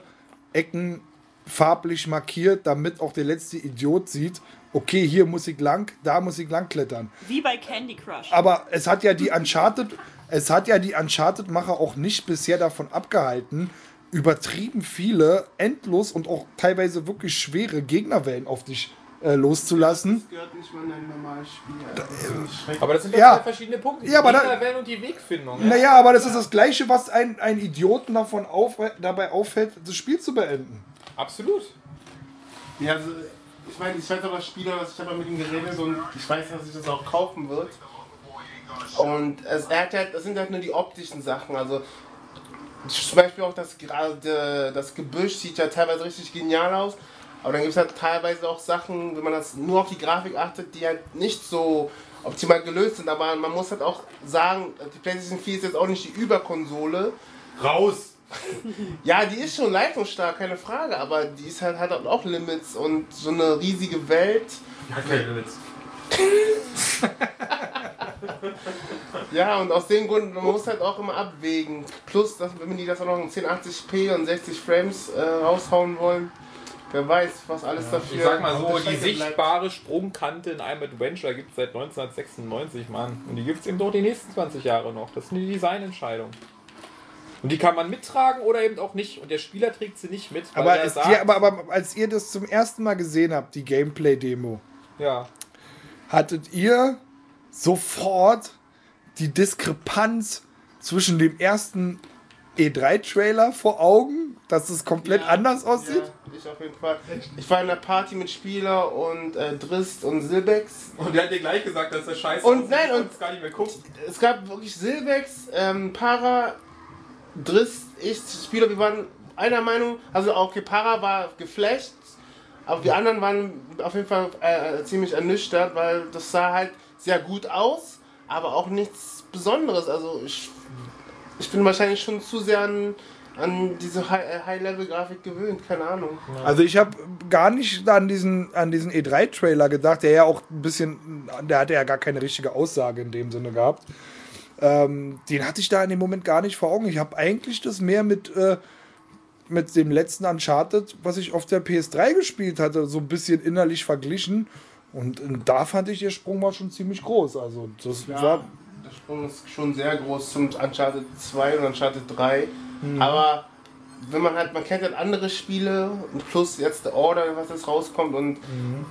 Ecken farblich markiert, damit auch der letzte Idiot sieht, okay, hier muss ich lang, da muss ich lang klettern. Wie bei Candy Crush. Aber es hat ja die Uncharted, es hat ja die Uncharted-Macher auch nicht bisher davon abgehalten, übertrieben viele, endlos und auch teilweise wirklich schwere Gegnerwellen auf dich äh, loszulassen. Das gehört nicht mal in ein normales Spiel. Aber das sind doch Ja. zwei verschiedene Punkte. Ja, aber da- und die Wegfindung. Naja, aber das ist das Gleiche, was ein, ein Idioten davon auf, dabei aufhält, das Spiel zu beenden. Absolut. Ja, also, ich meine, ich weiß aber Spieler, dass ich habe ja mit ihm geredet und ich weiß, dass ich das auch kaufen wird. Und es, er hat halt, das sind halt nur die optischen Sachen. Also zum Beispiel auch das, gerade das Gebüsch sieht ja teilweise richtig genial aus. Aber dann gibt es halt teilweise auch Sachen, wenn man das nur auf die Grafik achtet, die halt nicht so optimal gelöst sind. Aber man muss halt auch sagen, die PlayStation 4 ist jetzt auch nicht die Überkonsole. Raus! Ja, die ist schon leistungsstark, keine Frage, aber die ist halt, hat auch Limits und so eine riesige Welt. Hat keine Limits. Ja, und aus dem Grund, man muss halt auch immer abwägen. Plus, dass, wenn die das auch noch in 1080p und 60 Frames äh, raushauen wollen, wer weiß, was alles dafür. Ich sag mal so, die Strecke bleibt. sichtbare Sprungkante in einem Adventure gibt es seit 1996, Mann. Und die gibt es eben doch die nächsten 20 Jahre noch. Das ist eine Designentscheidung. Und die kann man mittragen oder eben auch nicht. Und der Spieler trägt sie nicht mit, weil Aber, er sagt, dir, aber, aber als ihr das zum ersten Mal gesehen habt, die Gameplay-Demo, ja, hattet ihr sofort die Diskrepanz zwischen dem ersten E3-Trailer vor Augen, dass es komplett Ja, anders aussieht? Ja, ich auf jeden Fall. Ich war in einer Party mit Spieler und äh, Drist und Silbex. Und der hat dir gleich gesagt, dass der Scheiße Und aussieht, nein, und- du's gar nicht mehr guckt. Es gab wirklich Silbex, ähm, Para, Drist, ich, Spieler, wir waren einer Meinung. Also auch okay, Para war geflasht, aber die anderen waren auf jeden Fall äh, ziemlich ernüchtert, weil das sah halt sehr gut aus, aber auch nichts Besonderes. Also ich, ich bin wahrscheinlich schon zu sehr an, an diese äh, High-Level-Grafik gewöhnt, keine Ahnung. Also ich habe gar nicht an diesen, an diesen E3-Trailer gedacht, der ja auch ein bisschen, der hatte ja gar keine richtige Aussage in dem Sinne gehabt. Ähm, den hatte ich da in dem Moment gar nicht vor Augen. Ich habe eigentlich das mehr mit, äh, mit dem letzten Uncharted, was ich auf der PS3 gespielt hatte, so ein bisschen innerlich verglichen. Und, äh, da fand ich, der Sprung war schon ziemlich groß. Also das Ja, war Sprung ist schon sehr groß zum Uncharted 2 und Uncharted 3. Aber wenn man halt, man kennt halt andere Spiele plus jetzt The Order, was jetzt rauskommt und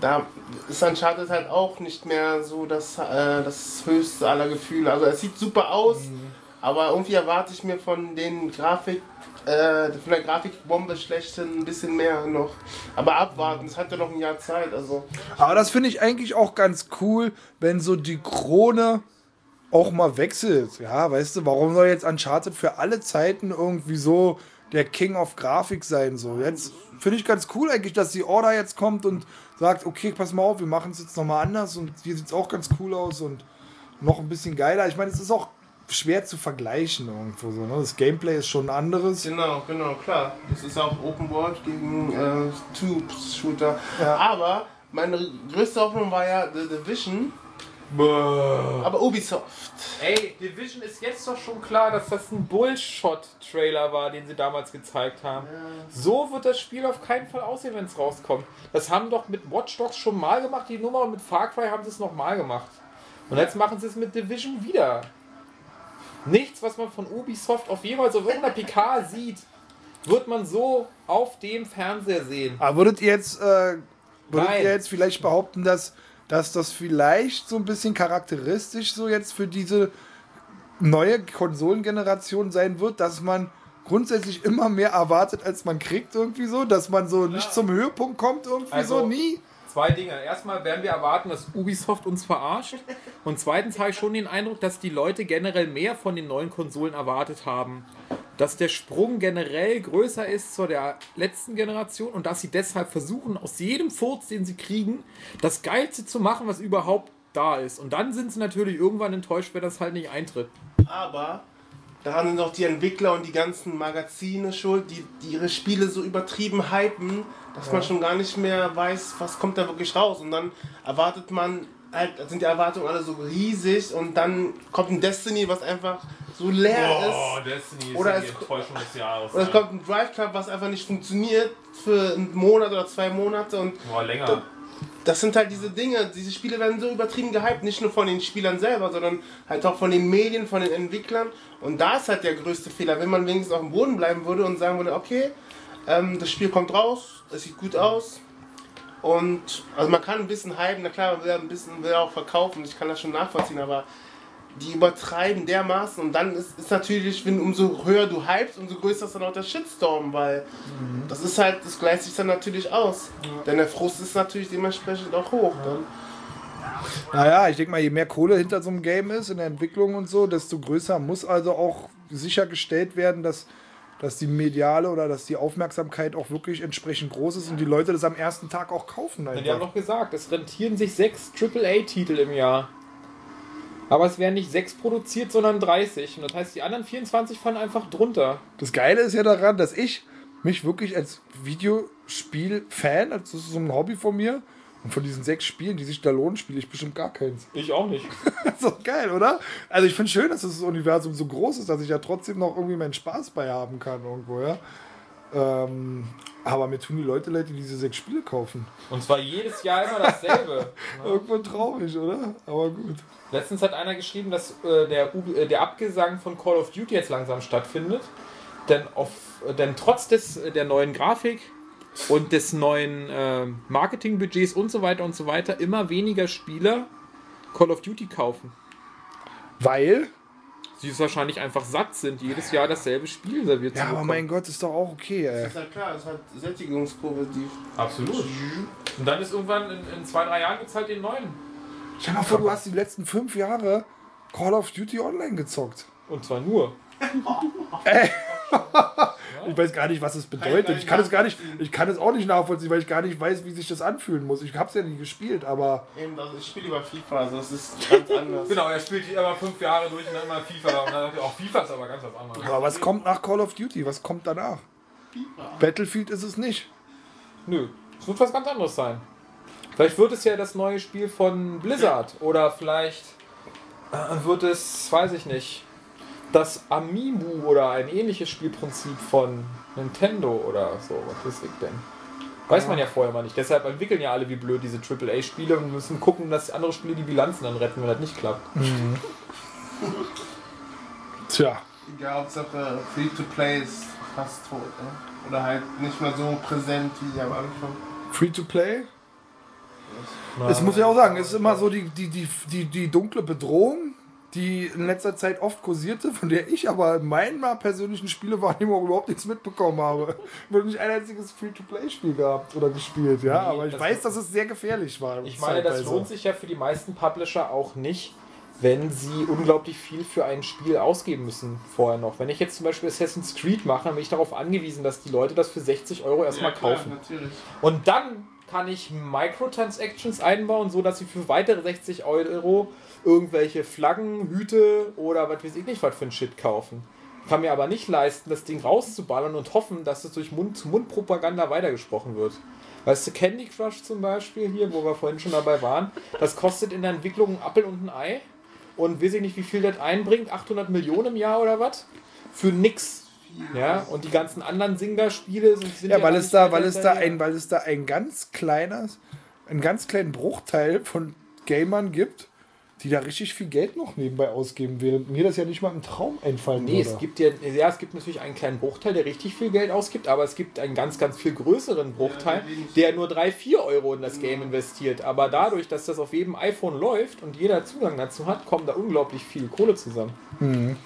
da ist Uncharted halt auch nicht mehr so das, äh, das höchste aller Gefühle. Also es sieht super aus, aber irgendwie erwarte ich mir von den Grafik, äh, von der Grafikbombe schlechthin ein bisschen mehr noch. Aber abwarten, es hat ja noch ein Jahr Zeit, also. Aber das finde ich eigentlich auch ganz cool, wenn so die Krone auch mal wechselt. Ja, weißt du, warum soll jetzt Uncharted für alle Zeiten irgendwie so der King of Grafik sein? So, jetzt finde ich ganz cool eigentlich, dass die Order jetzt kommt und sagt, okay, pass mal auf, wir machen es jetzt nochmal anders und hier sieht es auch ganz cool aus und noch ein bisschen geiler. Ich meine, es ist auch schwer zu vergleichen irgendwo so. Ne? Das Gameplay ist schon ein anderes. Genau, genau, klar. Das ist auch Open World gegen äh, Tube-Shooter. Ja. Aber meine größte Hoffnung war ja The Division, aber Ubisoft. Ey, Division ist jetzt doch schon klar, dass das ein Bullshot-Trailer war, den sie damals gezeigt haben. So wird das Spiel auf keinen Fall aussehen, wenn es rauskommt. Das haben doch mit Watch Dogs schon mal gemacht, die Nummer, und mit Far Cry haben sie es noch mal gemacht. Und jetzt machen sie es mit Division wieder. Nichts, was man von Ubisoft auf jeweils auf irgendeiner PK sieht, wird man so auf dem Fernseher sehen. Aber würdet ihr jetzt, äh, würdet Nein. ihr jetzt vielleicht behaupten, dass, dass das vielleicht so ein bisschen charakteristisch so jetzt für diese neue Konsolengeneration sein wird, dass man grundsätzlich immer mehr erwartet, als man kriegt irgendwie so, dass man so nicht zum Höhepunkt kommt irgendwie Also- so nie. Zwei Dinge. Erstmal werden wir erwarten, dass Ubisoft uns verarscht. Und zweitens habe ich schon den Eindruck, dass die Leute generell mehr von den neuen Konsolen erwartet haben. Dass der Sprung generell größer ist zu der letzten Generation und dass sie deshalb versuchen, aus jedem Furz, den sie kriegen, das Geilste zu machen, was überhaupt da ist. Und dann sind sie natürlich irgendwann enttäuscht, wenn das halt nicht eintritt. Aber daran sind auch die Entwickler und die ganzen Magazine schuld, die, die ihre Spiele so übertrieben hypen, dass man schon gar nicht mehr weiß, was kommt da wirklich raus. Und dann erwartet man, halt, sind die Erwartungen alle so riesig und dann kommt ein Destiny, was einfach so leer ist. Destiny Oder die es- Enttäuschung des Jahres. Oder es kommt ein Drive Club, was einfach nicht funktioniert für einen Monat oder zwei Monate und Boah, länger. das sind halt diese Dinge, diese Spiele werden so übertrieben gehypt, nicht nur von den Spielern selber, sondern halt auch von den Medien, von den Entwicklern. Und da ist halt der größte Fehler, wenn man wenigstens auf dem Boden bleiben würde und sagen würde, okay, ähm, das Spiel kommt raus, es sieht gut aus. Und also man kann ein bisschen hypen, na klar, man will ein bisschen will auch verkaufen, ich kann das schon nachvollziehen, aber die übertreiben dermaßen und dann ist, ist natürlich, wenn umso höher du hypst, umso größer ist dann auch der Shitstorm, weil das ist halt, das gleicht sich dann natürlich aus. Denn der Frust ist natürlich dementsprechend auch hoch. Dann. Naja, ich denke mal, je mehr Kohle hinter so einem Game ist, in der Entwicklung und so, desto größer muss also auch sichergestellt werden, dass dass die mediale oder dass die Aufmerksamkeit auch wirklich entsprechend groß ist und die Leute das am ersten Tag auch kaufen. Die haben Einfach. noch gesagt, es rentieren sich sechs AAA-Titel im Jahr. Aber es werden nicht sechs produziert, sondern 30. Und das heißt, die anderen 24 fallen einfach drunter. Das Geile ist ja daran, dass ich mich wirklich als Videospiel-Fan, also das ist so ein Hobby von mir, und von diesen sechs Spielen, die sich da lohnen, spiele ich bestimmt gar keins. Ich auch nicht. Das ist doch geil, oder? Also ich finde schön, dass das Universum so groß ist, dass ich ja trotzdem noch irgendwie meinen Spaß bei haben kann irgendwo, ja. Ähm, aber mir tun die Leute leid, die diese sechs Spiele kaufen. Und zwar jedes Jahr immer dasselbe. Irgendwo traurig, oder? Aber gut. Letztens hat einer geschrieben, dass äh, der, äh, der Abgesang von Call of Duty jetzt langsam stattfindet. Denn, auf, äh, denn trotz des, äh, der neuen Grafik und des neuen äh, Marketingbudgets und so weiter und so weiter immer weniger Spieler Call of Duty kaufen. Weil, Sie es wahrscheinlich einfach satt sind, jedes Jahr dasselbe Spiel serviert ja, zu aber bekommen. mein Gott, ist doch auch okay, ey. Ist ja klar, es hat Sättigungskurve, die. Absolut. Und dann ist irgendwann in, in zwei, drei Jahren halt den neuen. Stell dir mal vor, du hast die letzten fünf Jahre Call of Duty online gezockt. Und zwar nur. Ich weiß gar nicht, was es bedeutet. Ich kann es gar nicht, ich kann es auch nicht nachvollziehen, weil ich gar nicht weiß, wie sich das anfühlen muss. Ich habe es ja nie gespielt, aber Eben, das, ich spiele lieber FIFA, also das ist ganz anders. Genau, er spielt immer fünf Jahre durch und dann immer FIFA. Und dann er, auch FIFA ist aber ganz was anderes. Aber was kommt nach Call of Duty? Was kommt danach? Battlefield ist es nicht. Nö, es wird was ganz anderes sein. Vielleicht wird es ja das neue Spiel von Blizzard. Oder vielleicht äh, wird es, weiß ich nicht, das Amiibo oder ein ähnliches Spielprinzip von Nintendo oder so. Was weiß ich denn? Weiß man ja vorher mal nicht. Deshalb entwickeln ja alle wie blöd diese AAA-Spiele und müssen gucken, dass andere Spiele die Bilanzen dann retten, wenn das nicht klappt. Tja, Egal, Hauptsache Free-to-Play ist fast tot, ne? Oder halt nicht mehr so präsent wie am Anfang. free to play. Es muss ja auch sagen, es ist immer so die, die, die, die, die dunkle Bedrohung, die in letzter Zeit oft kursierte, von der ich aber in meiner persönlichen Spielewahrnehmung überhaupt nichts mitbekommen habe. Ich habe nicht ein einziges Free-to-Play-Spiel gehabt oder gespielt, ja. Nee, aber ich das- weiß, dass es sehr gefährlich war. Ich meine, das lohnt sich ja für die meisten Publisher auch nicht, wenn sie unglaublich viel für ein Spiel ausgeben müssen vorher noch. Wenn ich jetzt zum Beispiel Assassin's Creed mache, dann bin ich darauf angewiesen, dass die Leute das für 60 Euro erstmal klar, kaufen. natürlich. Und dann kann ich Microtransactions einbauen, so dass sie für weitere 60 Euro irgendwelche Flaggen, Hüte oder was weiß ich nicht was für ein Shit kaufen. Kann mir aber nicht leisten, das Ding rauszuballern und hoffen, dass es durch Mund-zu-Mund-Propaganda weitergesprochen wird. Weißt du, Candy Crush zum Beispiel hier, wo wir vorhin schon dabei waren, das kostet in der Entwicklung ein Appel und ein Ei. Und weiß ich nicht, wie viel das einbringt, 800 Millionen im Jahr oder was? Für nix. Ja, und die ganzen anderen Singa-Spiele sind, sind Ja, weil gar es da, weil es da ein, weil es da ein ganz kleines, einen ganz kleinen Bruchteil von Gamern gibt, die da richtig viel Geld noch nebenbei ausgeben, während mir das ja nicht mal im Traum einfallen Nee, würde. es gibt ja, ja, es gibt natürlich einen kleinen Bruchteil, der richtig viel Geld ausgibt, aber es gibt einen ganz, ganz viel größeren Bruchteil, der nur 3, 4 Euro in das Game investiert. Aber dadurch, dass das auf jedem iPhone läuft und jeder Zugang dazu hat, kommen da unglaublich viel Kohle zusammen. Mhm.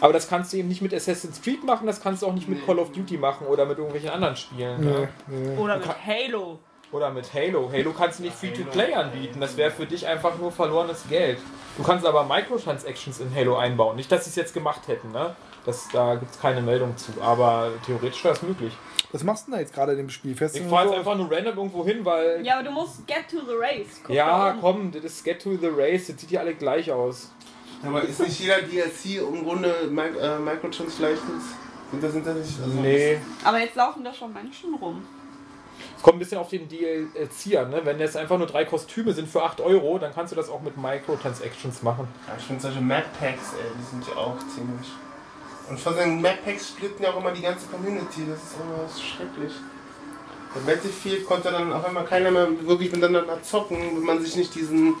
Aber das kannst du eben nicht mit Assassin's Creed machen, das kannst du auch nicht mit Call of Duty machen oder mit irgendwelchen anderen Spielen. Nee, Ja. nee. Oder mit Halo. Oder mit Halo. Halo kannst du nicht Free-to-Play anbieten. Das wäre für dich einfach nur verlorenes Geld. Du kannst aber Microtransactions in Halo einbauen. Nicht, dass sie es jetzt gemacht hätten, ne? Das, da gibt es keine Meldung zu. Aber theoretisch wäre es möglich. Was machst du denn da jetzt gerade in dem Spiel? Fährst Ich fahre jetzt so- einfach nur random irgendwo hin, weil. Ja, aber du musst get to the race. Guck Ja, komm, das ist Get to the Race. Das sieht ja alle gleich aus. Aber ist nicht jeder DLC im Grunde Mi- äh, Microtransactions? Sind das, sind das nicht? Also Nee. Aber jetzt laufen da schon Menschen rum. Kommt ein bisschen auf den DLC an, ne? Wenn jetzt einfach nur drei Kostüme sind für 8 Euro, dann kannst du das auch mit Microtransactions machen. Ja, ich finde solche Map Packs, ey, die sind ja auch ziemlich. Und von den Map Packs splitten ja auch immer die ganze Community, das ist immer das ist schrecklich. Bei Battlefield konnte dann auf einmal keiner mehr wirklich miteinander zocken, wenn man sich nicht diesen,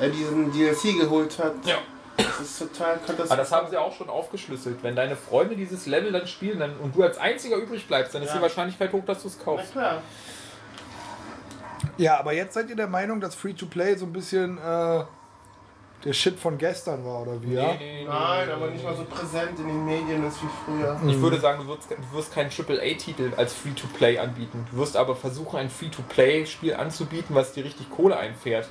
äh, diesen DLC geholt hat. Ja. Das ist total katastrophal. Aber das haben sie auch schon aufgeschlüsselt. Wenn deine Freunde dieses Level dann spielen dann, und du als einziger übrig bleibst, dann ist Ja. die Wahrscheinlichkeit hoch, dass du es Na kaufst. klar. Ja, aber jetzt seid ihr der Meinung, dass Free-to-Play so ein bisschen äh, der Shit von gestern war, oder wie? Ja? Nein, aber nicht mal so präsent in den Medien ist wie früher. Ich würde sagen, du wirst, du wirst keinen AAA-Titel als Free-to-Play anbieten. Du wirst aber versuchen, ein Free-to-Play-Spiel anzubieten, was dir richtig Kohle einfährt.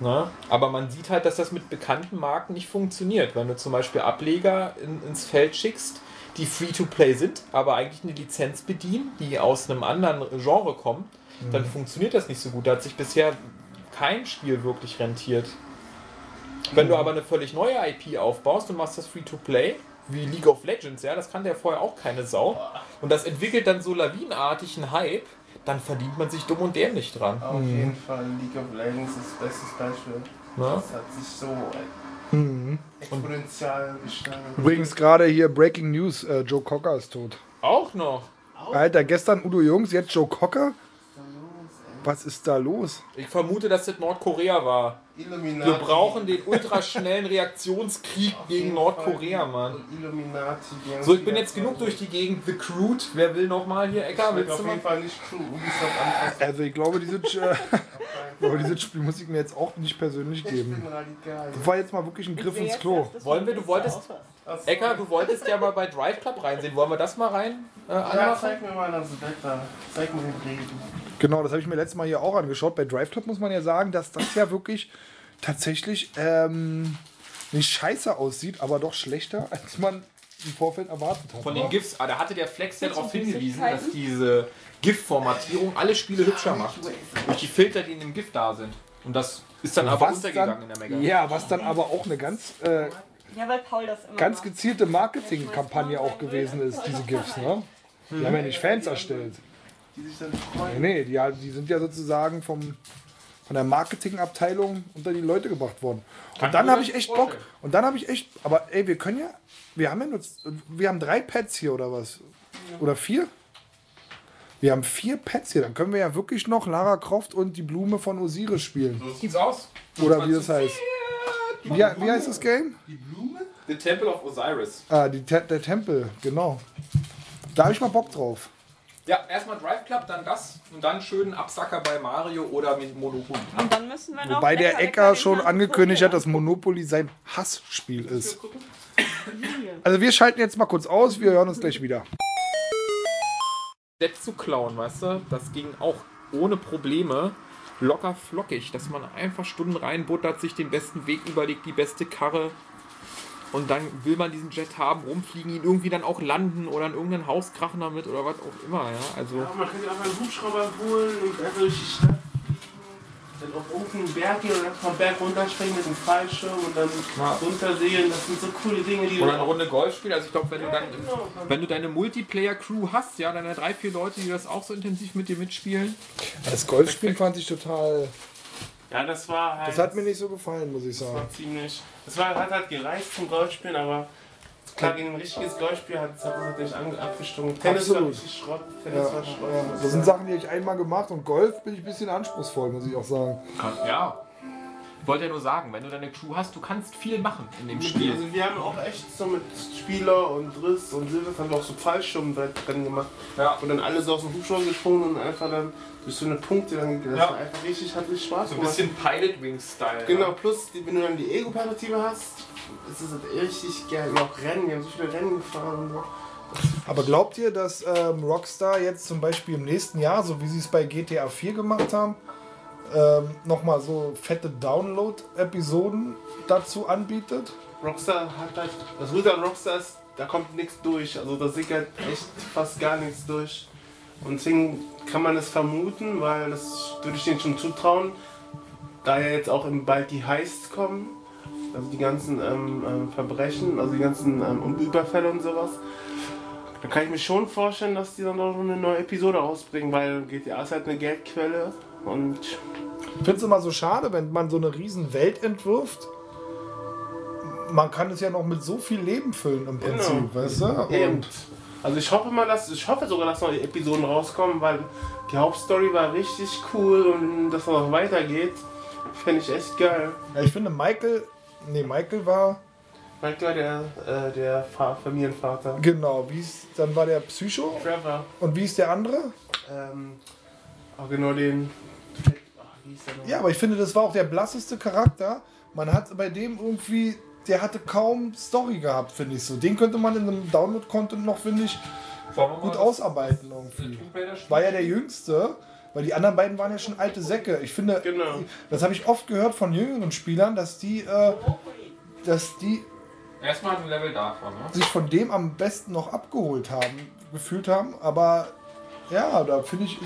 Ne? Aber man sieht halt, dass das mit bekannten Marken nicht funktioniert. Wenn du zum Beispiel Ableger in, ins Feld schickst, die Free-to-Play sind, aber eigentlich eine Lizenz bedienen, die aus einem anderen Genre dann funktioniert das nicht so gut. Da hat sich bisher kein Spiel wirklich rentiert. Wenn du aber eine völlig neue IP aufbaust und machst das Free-to-Play, wie League of Legends, ja, das kannte ja vorher auch keine Sau, und das entwickelt dann so lawinenartig einen Hype, dann verdient man sich dumm und dämlich dran. Auf jeden Fall, League of Legends ist das beste Beispiel. Ne? Das hat sich so exponentiell gesteigert. Übrigens gerade hier Breaking News, äh, Joe Cocker ist tot. Auch noch. Alter, gestern Udo Jungs, jetzt Joe Cocker? Was ist da los? Ich vermute, dass das Nordkorea war. Illuminati. Wir brauchen den ultraschnellen Reaktionskrieg gegen Nordkorea, Mann. Illuminati. So, ich bin jetzt genug durch die Gegend. The Crude. Wer will nochmal hier? Ecker, willst du auf mal? jeden Fall nicht Crew. Also ich glaube, dieses, äh, ich glaube, dieses Spiel muss ich mir jetzt auch nicht persönlich Ich geben. Das war jetzt mal wirklich ein Griff ins Klo. Wollen wir, du wolltest, Ecker, du wolltest ja mal bei Drive Club reinsehen. Wollen wir das mal rein äh, Ja, zeig mir mal das Wetter. Zeig mir den Regen. Genau, das habe ich mir letztes Mal hier auch angeschaut. Bei Drive Club muss man ja sagen, dass das ja wirklich tatsächlich ähm, nicht scheiße aussieht, aber doch schlechter, als man im Vorfeld erwartet hat. Von den GIFs, ah, da hatte der Flex ja darauf hingewiesen, dass diese GIF-Formatierung alle Spiele hübscher macht. Durch die Filter, die in dem GIF da sind. Und das ist dann aber was untergegangen in der dann, Menge. ja, was dann aber auch eine ganz, äh, Ja, weil Paul das immer ganz gezielte Marketingkampagne auch gewesen ist, diese GIFs. Ne? Die haben ja nicht Fans erstellt. Die sich dann Nee, freuen. nee, die, die sind ja sozusagen vom, von der Marketingabteilung unter die Leute gebracht worden. Kann Und dann habe ich echt Bock. Und dann habe ich echt. Aber ey, wir können ja. Wir haben ja nur. Wir haben drei Pads hier oder was? Oder vier? Wir haben vier Pads hier. Dann können wir ja wirklich noch Lara Croft und die Blume von Osiris spielen. So sieht's aus. Oder wie das heißt. Wie, wie heißt das Game? The Temple of Osiris. Ah, die, Te- der Tempel, genau. Da habe ich mal Bock drauf. Ja, erstmal Drive Club, dann das und dann schönen Absacker bei Mario oder mit Monopoly. Und dann müssen wir noch. Wobei der lecker, Ecker lecker schon angekündigt hat, dass Monopoly sein Hassspiel ist. Also wir schalten jetzt mal kurz aus, wir hören uns gleich wieder. Set zu klauen, weißt du, das ging auch ohne Probleme. Locker flockig, dass man einfach Stunden reinbuttert, sich den besten Weg überlegt, die beste Karre. Und dann will man diesen Jet haben, rumfliegen, ihn irgendwie dann auch landen oder in irgendein Haus krachen damit oder was auch immer, ja. Also. Ja, man kann sich auch einen Hubschrauber holen und einfach durch die Stadt fliegen. Dann auf irgendeinen Berg gehen und dann vom Berg runterspringen mit dem Fallschirm und dann Ja. runtersegeln. Das sind so coole Dinge, die Oder du eine Runde Golf spielen. Also ich glaube, wenn du dann, genau. wenn du deine Multiplayer-Crew hast, ja, deine drei, vier Leute, die das auch so intensiv mit dir mitspielen. Das Golfspielen fand ich total. Ja, das war halt. Das hat mir nicht so gefallen, muss ich Das sagen. war ziemlich. Das war, hat halt gereicht zum Golfspielen, aber klar, gegen ein richtiges Golfspiel hat es es nicht abgestimmt. Tennis war Absolut. richtig Schrott. Ja, Tennis war Schrott. ja. Das sind Sachen, die habe ich einmal gemacht und Golf bin ich ein bisschen anspruchsvoll, muss ich auch sagen. Ja. Ich wollte ja nur sagen, wenn du deine Crew hast, du kannst viel machen in dem Spiel. Also wir haben auch echt so mit Spieler und Riss und Silvester haben wir auch so Fallschirmwettrennen gemacht. Ja. Und dann alle so aus dem Hubschrauber gesprungen und einfach dann durch so eine Punkte dann das Ja. war einfach richtig, hat richtig Spaß So ein gemacht. bisschen Pilot Wing-Style. Genau, plus die, wenn du dann die Ego-Perspektive hast, ist es halt richtig geil. Und auch Rennen, wir haben so viele Rennen gefahren und so. Aber glaubt ihr, dass ähm, Rockstar jetzt zum Beispiel im nächsten Jahr, so wie sie es bei GTA 4 gemacht haben, ähm, nochmal so fette Download-Episoden dazu anbietet? Rockstar hat halt, das Gute an Rockstar ist, da kommt nichts durch. Also da sickert echt fast gar nichts durch. Und deswegen kann man es vermuten, weil das würde ich denen schon zutrauen, da ja jetzt auch bald die Heists kommen, also die ganzen ähm, ähm, Verbrechen, also die ganzen ähm, Überfälle und sowas. Da kann ich mir schon vorstellen, dass die dann noch eine neue Episode rausbringen, weil GTA ist halt eine Geldquelle und Ich finde es immer so schade, wenn man so eine riesen Welt entwirft. Man kann es ja noch mit so viel Leben füllen im Prinzip, Genau. weißt du? Eben. Also ich hoffe mal, dass ich hoffe sogar, dass neue Episoden rauskommen, weil die Hauptstory war richtig cool und dass noch weitergeht, fände ich echt geil. ja, ich finde Michael, nee, Michael war, Michael, der, äh, der Fa Familienvater. genau, wie ist, dann war der Psycho Trevor. und wie ist der andere? Ähm, auch genau den. Ach, wie hieß der noch? Ja, aber ich finde, das war auch der blasseste Charakter. Man hat bei dem irgendwie, der hatte kaum Story gehabt, finde ich so. Den könnte man in einem Download-Content noch, finde ich, gut ausarbeiten irgendwie. War ja der Jüngste. Weil die anderen beiden waren ja schon alte Säcke. Ich finde, Genau. das habe ich oft gehört von jüngeren Spielern, dass die, äh, dass die Erstmal ein Level davon, ne? sich von dem am besten noch abgeholt haben, gefühlt haben. Aber ja, da finde ich,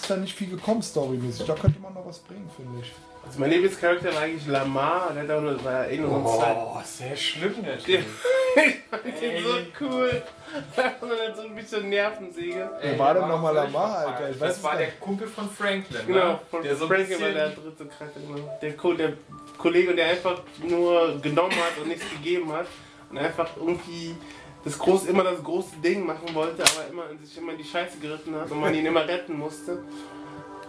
ist da nicht viel gekommen storymäßig. Da könnte man noch was bringen, finde ich. Also mein Lieblingscharakter war eigentlich Lamar, der hat auch nur, war eh so ein Zeit. Oh, sehr schlimm, der Typ. Ich finde den so cool. Einfach nur so ein bisschen Nervensäge. Wer war denn nochmal Lamar. Alter? Das war der. Kumpel von Franklin, Genau, ne? von der Frankie war der dritte Charakter. Genau. Der, Co- der Kollege, der einfach nur genommen hat und nichts gegeben hat. Und einfach irgendwie das große, immer das große Ding machen wollte, aber immer sich immer in die Scheiße geritten hat und man ihn immer retten musste.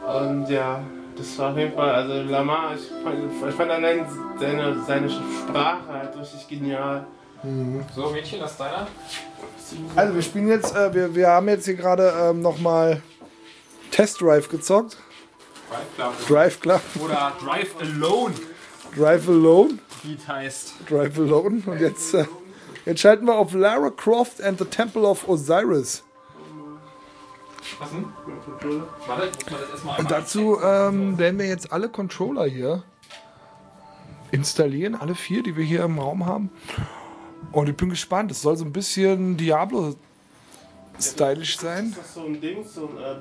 Und ja, das war auf jeden Fall, also Lamar, ich fand, ich fand allein seine, seine Sprache halt richtig genial. So, Mädchen, das ist deiner? Also wir spielen jetzt, äh, wir, wir haben jetzt hier gerade ähm, nochmal Test Drive gezockt. Drive Club. Drive Club, Oder Drive Alone, Drive Alone, wie es heißt. Drive Alone. Und jetzt, äh, jetzt schalten wir auf Lara Croft and the Temple of Osiris. Was denn? Warte, ich muss mal das erstmal Und dazu ähm, werden wir jetzt alle Controller hier installieren, alle vier, die wir hier im Raum haben. Und ich bin gespannt. Es soll so ein bisschen Diablo-stylisch sein. Ist das so ein Ding, so ein äh, äh,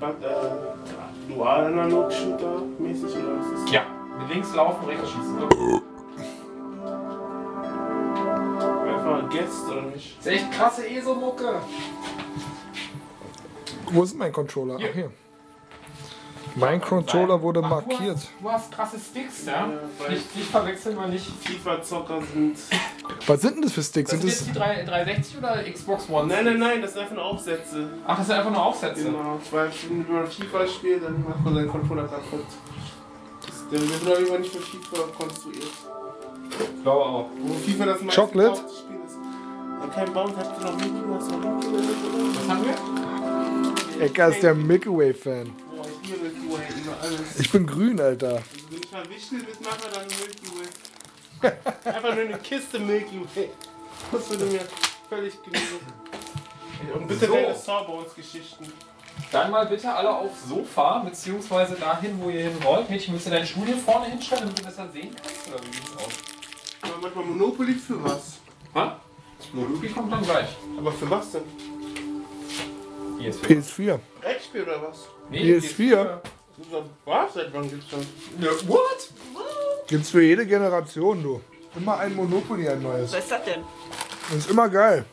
Dual-Analog-Shooter mäßig oder was ist das? Ja, links laufen, rechts schießen. Einfach Guest oder nicht? Das ist echt krasse ESO-Mucke. Wo ist mein Controller? Ach, hier. Mein Controller wurde Ach, du markiert. hast- Du hast krasse Sticks, ja? weil- Nicht, nicht verwechseln wir nicht. FIFA-Zocker sind. Was sind denn das für Sticks? Das Sind sind jetzt das, die 3, 360 oder Xbox One? Nein, nein, nein, das sind einfach nur Aufsätze. Ach, das sind einfach nur Aufsätze. Genau. Weil wenn man FIFA spielt, dann macht man seinen Controller kaputt. Der wird auf jeden Fall nicht für FIFA konstruiert. Ich glaube auch. Wo FIFA das meiste Chocolate? Spiel ist. Und kein Bounce hat noch Mickey, hast du noch Mickey Was haben wir? Ecker ist der Milky Way-Fan. Boah, ich liebe Milky Way über alles. Ich bin grün, Alter. Also wenn ich mal Wichtel mitmache, dann Milky Way. Einfach nur eine Kiste Milky Way. Das würde mir völlig genügen. Und bitte So. deine Sawbones-Geschichten. Dann mal bitte alle aufs Sofa, beziehungsweise dahin, wo ihr hin wollt. Mädchen, willst du deinen Stuhl hier vorne hinstellen, damit du besser sehen kannst? Oder wie sieht's aus? Aber manchmal Monopoly für was? Ha? Monopoly kommt dann gleich. Aber für was denn? Hier ist PS4. Brettspiel oder was? Nee, PS4. So, Was? Seit wann gibt's schon? Ja, what? Gibt's für jede Generation, du. Immer ein Monopoly, ein neues. Was ist das denn? Das ist immer geil.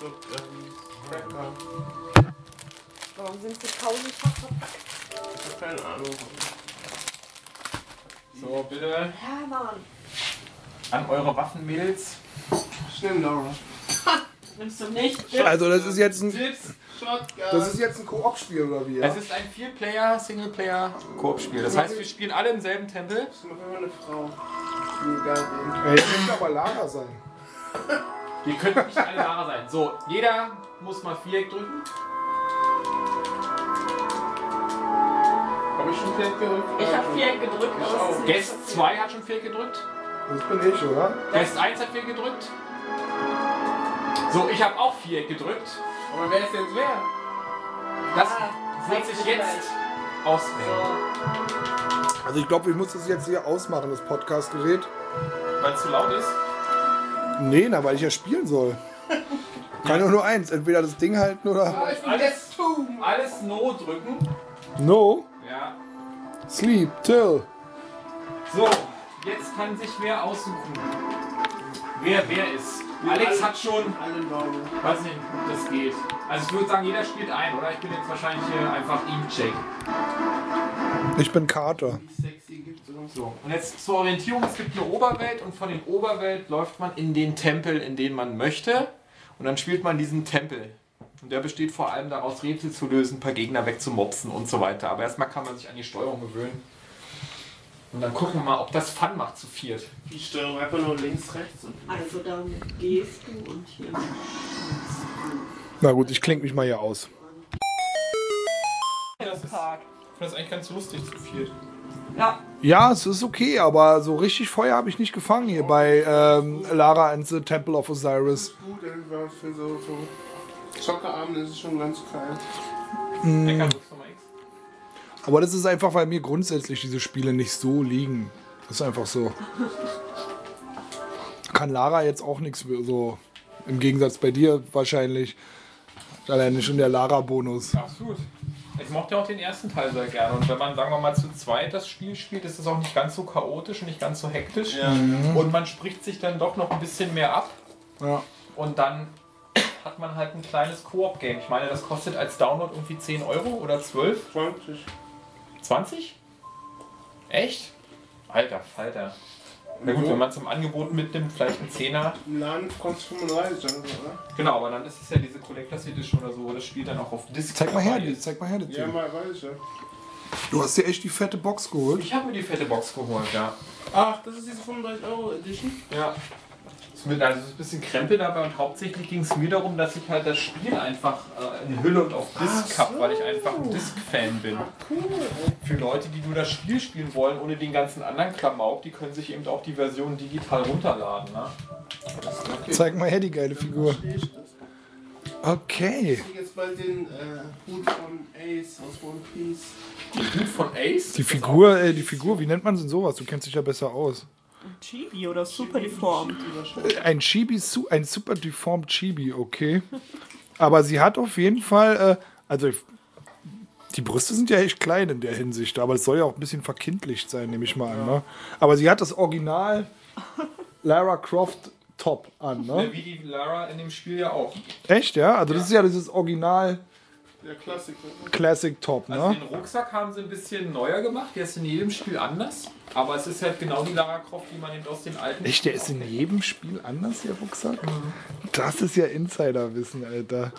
So, ähm. Warum sind sie tausendfach verpackt? Ich hab keine Ahnung. So, bitte Ja, Mann. an eure Waffenmädels. Schnell, Laura. Nimmst du nicht? Also das ist jetzt ein, Tipps. Shotgun. das ist jetzt ein Koop-Spiel oder wie? Ja? Es ist ein Vier-Player, Singleplayer-Koop-Spiel. Das heißt, wir spielen alle im selben Tempel. Ich bin immer eine Frau. Egal das könnte aber Lara sein. Ihr könnt nicht alle Lara sein. So, jeder muss mal Viereck drücken. Hab ich schon vielleicht gerückt? Ich habe vier gedrückt, ist nicht Guest 2 hat schon Viereck gedrückt. Das bin ich, oder? Guest 1 hat Viereck gedrückt. So, ich habe auch Viereck gedrückt. Aber wer ist jetzt wer? Das Ah, wird sich jetzt auswählen. Also ich glaube, ich muss das jetzt hier ausmachen, das Podcast-Gerät. Weil es zu laut ist. Nee, na, weil ich ja spielen soll. Kann nur nur eins. Entweder das Ding halten oder... Alles, alles No drücken. No. Ja. Sleep till. So, jetzt kann sich wer aussuchen, wer wer ist. Alex hat schon, weiß nicht, ob das geht. Also ich würde sagen, jeder spielt ein, oder? Ich bin jetzt wahrscheinlich hier einfach Check. Ich bin oder so. So, und jetzt zur Orientierung, es gibt eine Oberwelt und von den Oberwelt läuft man in den Tempel, in den man möchte. Und dann spielt man diesen Tempel. Und der besteht vor allem daraus, Rätsel zu lösen, ein paar Gegner wegzumopsen und so weiter. Aber erstmal kann man sich an die Steuerung gewöhnen. Und dann gucken wir mal, ob das Fun macht zu viert. Die Steuerung einfach nur links, rechts. Und Also dann gehst du und hier. Na gut, ich klinge mich mal hier aus. Das ist, ich finde das eigentlich ganz lustig zu viert. Ja, Ja, es ist okay, aber so richtig Feuer habe ich nicht gefangen hier bei ähm, Lara and the Temple of Osiris. gut, einfach für so, so Zockerabende ist es schon ganz geil. X? Aber das ist einfach, weil mir grundsätzlich diese Spiele nicht so liegen. Das ist einfach so. Kann Lara jetzt auch nichts so. Im Gegensatz bei dir wahrscheinlich. Alleine schon der Lara-Bonus. Absolut. Ich mochte auch den ersten Teil sehr gerne. Und wenn man, sagen wir mal, zu zweit das Spiel spielt, ist es auch nicht ganz so chaotisch und nicht ganz so hektisch. Und man spricht sich dann doch noch ein bisschen mehr ab. Ja. Und dann hat man halt ein kleines Koop-Game. Ich meine, das kostet als Download irgendwie 10 Euro oder 12? 20. 20? Echt? Alter Falter. Na gut, wenn man zum Angebot mitnimmt, vielleicht ein Zehner. Im Laden kostet 35 dann, oder? Genau, aber dann ist es ja diese Collectors Edition oder so, das Spiel dann auch auf Disc Zeig mal her, die, zeig mal her, das Ja, mal weiß ich ja. Du hast dir echt die fette Box geholt. Ich habe mir die fette Box geholt, ja. Ach, das ist diese 35 Euro Edition? Ja. Mit, also es ist ein bisschen Krempel dabei und hauptsächlich ging es mir darum, dass ich halt das Spiel einfach äh, in Hülle und auf Disc habe, weil ich einfach ein Disc-Fan bin. Für Leute, die nur das Spiel spielen wollen, ohne den ganzen anderen Klamauk, die können sich eben auch die Version digital runterladen. Ne? Okay. Zeig mal her, die geile Figur. Okay. Ich jetzt bald den äh, Hut von Ace aus One Piece. Hut von Ace. Die Figur, äh, die Figur, wie nennt man denn sowas? Du kennst dich ja besser aus. Chibi oder super deformed. Ein Chibi, ein super deformed Chibi, okay. Aber sie hat auf jeden Fall, äh, also ich- die Brüste sind ja echt klein in der Hinsicht, aber es soll ja auch ein bisschen verkindlicht sein, nehme ich mal an. Ne? Aber sie hat das Original Lara Croft Top an, ne? Wie die Lara in dem Spiel ja auch. Echt, ja? Also das ist ja dieses Original Der Klassiker. Classic Top, Also ne? den Rucksack haben sie ein bisschen neuer gemacht, der ist in jedem Spiel anders. Aber es ist halt genau die Lara Croft, die man eben aus den alten. Echt, der ist in jedem Spiel anders, der Rucksack? Das ist ja Insiderwissen, Alter.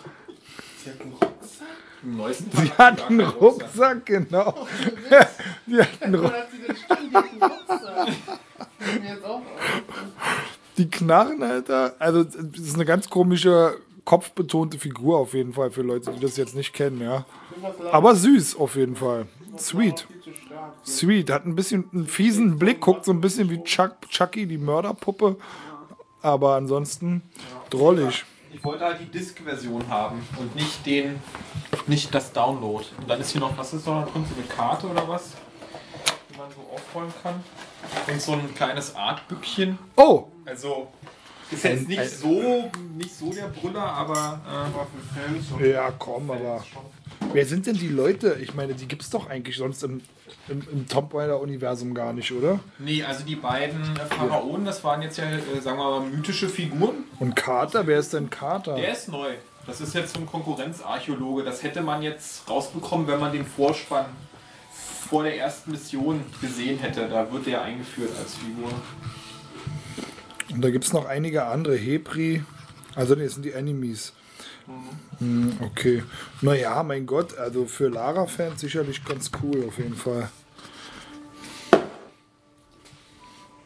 Sie hat einen Rucksack. Im neuesten Sie hat einen Rucksack, genau. Die hat einen Rucksack. hat einen. Die Knarren, Alter. Also, das ist eine ganz komische, kopfbetonte Figur auf jeden Fall für Leute, die das jetzt nicht kennen, ja. Aber süß auf jeden Fall. Sweet. Sweet. Hat ein bisschen einen fiesen Blick, guckt so ein bisschen wie Chuck, Chucky, die Mörderpuppe. Aber ansonsten drollig. Ich wollte halt die Disk-Version haben und nicht den, nicht das Download. Und dann ist hier noch, was ist noch drin? So eine Karte oder was? Die man so aufrollen kann. Und so ein kleines Artbückchen. Oh, Also ist jetzt Ein- nicht ein- so, nicht so der Brüller, aber äh, ja, komm, aber. Wer sind denn die Leute? Ich meine, die gibt's doch eigentlich sonst im, im, im Tomb Raider-Universum gar nicht, oder? nee, also die beiden Pharaonen, das waren jetzt ja, äh, sagen wir mal, mythische Figuren. Und Carter, wer ist denn Carter? Der ist neu. Das ist jetzt so ein Konkurrenzarchäologe. Das hätte man jetzt rausbekommen, wenn man den Vorspann vor der ersten Mission gesehen hätte. Da wird der eingeführt als Figur. Und da gibt es noch einige andere. Hebri. Also, nee, das sind die Enemies. Hm, okay. Naja, mein Gott, also für Lara-Fans sicherlich ganz cool, auf jeden Fall.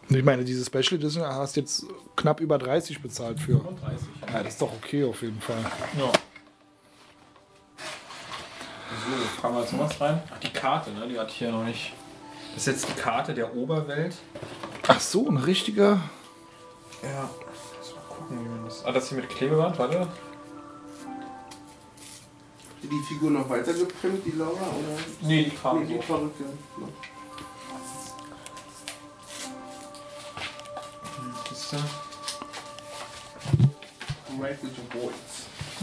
Ich meine, diese Special Edition hast jetzt knapp über 30 bezahlt für. 35. Ja, das ist doch okay auf jeden Fall. Ja. So, fahren wir jetzt noch was rein. Ach, die Karte, ne? Die hatte ich ja noch nicht. Das ist jetzt die Karte der Oberwelt. Ach so, ein richtiger. Ja. Lass mal gucken, wie man das. Ah, das hier mit Klebeband, warte. die Figur noch weiter geprimmt, die Laura? Oder? Nee, die kam Nee, die so. verrückte. Kiste. Right with your boys.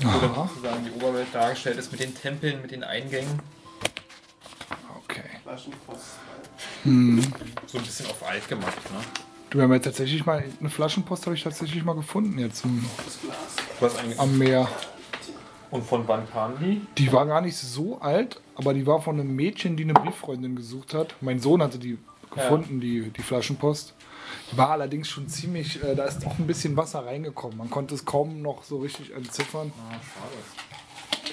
Wo dann sozusagen die Oberwelt dargestellt ist mit den Tempeln, mit den Eingängen. Okay. Flaschenpost. So ein bisschen auf alt gemacht, ne? Du, wir haben ja tatsächlich mal eine Flaschenpost habe ich tatsächlich mal gefunden jetzt im. Was eigentlich am Meer. Und von wann kam die? Die war gar nicht so alt, aber die war von einem Mädchen, die eine Brieffreundin gesucht hat. Mein Sohn hatte die gefunden, die, die Flaschenpost. Die war allerdings schon ziemlich, äh, da ist auch ein bisschen Wasser reingekommen. Man konnte es kaum noch so richtig entziffern. Ah,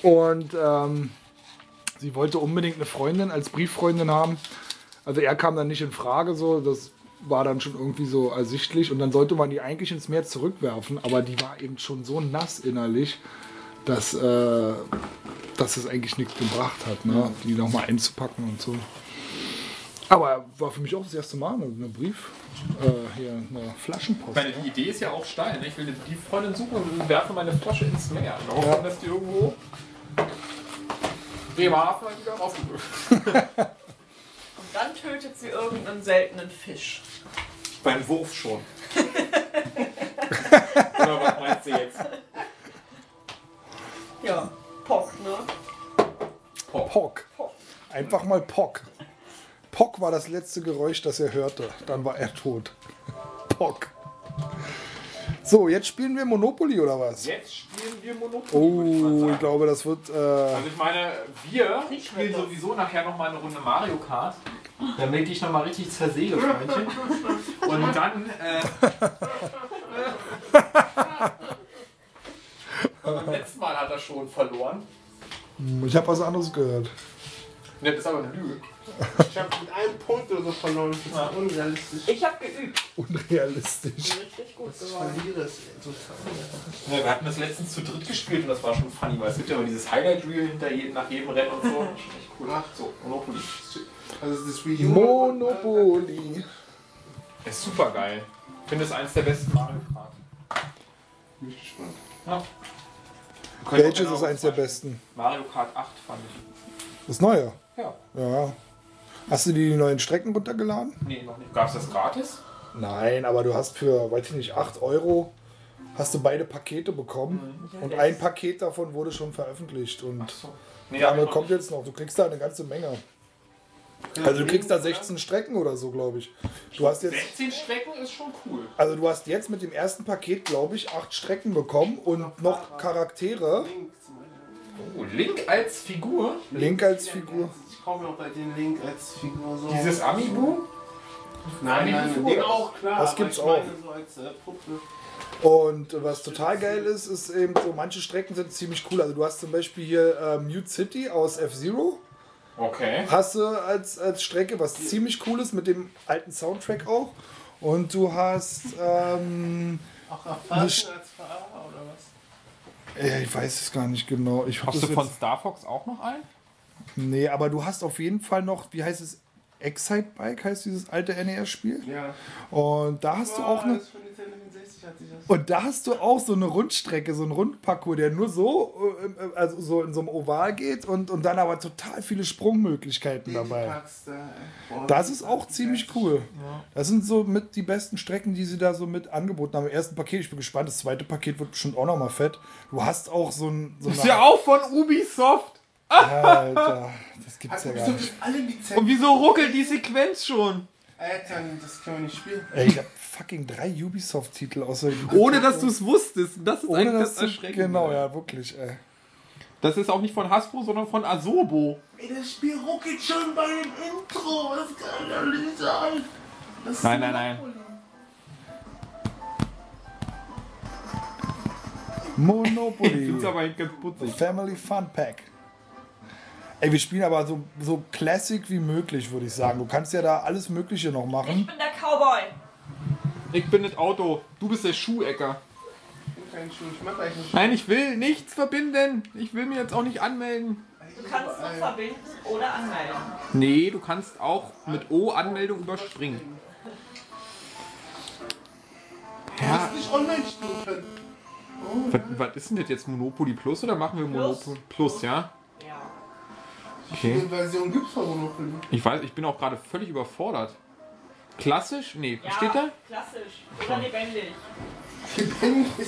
schade. Und ähm, sie wollte unbedingt eine Freundin als Brieffreundin haben. Also er kam dann nicht in Frage so, das war dann schon irgendwie so ersichtlich. Und dann sollte man die eigentlich ins Meer zurückwerfen, aber die war eben schon so nass innerlich, dass, äh, dass es eigentlich nichts gebracht hat, ne? die nochmal einzupacken und so. Aber war für mich auch das erste Mal eine, eine Brief, äh, hier eine Flaschenpost. Meine, die Idee ist ja auch steil. Ne? Ich will eine Brieffreundin suchen und werfe meine Flasche ins Meer. Und hoffe, dass die irgendwo Bremerhaven hat wieder raufgedrückt. Und dann tötet sie irgendeinen seltenen Fisch. Beim Wurf schon. Oder was meinst du jetzt? Ja, Pock, ne? Pock. Einfach mal Pock. Pock war das letzte Geräusch, das er hörte. Dann war er tot. Pock. So, jetzt spielen wir Monopoly oder was? Jetzt spielen wir Monopoly. würde ich mal Oh, sagen. ich glaube, das wird. Äh, Also ich meine, wir Ich spielen das. sowieso nachher noch mal eine Runde Mario Kart, damit ich noch mal richtig zersäge, Freundchen. Und dann, äh, beim letzten Mal hat er schon verloren. ich habe was anderes gehört. Ne, das ist aber eine Lüge. Ich habe mit einem Punkt oder so verloren. Das ist Ja. unrealistisch. Ich habe geübt. Unrealistisch. Bin richtig gut Ich geworden. verliere es total. Ja, wir hatten das letztens zu dritt gespielt und das war schon funny, weil es gibt ja immer dieses Highlight-Reel hinter jedem, nach jedem Rennen und so. Das ist echt cool. So, Monopoly. Also das Wii U. Monopoly. Ist super geil. Ich finde es eins der besten Mario Kart. Bin ich gespannt. Ja. Welches ist eins der besten? Mario Kart 8 fand ich. Das neue. Ja. Ja. Hast du die neuen Strecken runtergeladen? Nee, noch nicht. Gab es das gratis? Nein, aber du hast für, weiß ich nicht, 8 Euro hast du beide Pakete bekommen. Und ein Paket davon wurde schon veröffentlicht. Und So. Nee, andere noch kommt nicht. jetzt noch. Du kriegst da eine ganze Menge. Also du kriegst da 16 Strecken oder so, glaube ich. Du hast jetzt, 16 Strecken ist schon cool. also du hast jetzt mit dem ersten Paket, glaube ich, 8 Strecken bekommen und noch Charaktere. Oh, Link als Figur. Link als Figur. Ich kaufe mir auch bei den Link als Figur so. Dieses Amiibo. Nein, nein, Amiibo. den auch, klar. Das gibt's auch. So als äh, Puppe. Und was total geil ist, ist eben so, manche Strecken sind ziemlich cool. Also du hast zum Beispiel hier äh, Mute City aus F-Zero. Okay. Hast du als, als Strecke, was ziemlich cool ist, mit dem alten Soundtrack auch. Und du hast, ähm, Auch erfahren als Fahrer oder was? äh, ich weiß es gar nicht genau. Ich Hast du von Star Fox auch noch einen? Nee, aber du hast auf jeden Fall noch, wie heißt es? Excite Bike heißt dieses alte NES-Spiel. Ja. Und da hast du auch eine. Das von Nintendo 64 hat sich das. Und da hast du auch so eine Rundstrecke, so einen Rundparcours, der nur so, äh, also so in so einem Oval geht und, und dann aber total viele Sprungmöglichkeiten dabei. Packst, äh, boah, Das ist auch ziemlich cool. Das sind so mit die besten Strecken, die sie da so mit angeboten haben. Im ersten Paket, ich bin gespannt, das zweite Paket wird bestimmt auch nochmal fett. Du hast auch so ein. So Ist eine- ja auch von Ubisoft. Alter, das gibt's Hat ja gar nicht. alle Lizenzen? Und wieso ruckelt die Sequenz schon? Alter, das können wir nicht spielen. Ey, ich hab fucking drei Ubisoft-Titel außer. Ohne dass du es wusstest. Das ist Ohne eigentlich das Erschreckende. Genau, ja, wirklich, ey. Das ist auch nicht von Hasbro, sondern von Asobo. Ey, das Spiel ruckelt schon bei dem Intro. Was kann da nicht sein? Das ist Nein, nein, nein. Ich Monopoly. find's aber nicht ganz putzig. Family Fun Pack. Ey, wir spielen aber so, so classic wie möglich, würde ich sagen. Du kannst ja da alles Mögliche noch Ich machen. bin der Cowboy. Ich bin das Auto. Du bist der Schuhecker. Ich bin kein Schuh. Ich mach eigentlich nicht. Nein, ich will nichts verbinden. Ich will mir jetzt auch nicht anmelden. Du kannst noch verbinden oder anmelden. Nee, du kannst auch mit O-Anmeldung überspringen. Du musst nicht online spielen können. Was, was ist denn das jetzt? Monopoly Plus oder machen wir Monopoly Plus, ja? Okay. Welche Version gibt's von Monopoly? Ich weiß, ich bin auch gerade völlig überfordert. Klassisch? Nee, was ja steht da? Klassisch. Oder lebendig. Lebendig.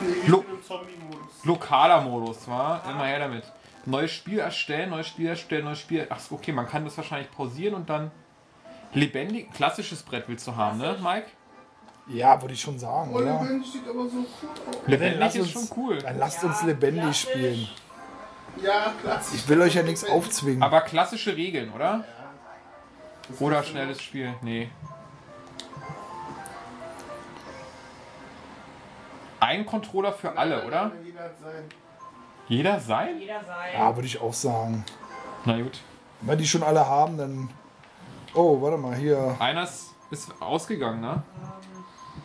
Nee, Lo- Zombie-Modus. Lokaler Modus, war? Immer her damit. Neues Spiel erstellen, neues Spiel erstellen, neues Spiel. Ach, okay, man kann das wahrscheinlich pausieren und dann lebendig. Klassisches Brett willst du haben, ne, Mike? Ja, würde ich schon sagen. Oh, Ja. lebendig sieht aber so cool aus. Lebendig ist uns- schon cool. Dann lasst Ja, uns lebendig klassisch. spielen. Ja, klassisch. Ich will euch ja nichts aufzwingen. Aber klassische Regeln, oder? Oder schnelles Spiel? Nee. Ein Controller für alle, oder? Jeder sein. Jeder sein? Jeder sein. Ja, würde ich auch sagen. Na gut. Wenn die schon alle haben, dann. Oh, warte mal, hier. Einer ist ist ausgegangen, ne?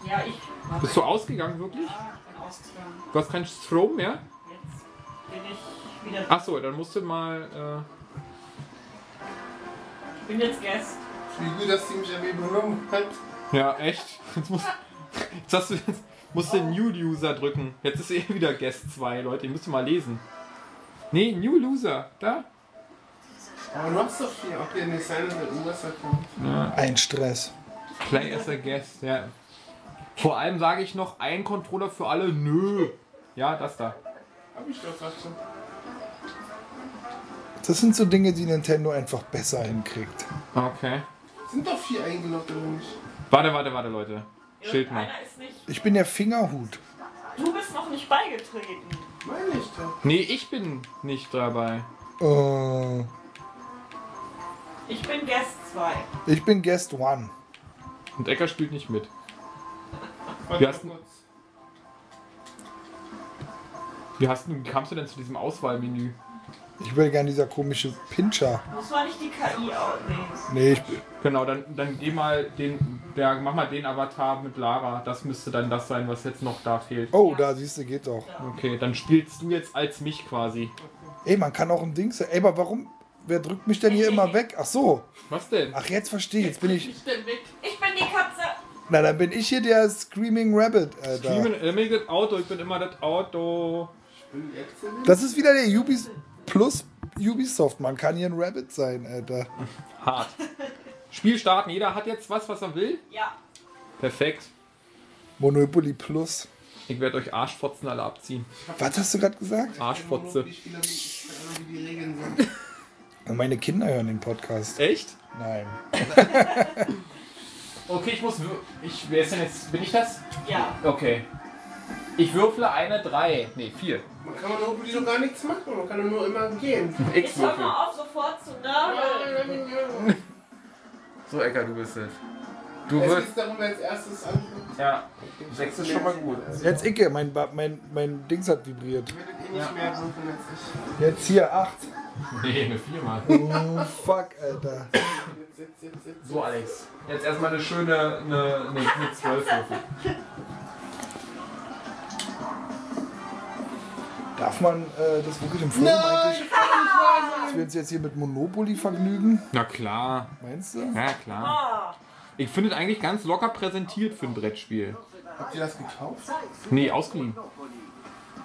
Ja, ich. Warte, Bist du ausgegangen wirklich? ich bin ausgegangen. Du hast keinen Strom mehr? Jetzt bin ich wieder. Achso, dann musst du mal. Ich bin jetzt Guest. Wie gut, dass die mich an mir benommen hat. Äh, ja, echt? Jetzt, musst, jetzt hast du. Jetzt musst du New User drücken. Jetzt ist eh wieder Guest 2, Leute. Ihr müsst mal lesen. Nee, New User. Da? Aber du hast doch vier. Okay, nee, seine ist der US-Account. Ein Stress. Play as a guest, ja. Vor allem sage ich noch, ein Controller für alle, nö. Ja, das da. Hab ich doch gesagt. so. Das sind so Dinge, die Nintendo einfach besser hinkriegt. Okay. Sind doch vier eingeloggt oder nicht? Warte, warte, warte, Leute. Schild mal. Einer ist nicht. Ich bin der Fingerhut. Du bist noch nicht beigetreten. Meine ich doch. Nee, ich bin nicht dabei. Äh, Ich bin Guest 2. ich bin Guest One. Und Ecker spielt nicht mit. Warte hast kurz. Wie, hast du, wie kamst du denn zu diesem Auswahlmenü? Ich will gerne dieser komische Pincher. Muss man nicht die KI aufnehmen. Nee, ich bin. Genau, dann, dann geh mal den, der, mach mal den Avatar mit Lara. Das müsste dann das sein, was jetzt noch da fehlt. Oh, da siehst du, geht doch. Okay, dann spielst du jetzt als mich quasi. Ey, man kann auch ein Ding sein. Ey, aber warum? Wer drückt mich denn hier immer weg? Ach so. Was denn? Ach, jetzt verstehe ich. Jetzt bin ich. Ich bin die Katze. Na, dann bin ich hier der Screaming Rabbit, Alter. Streamen, äh, Auto, ich bin immer das Auto. Bin ich exzellent? Das ist wieder der Ubis Plus Ubisoft. Man kann hier ein Rabbit sein, Alter. Hart. Spiel starten, jeder hat jetzt was, was er will. Ja. Perfekt. Monopoly Plus. Ich werde euch Arschfotzen alle abziehen. Was hast du gerade gesagt? Arschfotze. Ich spiele nicht. Ich keine Ahnung, wie die Regeln sind. Und meine Kinder hören den Podcast. Echt? Nein. Okay, ich muss. Ich, wer ist denn jetzt? Bin ich das? Ja. Okay. Ich würfle eine 3. Ne, 4. Man kann Monopoly doch gar nichts machen. Man kann doch nur immer gehen. X Jetzt hör mal auf, sofort zu nörgeln. So, Ecker, du bist es. Du Es wirst. geht darum, wer als erstes anfängt. Ja. 6 ist schon mal gut. Jetzt Icke, mein, Ba- mein, mein Dings hat vibriert. Ich werde eh nicht mehr würfeln als ich. Jetzt hier 8. Nee, eine 4 mal. Oh, fuck, Alter. Jetzt, jetzt, jetzt, jetzt. So, Alex. Jetzt erstmal eine schöne. Eine, eine, eine 12 würfel. Darf man äh, das wirklich im Forum eigentlich, dass wir uns jetzt hier mit Monopoly vergnügen? Na klar. Meinst du? Ja, klar. Ich finde es eigentlich ganz locker präsentiert für ein Brettspiel. Habt ihr das gekauft? Nee, ausgeliehen.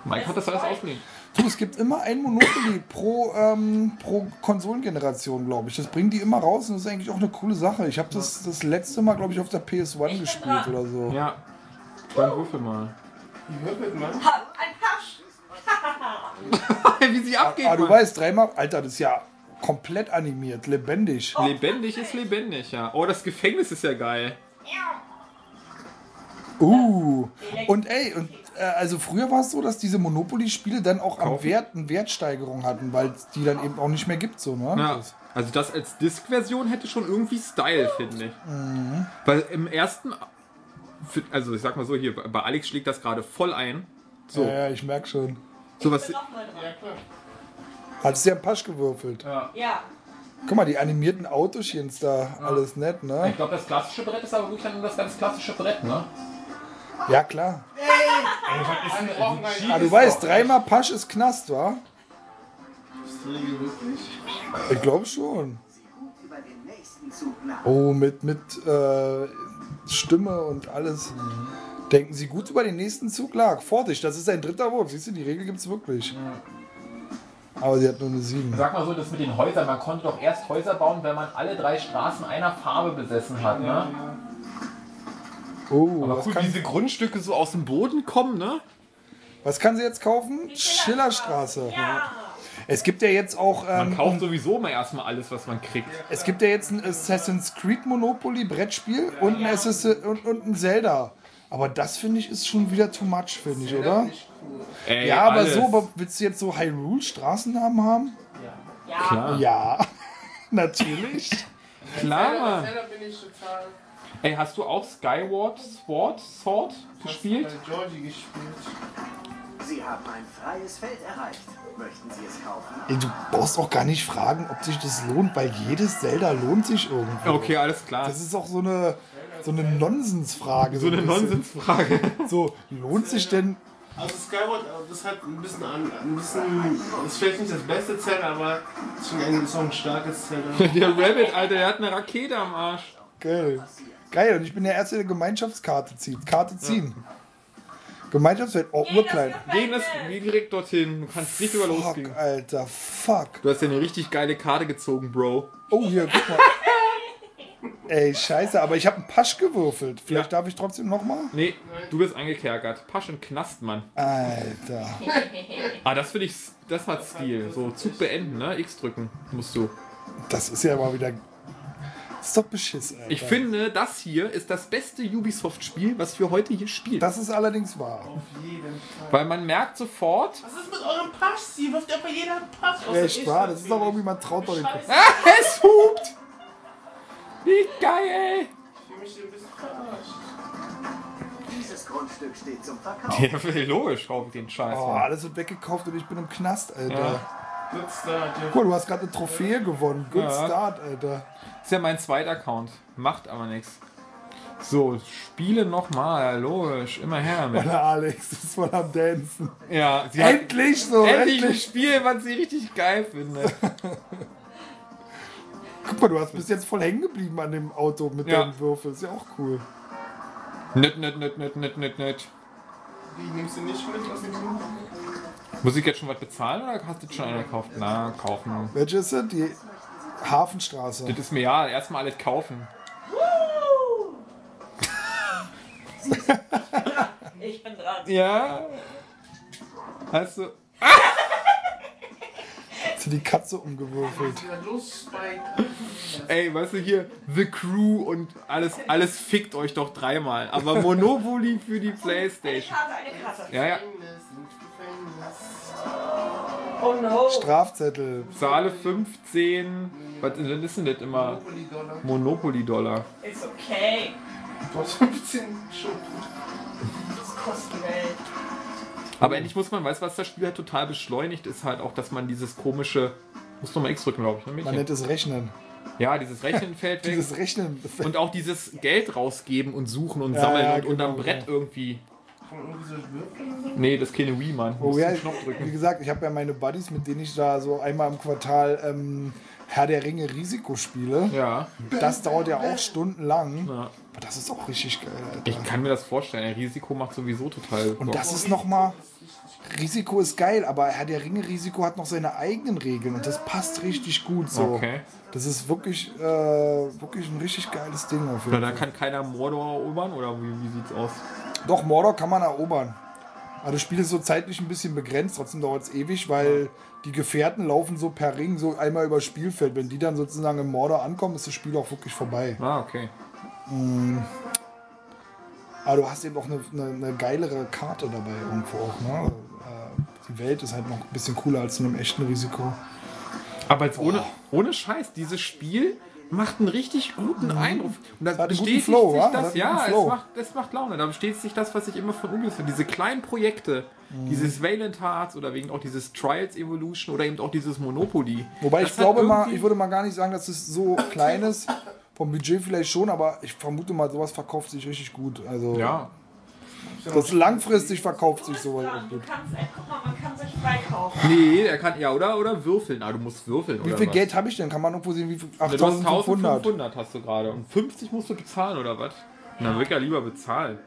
Mike hat das alles ausgeliehen. Du, es gibt immer ein Monopoly pro, ähm, pro Konsolengeneration, glaube ich. Das bringen die immer raus und das ist eigentlich auch eine coole Sache. Ich habe das das letzte Mal, glaube ich, auf der PS1 gespielt oder so. Ja. Dann würfel mal. Die würfelt man. ha, ein Pasch. Wie sie abgeht. Ah, du Mann. weißt, dreimal. Alter, das ist ja komplett animiert, lebendig. Lebendig ist lebendig, ja. Oh, das Gefängnis ist ja geil. Uh. Und ey, und äh, also früher war es so, dass diese Monopoly-Spiele dann auch am Kaufen. Wert eine Wertsteigerung hatten, weil es die dann eben auch nicht mehr gibt, so, ne? Ja. Das- Also das als Disk-Version hätte schon irgendwie Style, finde ich. Weil im ersten, also ich sag mal so, hier, bei Alex schlägt das gerade voll ein. So, Ja, ja, ich merk schon. Sowas. Nochmal dran. Ja. Hattest du ja einen Pasch gewürfelt. Ja. Guck mal, die animierten Autochens da, alles nett, Ich ne? glaube, das klassische Brett ist aber wirklich dann das ganz klassische Brett, ne? Ja, klar. Einen Ah, du weißt, dreimal Pasch ist Knast, wa? Ist die Regel wirklich? Ich glaube schon. Oh, mit, mit äh, Stimme und alles. Denken Sie gut über den nächsten Zug lag. Vorsicht, das ist ein dritter Wurf. Siehst du, die Regel gibt's wirklich. Aber sie hat nur eine 7. Sag mal so, das mit den Häusern, man konnte doch erst Häuser bauen, wenn man alle drei Straßen einer Farbe besessen hat, ne? Oh, Aber was cool, diese Grundstücke so aus dem Boden kommen, ne? was kann sie jetzt kaufen? Schillerstraße. Ja. Es gibt ja jetzt auch Man ähm, kauft sowieso mal erstmal alles, was man kriegt. es gibt ja jetzt ein Assassin's Creed Monopoly Brettspiel und ein, Assassin, und, und ein Zelda. Aber das finde ich ist schon wieder too much, finde ich, oder? Cool. Ey, Ja, aber alles. so, aber willst du jetzt so Hyrule Straßennamen haben? Ja. Klar, Ja, natürlich. klar, Zelda, Mann. Zelda bin ich total. Ey, hast du auch Skyward Sword, Sword gespielt? Bei Georgie gespielt. Sie haben ein freies Feld erreicht. Möchten Sie es kaufen? Ey, du brauchst auch gar nicht fragen, ob sich das lohnt, weil jedes Zelda lohnt sich irgendwie. Okay, alles klar. Das ist auch so eine, so eine Nonsensfrage. so eine ein bisschen. Nonsensfrage. So, lohnt sich denn. Also Skyward, äh, das hat ein bisschen an, ein bisschen, ist vielleicht nicht das beste Zelda, aber es ist schon ein, ist auch ein starkes Zelda. Der Rabbit, Alter, der hat eine Rakete am Arsch. Geil. Geil, und ich bin der Erste, der Gemeinschaftskarte zieht. Karte ziehen. Gemeinschaftswelt, oh, urklein. Geh, das, geh direkt dorthin. Du kannst nicht über Fuck, losgehen. Alter, fuck. Du hast ja eine richtig geile Karte gezogen, Bro. Oh, hier, guck mal. Ey, scheiße, aber ich habe einen Pasch gewürfelt. Vielleicht Ja. darf ich trotzdem nochmal? Nee, du bist eingekerkert. Pasch und Knast, Mann. Alter. Ah, das finde ich, das hat Stil. So, Zug beenden, ne? X drücken musst du. Das ist ja mal wieder. Das ist doch Beschiss, Alter. Ich finde, das hier ist das beste Ubisoft-Spiel, was wir heute hier spielen. Das ist allerdings wahr. Weil man merkt sofort, Was ist mit eurem Pass? Sie wirft einfach jeder Pass aus. Echt wahr? Das ist doch irgendwie, man traut doch den Kopf. ah, es hupt! Wie geil! Ich fühle mich hier ein bisschen verarscht. Dieses Grundstück steht zum Verkauf. Ja, logisch, kauf ich den Scheiß. Oh, Mann. alles wird weggekauft und ich bin im Knast, Alter. Ja. Good start, ja. Mal, du hast gerade eine Trophäe gewonnen. Good Ja. Start, Alter. Ist ja mein zweiter Account. Macht aber nichts. So, spiele nochmal, logisch, immer her mit. Der Alex ist voll am Dancen. Ja, sie hat Endlich so, endlich ein endlich. Spiel, was sie richtig geil findet. Guck mal, du hast bis jetzt voll hängen geblieben an dem Auto mit Ja. deinen Würfeln. Ist ja auch cool. nett, nett, nett, nett, nett, nett, nett. Wie nimmst du nicht mit dem Buch? Muss ich jetzt schon was bezahlen oder hast du jetzt schon eine gekauft? Na, kaufen. Welche ist das? Die Hafenstraße. Das ist mir ja erstmal alles kaufen. Ich bin dran. Ja. Hast du. Hast du die Katze umgewürfelt? Ey, weißt du hier, The Crew und alles, alles fickt euch doch dreimal. Aber Monopoly für die Ich Playstation. habe eine Karte. Ja, ja. Gefängnis, nicht Gefängnis. Oh no. Strafzettel. Zahle 15. Was ist denn das immer? Monopoly-Dollar. Monopoly-Dollar. Ist okay. Du hast 15 schon. Das kostet Geld. Aber endlich muss man, weißt du, was das Spiel halt total beschleunigt, ist halt auch, dass man dieses komische. Muss noch mal X drücken, glaube ich, ne, Man nennt es Rechnen. Ja, dieses Rechnen fällt weg. Dieses Rechnen. Und auch dieses Geld rausgeben und suchen und Ja, sammeln ja, und unterm genau, Brett irgendwie. Kann man irgendwie? Nee, das ist keine Wii, Mann. Oh ja, Knopf wie drücken. gesagt, ich habe ja meine Buddies, mit denen ich da so einmal im Quartal ähm, Herr der Ringe Risiko spiele. Ja. Das dauert ja auch stundenlang. ja. Das ist auch richtig geil, Alter. Ich kann mir das vorstellen. Ein Risiko macht sowieso total. Und Bock. das ist nochmal. Risiko ist geil, aber Herr der Ringe Risiko hat noch seine eigenen Regeln und das passt richtig gut so. Okay. Das ist wirklich, äh, wirklich ein richtig geiles Ding auf jeden da kann keiner Mordor erobern? Oder wie, wie sieht's aus? Doch, Mordor kann man erobern. Aber das Spiel ist so zeitlich ein bisschen begrenzt, trotzdem dauert es ewig, weil die Gefährten laufen so per Ring so einmal über Spielfeld. Wenn die dann sozusagen im Mordor ankommen, ist das Spiel auch wirklich vorbei. Ah, okay. Aber du hast eben auch eine, eine, eine geilere Karte dabei irgendwo auch. Ne? Äh, Die Welt ist halt noch ein bisschen cooler als in einem echten Risiko. Aber jetzt ohne, ohne Scheiß, dieses Spiel macht einen richtig guten Eindruck. Und da guten bestätigt Flow, sich wa? Das, ja, es macht, es macht Laune. Da bestätigt sich das, was ich immer von Ubisoft, diese kleinen Projekte, Mhm. dieses Valiant Hearts oder wegen auch dieses Trials Evolution oder eben auch dieses Monopoly. Wobei Das ich glaube mal, ich würde mal gar nicht sagen, dass es so klein ist. Vom Budget vielleicht schon, aber ich vermute mal, sowas verkauft sich richtig gut. Also Ja, das langfristig verkauft sich sowas auch gut. kannst, ey, guck mal, man kann sich freikaufen. nee, er kann, ja, oder, oder würfeln. Ah, du musst würfeln, Wie oder viel was? Geld habe ich denn? Kann man irgendwo sehen, wie viel? Ja, Du hast 8500. 1500 hast du gerade. Und 50 musst du bezahlen, oder was? Na, würde ich ja lieber bezahlen.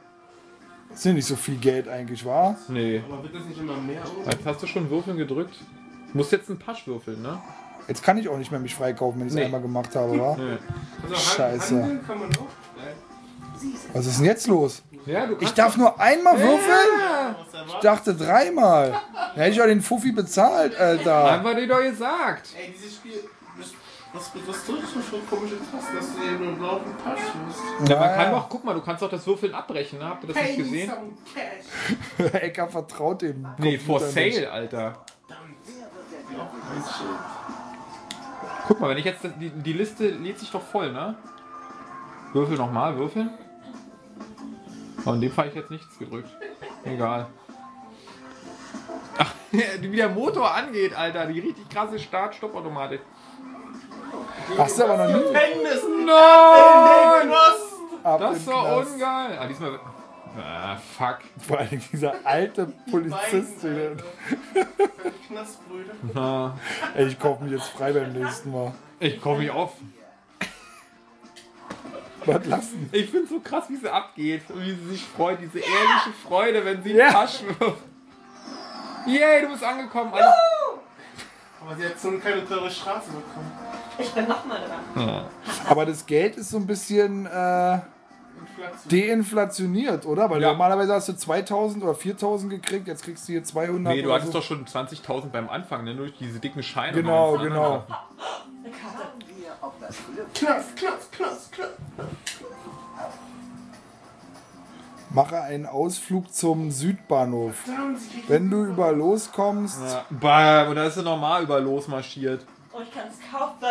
Das ist ja nicht so viel Geld eigentlich, war? Nee. Aber wird das nicht immer mehr? Jetzt hast du schon Würfeln gedrückt. Du musst jetzt einen Pasch würfeln, ne? Jetzt kann ich auch nicht mehr mich freikaufen, wenn ich es Nee. einmal gemacht habe, wa? Nee. Also Scheiße. Handeln kann man auch. Was ist denn jetzt los? Ja, du Ich darf nur einmal würfeln? Erwartet? Ich dachte dreimal. Da hätte ich auch den Fuffi bezahlt, Alter. Einfach dir doch gesagt. Ey, dieses Spiel. Was, was, drückst du für komische Tasten, dass du eben einen blauen Pass wirst? Ja, man Ja, kann ja. doch, guck mal, du kannst doch das Würfeln abbrechen, ne? Habt ihr das nicht Pay me gesehen? Ecker vertraut dem. Nee, for Computer nicht. sale, Alter. Guck mal, wenn ich jetzt die, die Liste lädt sich doch voll, ne? Würfel nochmal, würfeln. Oh, in dem Fall ich jetzt nichts gedrückt. Egal. Ach, wie der Motor angeht, Alter. Die richtig krasse Start-Stopp-Automatik. Hast du aber noch nie Gefängnis! Nein! ab Das ist doch ungeil. Ah, diesmal. Ah, fuck. Vor allem dieser alte Polizist. Alter. Knastbrüder. Ah, Ey, ich kaufe mich jetzt frei beim nächsten Mal. ich komme mich auf. Was lassen? Ich finde so krass, wie sie abgeht und wie sie sich freut. Diese ehrliche Freude, wenn sie Ja. ja. Taschen wirft. Yay, du bist angekommen. Alles. Aber sie hat so eine kleine teure Straße bekommen. Ich bin nochmal dran. Aber das Geld ist so ein bisschen äh. Deinflationiert, oder? Weil Ja. normalerweise hast du 2000 oder 4000 gekriegt, jetzt kriegst du hier 200. Nee, du hattest so. doch schon 20.000 beim Anfang, ne? Durch diese dicken Scheine. Genau, Beim genau. Knast, Knast, Knast, Knast. Mache einen Ausflug zum Südbahnhof. Wenn du über loskommst, Ja. Bam, und da ist sie normal über losmarschiert. Oh, ich kann es kaufen.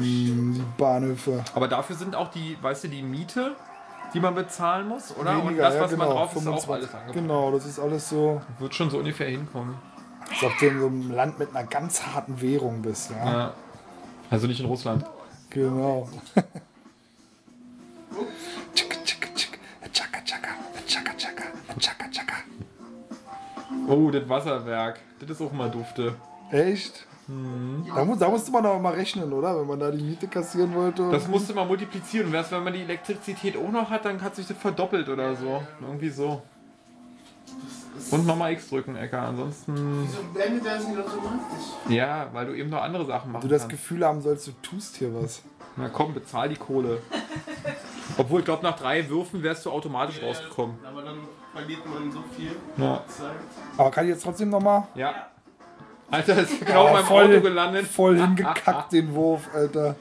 die Bahnhöfe. Aber dafür sind auch die, weißt du, die Miete, die man bezahlen muss, oder? und Weniger, das, ja, was man genau, drauf ist, auch 25. alles angepasst. Genau, das ist alles so. Wird schon so ungefähr hinkommen. Als ob du in so einem Land mit einer ganz harten Währung bist, ja. Ja. Also nicht in Russland. Genau. Oh, das Wasserwerk. Das ist auch mal dufte. Echt? Mhm. Da, mu da musste man aber mal rechnen, oder? Wenn man da die Miete kassieren wollte. Das musste man multiplizieren. Wär's, wenn man die Elektrizität auch noch hat, dann hat sich das verdoppelt oder so. Irgendwie so. Und nochmal X drücken, Ecker. Ansonsten. Wieso beendet er das nicht automatisch? Ja, weil du eben noch andere Sachen machen du das kannst. Gefühl haben sollst, du tust hier was. Na komm, bezahl die Kohle. Obwohl, ich glaube, nach drei Würfen wärst du automatisch rausgekommen. Aber dann verliert man so viel Ja. Zeit. Aber kann ich jetzt trotzdem nochmal Ja. Alter, ist genau Ja, beim voll- Auto gelandet. voll hingekackt, den Wurf, Alter.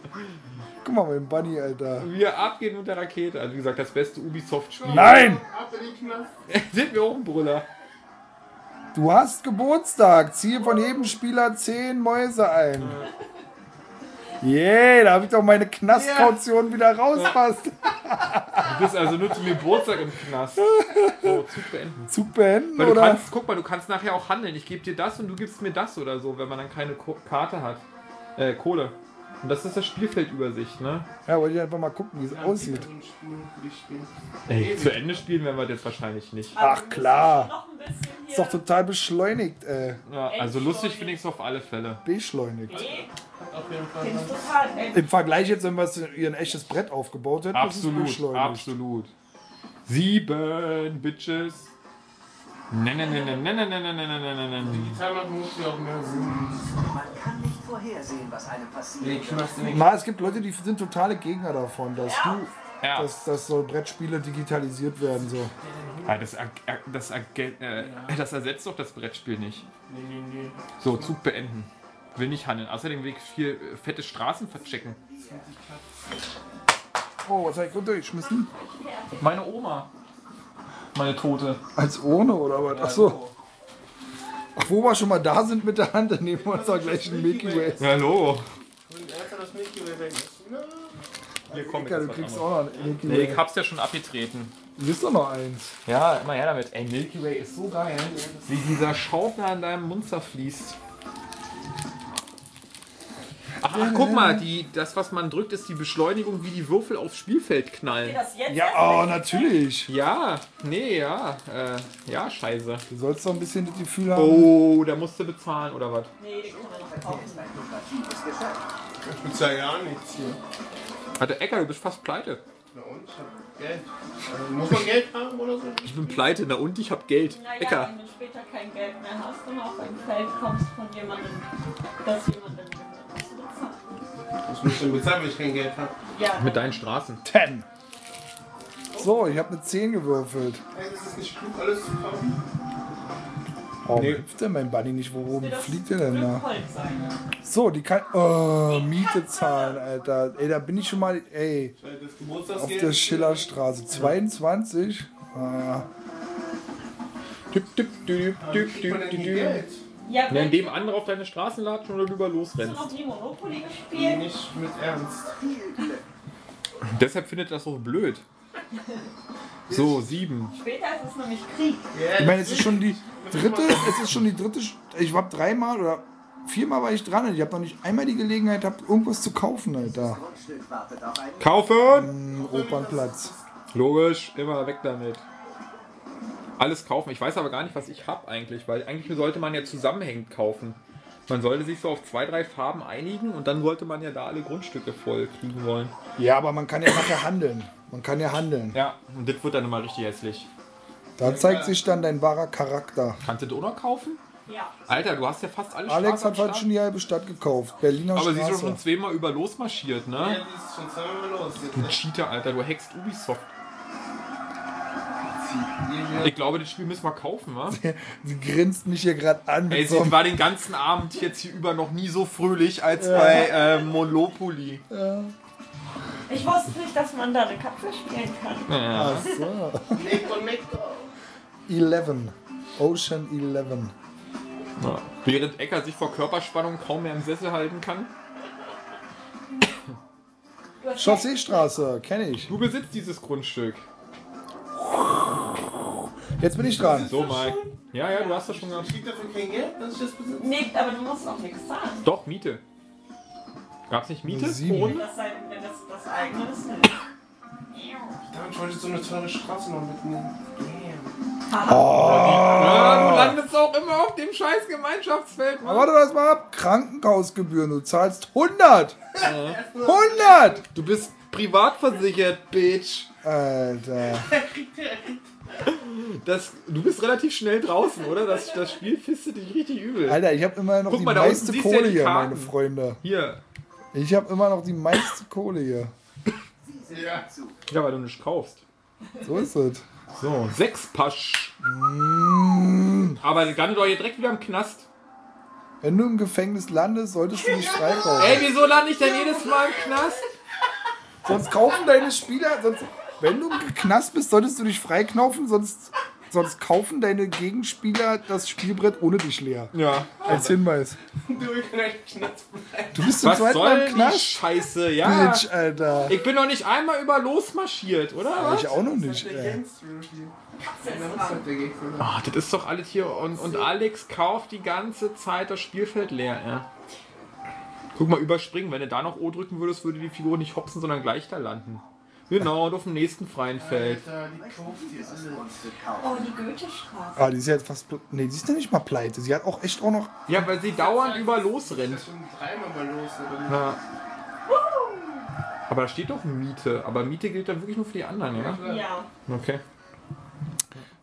Guck mal, mein Bunny, Alter. Wir abgehen mit der Rakete. Also wie gesagt, das beste Ubisoft-Spiel. Nein! Sind wir auch ein Brüller. Du hast Geburtstag. Ziehe von jedem Spieler 10 Mäuse ein. Yeah, da habe ich doch meine Knastkaution wieder rausfasst. Du bist also nur zum Geburtstag im Knast. So, Zug beenden. Zug beenden, Weil du oder? kannst, guck mal, du kannst nachher auch handeln. Ich gebe dir das und du gibst mir das oder so, wenn man dann keine Ko Karte hat. Äh, Kohle. Und das ist das Spielfeldübersicht, ne? Ja, wollte ich einfach mal gucken, wie es aussieht. Die Spiele. Ey, zu Ende spielen werden wir das wahrscheinlich nicht. Ach, klar. Ist doch total beschleunigt, äh, Ja, also lustig finde ich es auf alle Fälle. beschleunigt. Auf jeden Fall. Ey, Im Vergleich jetzt, wenn wir es ihr ein echtes Brett aufgebaut hätten, das ist Absolut, beschleunigt. absolut. Sieben Bitches. Ne, ne, ne, ne, ne, ne, ne, ne, ne, ne, ne, ne. Digital machen muss ja auch mehr Sinn. Man kann nicht vorhersehen, was einem passiert. Na, es gibt Leute, die sind totale Gegner davon, dass du, Ja, dass, dass so Brettspiele digitalisiert werden. So. Ja, das, er- er- das, erge- äh, das ersetzt doch das Brettspiel nicht. Nee, nee, nee. So, Zug beenden. Will nicht handeln. Außerdem will ich vier äh, fette Straßen verchecken. Oh, was habe ich runtergeschmissen? Meine Oma. Meine Tote. Als ohne oder was? Ach so. Ach, wo wir schon mal da sind mit der Hand, dann nehmen wir uns da gleich einen Milky Way. Hallo. Ist. Na, Hier komm, Ja, du kriegst auch noch einen Milky Nee, Way. ich hab's ja schon abgetreten. Du bist doch noch eins. Ja, immer her damit. Ey, Milky Way ist so geil. Wie dieser Schaufler in deinem Mund zerfließt. Ach, ach, guck mal, die, das, was man drückt, ist die Beschleunigung, wie die Würfel aufs Spielfeld knallen. das jetzt Ja, oh, natürlich. Ja, nee, ja. Äh, ja, scheiße. Du sollst doch ein bisschen das Gefühl haben. Oh, da musst du bezahlen, oder was? Nee, die kann man noch kaufen. Ein lukratives Geschäft. ich bezahle ja nichts hier. Warte, Ecker, du bist fast pleite. Na und? Ich hab Geld. Also, muss man Geld haben oder so? Ich bin pleite, na und ich hab Geld. Naja, Ecker. wenn du später kein Geld mehr hast und auf ein Feld kommst von jemandem, dass jemandem Was muss ich denn bezahlen, wenn ich kein Geld habe? Ja, Mit deinen Straßen. 10. So, ich habe eine 10 gewürfelt. Hey, ist es nicht klug, alles zu kaufen? Warum Nee. hüpft denn mein Bunny nicht? Worum das fliegt der denn da? Sein. So, die kann. Oh, Miete zahlen, Alter. Ey, da bin ich schon mal. Ey, das auf der Schillerstraße. 22. Ah, Düpp, düpp, düpp, Wie düpp, kriegt man Ja, wenn indem andere auf deine Straßen latschen oder du über hast du noch nie Monopoly gespielt? Nicht mit Ernst. Deshalb findet das so blöd. So, sieben. Später ist es nämlich Krieg. ich meine, es ist schon die dritte. Es ist schon die dritte. Ich war dreimal oder viermal war ich dran und ich habe noch nicht einmal die Gelegenheit gehabt, irgendwas zu kaufen, Alter. Kaufen! Im Opernplatz. Logisch, immer weg damit. Alles kaufen. Ich weiß aber gar nicht, was ich hab eigentlich, weil eigentlich sollte man ja zusammenhängend kaufen. Man sollte sich so auf zwei, drei Farben einigen und dann sollte man ja da alle Grundstücke voll kriegen wollen. Ja, aber man kann ja nachher handeln. Man kann ja handeln. Ja, und das wird dann immer richtig hässlich. Da zeigt sich dann dein wahrer Charakter. Kannst du Donau kaufen? Ja. Alter, du hast ja fast alle Alex Straßen hat heute schon die halbe Stadt gekauft. Berliner Aber sie ist doch Straße. schon zweimal über losmarschiert, Ja, ne? die ist schon zweimal los. Du Cheater, Alter, du hackst Ubisoft. Ich glaube, das Spiel müssen wir kaufen, wa? Sie grinst mich hier gerade an. Ey, sie war den ganzen Abend jetzt hier über noch nie so fröhlich als bei äh, Monopoly. Ich wusste nicht, dass man da eine Katze spielen kann. Ja. Ach so. Nico, Nico. 11. Ocean 11. Ja. Während Ecker sich vor Körperspannung kaum mehr im Sessel halten kann. Chausseestraße, kenne ich. Du besitzt dieses Grundstück. Jetzt bin ich dran. So, Mike. Ja, ja, du hast das schon gehabt. Kriegt dafür kein Geld, dass ich das besitze? Nee, aber du musst auch nichts zahlen. Doch, Miete. Gab's nicht Miete? Sieben. Runde? Das sei, wenn das das eigene ist. Verdammt, ich wollte so eine teure Straße noch mitnehmen. Damn. Ja, du landest auch immer auf dem scheiß Gemeinschaftsfeld. Aber warte das mal ab. Krankenhausgebühren. Du zahlst 100. 100. Du bist privat versichert, Bitch. Alter. Das, du bist relativ schnell draußen, oder? Das, das Spiel fistet dich richtig übel. Alter, ich habe immer noch Guck die mal, meiste ja Kohle die hier, meine Freunde. Hier. Ich habe immer noch die meiste Kohle hier. Ja. Ja, weil du nicht kaufst. So ist es. So, sechs Pasch. Aber dann doch hier direkt wieder im Knast. Wenn du im Gefängnis landest, solltest du nicht freikaufen. Ey, wieso lande ich denn jedes Mal im Knast? Sonst kaufen deine Spieler, sonst, wenn du im Knast bist, solltest du dich freikaufen, sonst, sonst kaufen deine Gegenspieler das Spielbrett ohne dich leer. Ja. Als Hinweis. Du bist zum Was zweiten Mal soll im die Knast. Scheiße, ja. Bitch, Alter. Ich bin noch nicht einmal über losmarschiert, oder? was? Ich auch noch nicht, ey. Ah, das ist doch alles hier. Und, und Alex kauft die ganze Zeit das Spielfeld leer, ja. Guck mal, überspringen. Wenn du da noch O drücken würdest, würde die Figur nicht hopsen, sondern gleich da landen. Genau, und auf dem nächsten freien Feld. Alter, die kauft die alle. Oh, die Goethestraße. Ah, die ist ja jetzt fast. Nee, die ist ja nicht mal pleite. Sie hat auch echt auch noch. Ja, weil sie dauernd über losrennt. Schon dreimal mal los, oder? Ja. Aber da steht doch Miete. Aber Miete gilt dann wirklich nur für die anderen, oder? Ja. Okay.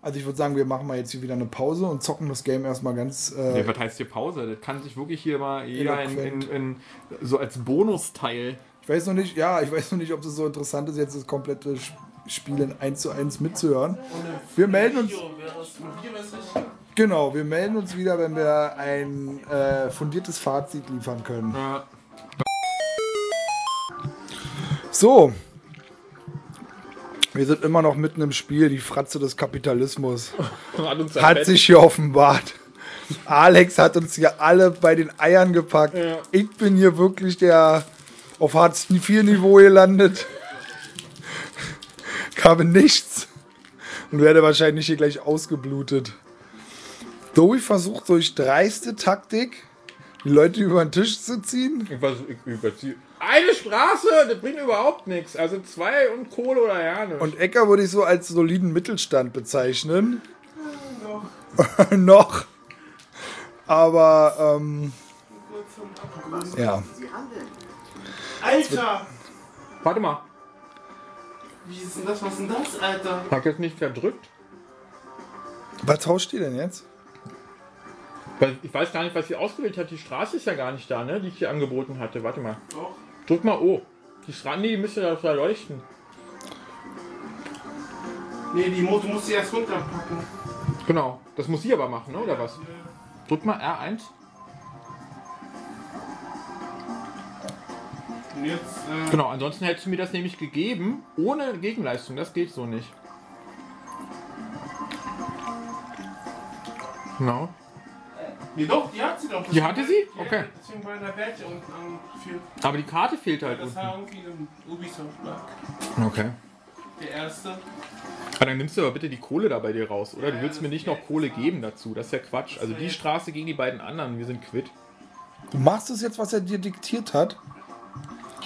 Also ich würde sagen, wir machen mal jetzt hier wieder eine Pause und zocken das Game erstmal ganz. Äh, Nee, was heißt hier Pause? Das kann sich wirklich hier mal jeder in, in, in, so als Bonusteil. Ich weiß noch nicht, ja, ich weiß noch nicht, ob es so interessant ist, jetzt das komplette Spiel in 1 zu 1 mitzuhören. Wir melden uns. Genau, wir melden uns wieder, wenn wir ein äh, fundiertes Fazit liefern können. So. Wir sind immer noch mitten im Spiel, die Fratze des Kapitalismus Hat sich hier offenbart. Alex hat uns hier alle bei den Eiern gepackt. Ich bin hier wirklich der auf Hartz IV Niveau gelandet. Habe nichts und werde wahrscheinlich hier gleich ausgeblutet. Dowie versucht durch dreiste Taktik die Leute über den Tisch zu ziehen. Ich weiß, ich überziehe. Eine Straße, das bringt überhaupt nichts. Also zwei und Kohle oder ja nicht. Und Ecker würde ich so als soliden Mittelstand bezeichnen. Noch. Aber, ähm, ja. Alter! Warte mal, Wie ist denn das? Was ist denn das, Alter? hab ich jetzt nicht verdrückt? Was tauscht ihr denn jetzt? Weil ich weiß gar nicht, was sie ausgewählt hat. Die Straße ist ja gar nicht da, ne? Die ich hier angeboten hatte. Warte mal. Doch. Drück mal O. Die Straße, nee, die müsste da da leuchten. Nee, die Mo- du musst sie erst runterpacken. Genau. Das muss sie aber machen, ne? Oder was? Drück mal R1. Und jetzt, äh, Genau, ansonsten hättest du mir das nämlich gegeben, ohne Gegenleistung. Das geht so nicht. Genau. Nee, doch, die hat sie doch. Die hatte sie? Okay. Deswegen war in der Welt unten angeführt. Aber die Karte fehlt halt Das unten. war irgendwie ein Ubisoft-Bug. Okay. Der erste. Aber dann nimmst du aber bitte die Kohle da bei dir raus, oder? Du willst mir nicht noch Kohle geben dazu. Das ist ja Quatsch. Also die Straße gegen die beiden anderen. Wir sind quitt. Du machst es jetzt, was er dir diktiert hat.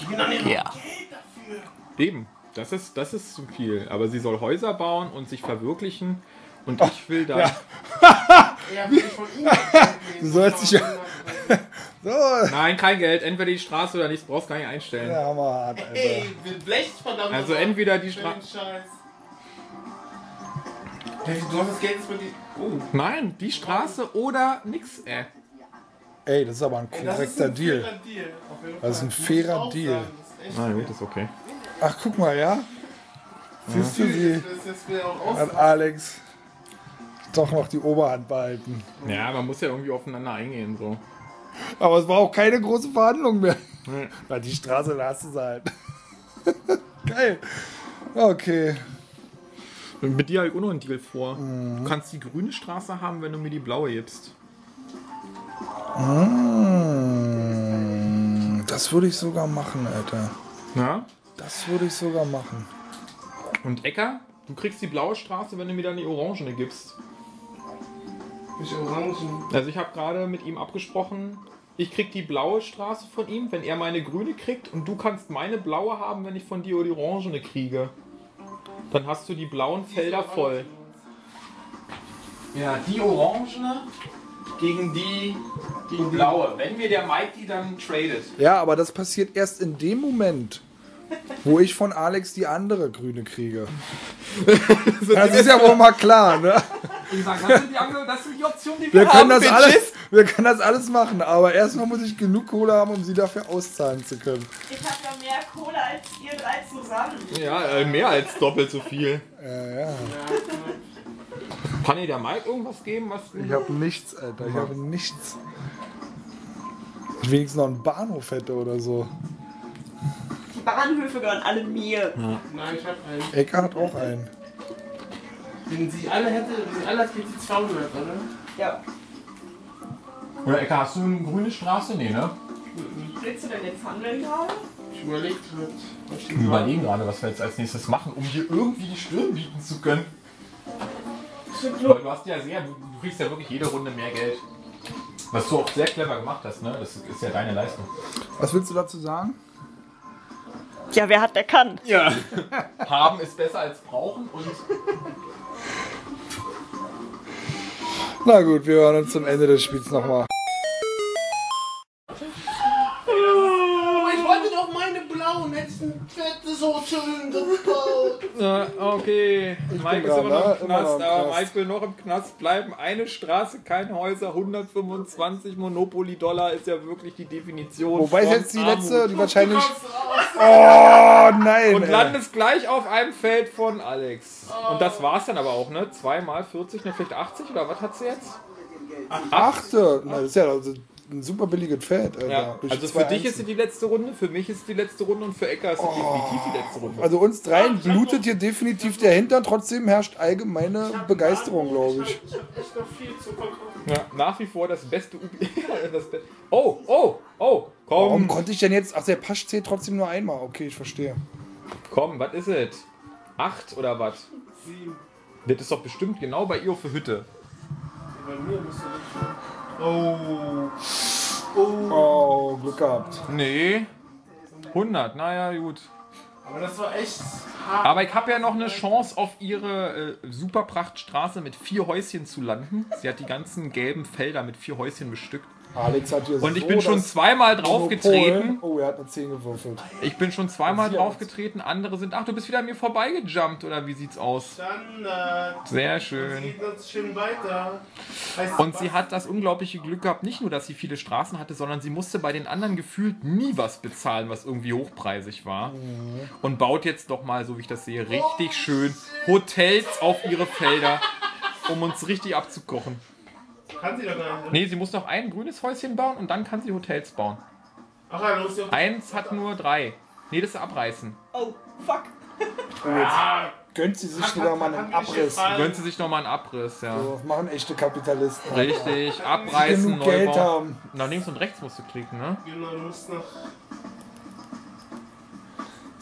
Gib mir dann ja. Geld dafür. Eben. Das ist, das ist zu viel. Aber sie soll Häuser bauen und sich verwirklichen. Und ich will da. Du sollst dich ja- So, Nein, kein Geld. Entweder die Straße oder nichts. Brauchst gar nicht einstellen. ja, Alter. Ey, blecht verdammt. Also entweder die für Stra- den Scheiß. Ey, Du hast das Geld mit die. Oh. Nein, die Straße oder nix. Äh. Ey, das ist aber ein Ey, das ist korrekter ein Deal. Das ist ein fairer Deal. Na gut, ist okay. Ach, guck mal, ja? Siehst du sie? Hat. Alex doch noch die Oberhand behalten. Ja, man muss ja irgendwie aufeinander eingehen. so. Aber es war auch keine große Verhandlung mehr. Nee. Weil die Straße da hast du sie halt. Geil. Okay. Mit dir habe ich auch noch einen Deal vor. Du kannst die grüne Straße haben, wenn du mir die blaue gibst. Mm, Das würde ich sogar machen, Alter. Ja? Das würde ich sogar machen. Und Ecker, du kriegst die blaue Straße, wenn du mir dann die orangene gibst. Nicht Orangen. Also ich habe gerade mit ihm abgesprochen, ich krieg die blaue Straße von ihm, wenn er meine grüne kriegt und du kannst meine blaue haben, wenn ich von dir die orangene kriege. Dann hast du die blauen Felder voll. Ja, die orangene gegen die, die blaue. Wenn mir der Mike die dann tradet. Ja, aber das passiert erst in dem Moment, wo ich von Alex die andere grüne kriege. Das ist ja wohl mal klar, ne? Ich sag, das sind die, andere- das sind die Optionen, die Wir wir, können, das alles, wir können das alles machen, aber erstmal muss ich genug Kohle haben, um sie dafür auszahlen zu können. Ich habe ja mehr Kohle als ihr drei zusammen. Ja, äh, mehr als doppelt so viel. Ja, ja. Kann dir der Mike irgendwas geben, was Ich habe nichts, Alter. Ich habe nichts. Ich wenigstens noch einen Bahnhof hätte oder so. Die Bahnhöfe gehören alle mir. Nein, ich hab einen. Ecker hat auch einen. Wenn sie alle hätte, wenn sie alle hat, geht sie 200, oder? Ja. Oder Ecke, hast du eine grüne Straße? Nee, ne? Willst du denn jetzt handeln gerade? Ich überlege gerade. was ich Wir überlegen gerade, was wir jetzt als nächstes machen, um dir irgendwie die Stirn bieten zu können. Weil du hast ja sehr, du, du kriegst ja wirklich jede Runde mehr Geld. Was du auch sehr clever gemacht hast, ne? Das ist ja deine Leistung. Was willst du dazu sagen? Ja, wer hat, der kann. Ja. Haben ist besser als brauchen und Na gut, wir hören uns zum Ende des Spiels nochmal. Blauen, letzten Fette so schön gebaut. Ja, okay. Mike ist immer noch ne? im Immer noch Knast, im aber Knast. Mike will noch im Knast bleiben. Eine Straße, keine Häuser, 125 Monopoly-Dollar ist ja wirklich die Definition. Wobei ist von jetzt die Armut. letzte, die wahrscheinlich. Oh nein! Und ey. landest gleich auf einem Feld von Alex. Und das war's dann aber auch, ne? Zweimal 40, ne? Vielleicht 80 oder was hat sie jetzt? Achte! Na, das ist ja also ein super billiges Feld, Alter. Ja. Also für dich ist Einzel. sie die letzte Runde, für mich ist es die letzte Runde und für Ecker ist es definitiv die letzte Runde. Also uns dreien blutet hier definitiv der Hintern, trotzdem herrscht allgemeine Begeisterung, glaube ich. Ich hab echt noch viel zu verkaufen. Ja, nach wie vor das beste Ubi. das Be oh, oh, oh, Warum komm, konnte ich denn jetzt. Ach, der Pasch zählt trotzdem nur einmal. Okay, ich verstehe. komm, was ist es? Acht oder was? Sieben. Das ist doch bestimmt genau bei ihr für Hütte. Bei mir musst du nicht. Oh. Oh, Glück gehabt. Nee. 100, naja, gut. Aber das war echt hart. Aber ich habe ja noch eine Chance, auf ihre äh, Superprachtstraße mit vier Häuschen zu landen. Sie hat die ganzen gelben Felder mit vier Häuschen bestückt. Alex hat hier Und ich so bin schon das zweimal draufgetreten. Oh, er hat eine 10 gewürfelt. Ich bin schon zweimal draufgetreten. Andere sind. Ach, du bist wieder an mir vorbeigejumpt, oder wie sieht's aus? Standard. Sehr schön. geht uns schön weiter. Heißt, Und sie hat das unglaubliche Glück gehabt, nicht nur, dass sie viele Straßen hatte, sondern sie musste bei den anderen gefühlt nie was bezahlen, was irgendwie hochpreisig war. Und baut jetzt doch mal, so wie ich das sehe, richtig schön Hotels auf ihre Felder, um uns richtig abzukochen. Kann sie doch gar nicht. Nee, sie muss noch ein grünes Häuschen bauen und dann kann sie Hotels bauen. Ach ja, los, ja. Eins hat nur drei. Nee, das ist abreißen. Oh, fuck. Gönnt sie sich wieder mal einen Abriss. Gönnt sie sich nochmal einen Abriss, ja. So, machen echte Kapitalisten. Richtig, abreißen, Geld bauen. haben. Nach links und rechts musst du klicken, ne? Genau, du musst noch.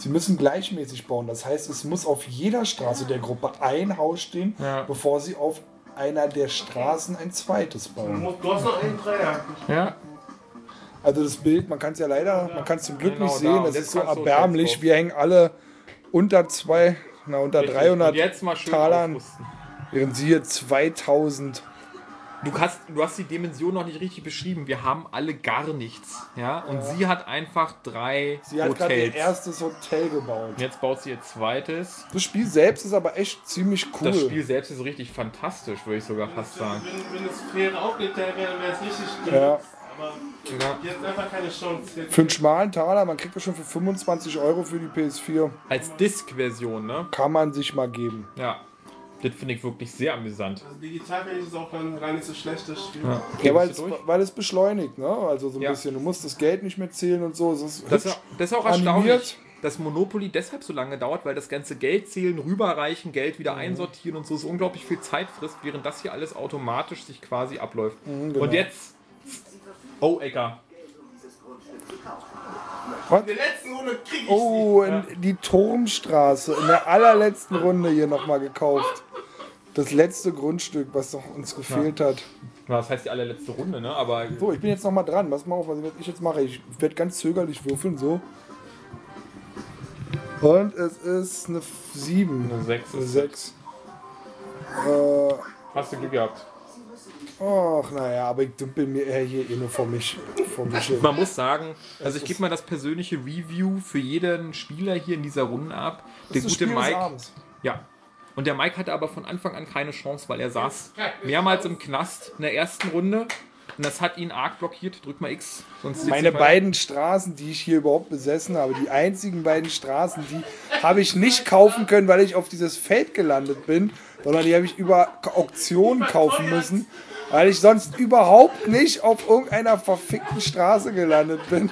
Sie müssen gleichmäßig bauen. Das heißt, es muss auf jeder Straße der Gruppe ein Haus stehen, Ja. bevor sie auf einer der Straßen ein zweites bauen. Du hast noch einen Dreier. Ja. Also das Bild, man kann es ja leider, man kann es zum Glück Genau, nicht sehen. Das ist so erbärmlich. Wir hängen alle unter zwei, na unter Richtig. 300 Und jetzt mal schön Talern, während sie hier 2000 du hast, du hast die Dimension noch nicht richtig beschrieben. Wir haben alle gar nichts. Ja? Und sie hat einfach drei Sie hat gerade ihr Hotels. erstes Hotel gebaut. Und jetzt baut sie ihr zweites. Das Spiel selbst ist aber echt ziemlich cool. Das Spiel selbst ist richtig fantastisch, würde ich sogar fast sagen. Wenn, wenn es fair aufgeteilt wäre, wäre es richtig gut. Ja. Aber Ja. jetzt einfach keine Chance. Für einen schmalen Taler, man kriegt das schon für 25 Euro für die PS4, Als Disk-Version, ne? kann man sich mal geben. Ja. Das finde ich wirklich sehr amüsant. also digital es auch dann gar nicht so schlecht, das Spiel. Ja, Ja, weil es, weil es beschleunigt, ne? Also so ein Ja. bisschen. Du musst das Geld nicht mehr zählen und so. Es ist Das ist, hübsch das ist auch animiert. erstaunlich, dass Monopoly deshalb so lange dauert, weil das ganze Geld zählen, rüberreichen, Geld Mhm. wieder einsortieren und so so unglaublich viel Zeit frisst, während das hier alles automatisch sich quasi abläuft. genau. Und jetzt. Oh, Ecker. In der letzten Runde krieg ich Oh, sie. in die Turmstraße in der allerletzten Runde hier nochmal gekauft. Das letzte Grundstück, was doch uns gefehlt hat. Das heißt die allerletzte Runde, ne? Aber So, ich bin jetzt nochmal dran. Pass mal auf, was ich jetzt mache. Ich werde ganz zögerlich würfeln, so. Und es ist eine 7. eine 6 Eine ist 6. Äh, Hast du Glück gehabt. ach, naja, aber ich dümpel mir eher hier eh nur vor mich, vor mich hin. Man muss sagen, also ich gebe mal das persönliche Review für jeden Spieler hier in dieser Runde ab. Der Das gute Spiel des Mike. Abends. Ja. Und der Mike hatte aber von Anfang an keine Chance, weil er saß mehrmals im Knast in der ersten Runde. Und das hat ihn arg blockiert. Drück mal X. Meine beiden Straßen, die ich hier überhaupt besessen habe, die einzigen beiden Straßen, die habe ich nicht kaufen können, weil ich auf dieses Feld gelandet bin, sondern die habe ich über Auktionen kaufen müssen, weil ich sonst überhaupt nicht auf irgendeiner verfickten Straße gelandet bin.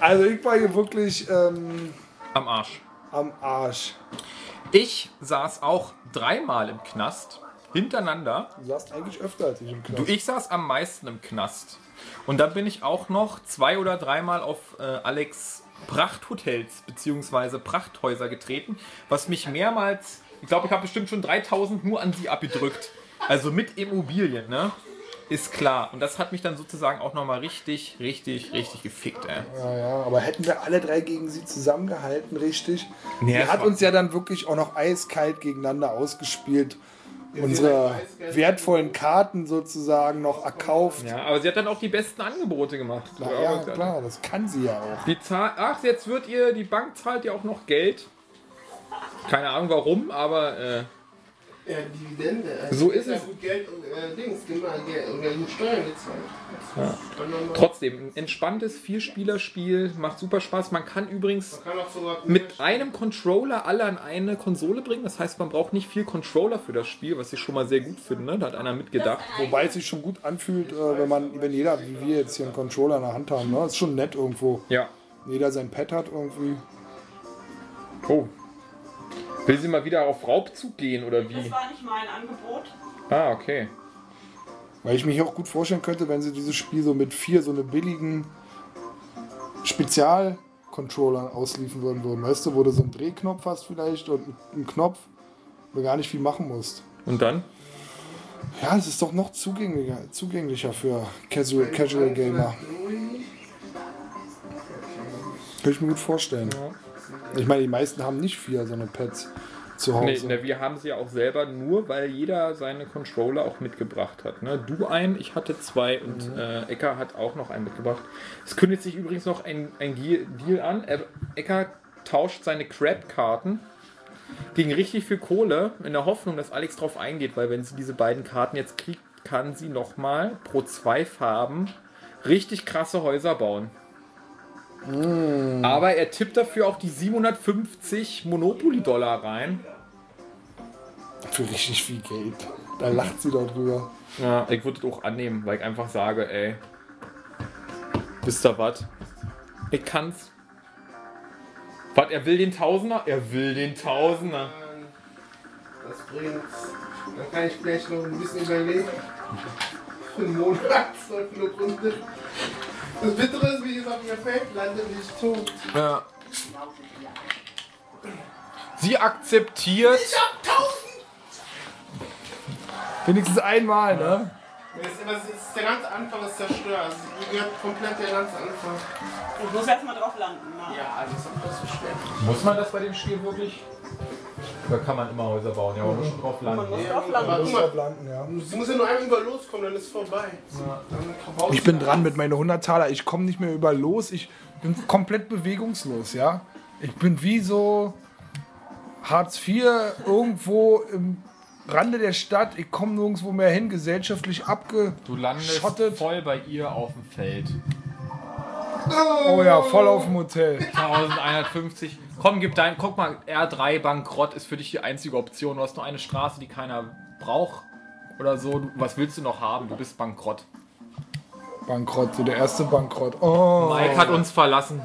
Also ich war hier wirklich ähm, am Arsch. am Arsch. Ich saß auch dreimal im Knast. Hintereinander. Du saßt eigentlich öfter als ich im Du, Knast. ich saß am meisten im Knast. Und dann bin ich auch noch zwei oder dreimal auf äh, Alex Prachthotels bzw. Prachthäuser getreten, was mich mehrmals, ich glaube, ich habe bestimmt schon 3000 nur an sie abgedrückt. Also mit Immobilien, ne? Ist klar. Und das hat mich dann sozusagen auch nochmal richtig, richtig, richtig gefickt, ey. Ja, ja, aber hätten wir alle drei gegen sie zusammengehalten, richtig? Nee, es hat uns ja dann wirklich auch noch eiskalt gegeneinander ausgespielt. Unsere wertvollen Karten sozusagen noch erkauft. Ja, aber sie hat dann auch die besten Angebote gemacht. Na ja, klar, das kann sie ja auch. Die Zahl, ach, jetzt wird ihr, die Bank zahlt ja auch noch Geld. Keine Ahnung warum, aber äh, Ja, Dividende. Also So ist ja es. gut Geld und äh, Dings, Geld und Geld und Steuern gezahlt. Noch- trotzdem ein entspanntes Vierspielerspiel, macht super Spaß. Man kann übrigens Man kann mit einem Controller alle an eine Konsole bringen. Das heißt, man braucht nicht viel Controller für das Spiel, was ich schon mal sehr gut finde. Da hat einer mitgedacht. Wobei es sich schon gut anfühlt, äh, wenn man, wenn jeder, wie wir jetzt hier einen Controller in der Hand haben. Ne? Das ist schon nett irgendwo. Ja. Jeder sein Pad hat irgendwie. Oh. Will sie mal wieder auf Raubzug gehen oder Das wie? war nicht mein Angebot. Ah, okay. Weil ich mir hier auch gut vorstellen könnte, wenn sie dieses Spiel so mit vier so eine billigen Spezial-Controllern ausliefern würden, würden. Weißt du, wo du so einen Drehknopf hast vielleicht und einen Knopf, wo du gar nicht viel machen musst. Und dann? Ja, es ist doch noch zugänglicher, zugänglicher für Casual, Casual Gamer. Kann ich mir gut vorstellen. Ich meine, die meisten haben nicht vier so eine Pads zu Hause. Nee, ne, wir haben sie ja auch selber nur, weil jeder seine Controller auch mitgebracht hat. Ne? Du einen, ich hatte zwei und äh, Ecker hat auch noch einen mitgebracht. Es kündigt sich übrigens noch ein, ein Deal an. Er- Ecker tauscht seine Crab-Karten gegen richtig viel Kohle in der Hoffnung, dass Alex drauf eingeht, weil wenn sie diese beiden Karten jetzt kriegt, kann sie nochmal pro zwei Farben richtig krasse Häuser bauen. Aber er tippt dafür auch die 750 Monopoly-Dollar rein. Für richtig viel Geld. Da lacht sie doch drüber. Ja, ich würde es auch annehmen, weil ich einfach sage, ey, wisst ihr was? Ich kann's. Was, er will den Tausender? Er will den Tausender. Das bringt's. Dann kann ich vielleicht noch ein bisschen überlegen. Für einen Monat, 12 Kilo Runde. Das Bittere ist, wie es auf ihr Feld landet, nicht tot. Ja. Sie akzeptiert. Wenigstens einmal, ne? Das ist, das ist der ganze Anfang ist zerstört. Also, gehört komplett der ganze Anfang. Du musst erstmal drauf landen. Ne? Ja, also ist auch nicht so schwer. Muss man das bei dem Spiel wirklich? Da kann man immer Häuser bauen, ja, man muss schon drauf Man landen. muss drauf landen. guck mal, landen, ja. du musst ja nur einmal über loskommen, dann ist es vorbei. Baust Ich bin dran mit meinen 100 Taler. Ich komme nicht mehr über los. Ich bin komplett bewegungslos, ja. Ich bin wie so Hartz IV irgendwo im Rande der Stadt. Ich komme nirgendwo mehr hin, gesellschaftlich Du landest abgeschottet. voll bei ihr auf dem Feld. Oh ja, voll auf dem Hotel. 1150. Komm, gib dein. Guck mal, R3 Bankrott ist für dich die einzige Option. Du hast nur eine Straße, die keiner braucht. Oder so. Du, was willst du noch haben? Du bist bankrott. Bankrott, der erste Bankrott. Oh. Mike hat uns verlassen.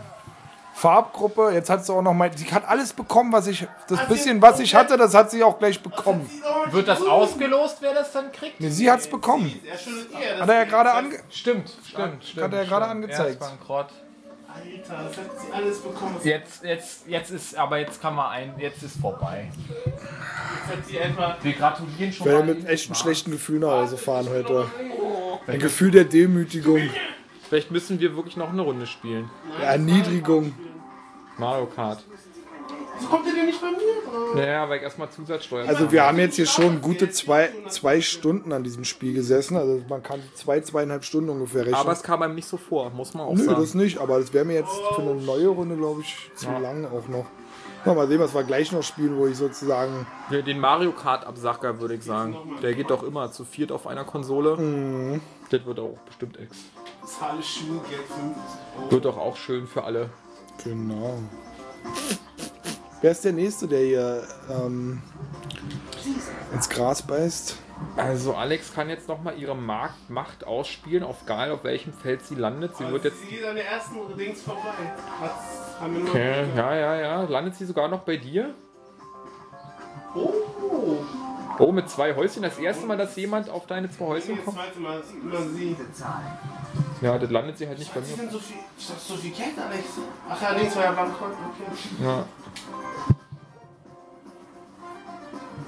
Farbgruppe, jetzt hat sie auch noch mal. Sie hat alles bekommen, was ich. Das Hat bisschen, sie was ich hatte, das hat sie auch gleich bekommen. Wird das ausgelost, wer das dann kriegt? Nee, sie hat's bekommen. Ihr. Hat er ja gerade ange. Stimmt, stimmt, stimmt. Hat er ja gerade angezeigt. Er ist bankrott. Alter, das hat sie alles bekommen. Jetzt, jetzt, jetzt ist, aber jetzt kann man ein, jetzt ist vorbei. Jetzt hat sie etwa. Wir gratulieren schon Ich werde mit echt einem schlechten Gefühl nach Hause fahren heute. Ein Gefühl der Demütigung, Vielleicht müssen wir wirklich noch eine Runde spielen. der Erniedrigung. Mario Kart. Wieso kommt ihr denn nicht bei mir? Naja, weil ich erstmal Zusatzsteuer. Also wir haben jetzt hier schon gute zwei, zwei Stunden an diesem Spiel gesessen. Also man kann zwei, zweieinhalb Stunden ungefähr rechnen. aber es kam einem nicht so vor, muss man auch Nö, sagen. das nicht. Aber das wäre mir jetzt für eine neue Runde, glaube ich, zu lang auch noch. Mal sehen, was wir gleich noch spielen, wo ich sozusagen... Ja, Den Mario Kart Absacker würde ich sagen. Der geht doch immer zu viert auf einer Konsole. Mhm. Das wird auch bestimmt ex. Zahle Schulgeld 50 Euro. Wird doch auch schön für alle. Genau. Wer ist der Nächste, der hier ähm, ins Gras beißt? Also Alex kann jetzt nochmal ihre Markt Macht ausspielen, auf egal auf welchem Feld sie landet. Sie wird jetzt. Sie geht an der ersten Dings vorbei. Okay, ja, ja, ja. Landet sie sogar noch bei dir? Oh, Oh, mit zwei Häuschen. Das erste Mal, dass jemand auf deine zwei Häuschen das kommt. zweite Mal immer sie. Ja, das landet sie halt nicht bei mir. sind so viel, ich dachte, so viel Geld, Alex. Ach ja, links war ja bankrott. Okay. Ja.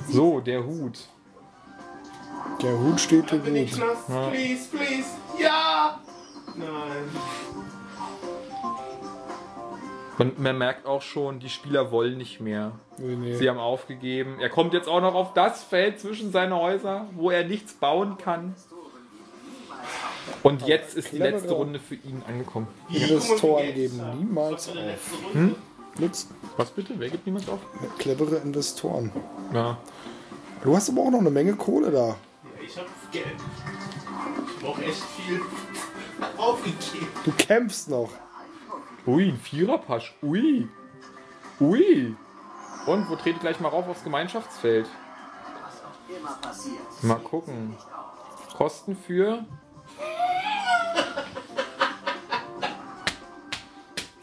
So, der Hut. Der Hut steht ich gut. Knast? Please, please. Ja! Nein. Und man merkt auch schon, die Spieler wollen nicht mehr. Nee, nee. Sie haben aufgegeben. Er kommt jetzt auch noch auf das Feld zwischen seine Häuser, wo er nichts bauen kann. Und jetzt ist die letzte Runde für ihn angekommen. Investoren geben niemals auf. Hm? Nix. Was bitte? Wer gibt niemand auf? Clevere Investoren. Ja. Du hast aber auch noch eine Menge Kohle da. Ich hab Geld. Ich brauch echt viel aufgegeben. Du kämpfst noch. Ui, ein Viererpasch. Ui. Ui. Und wo trete ich gleich mal rauf aufs Gemeinschaftsfeld? Mal gucken. Kosten für.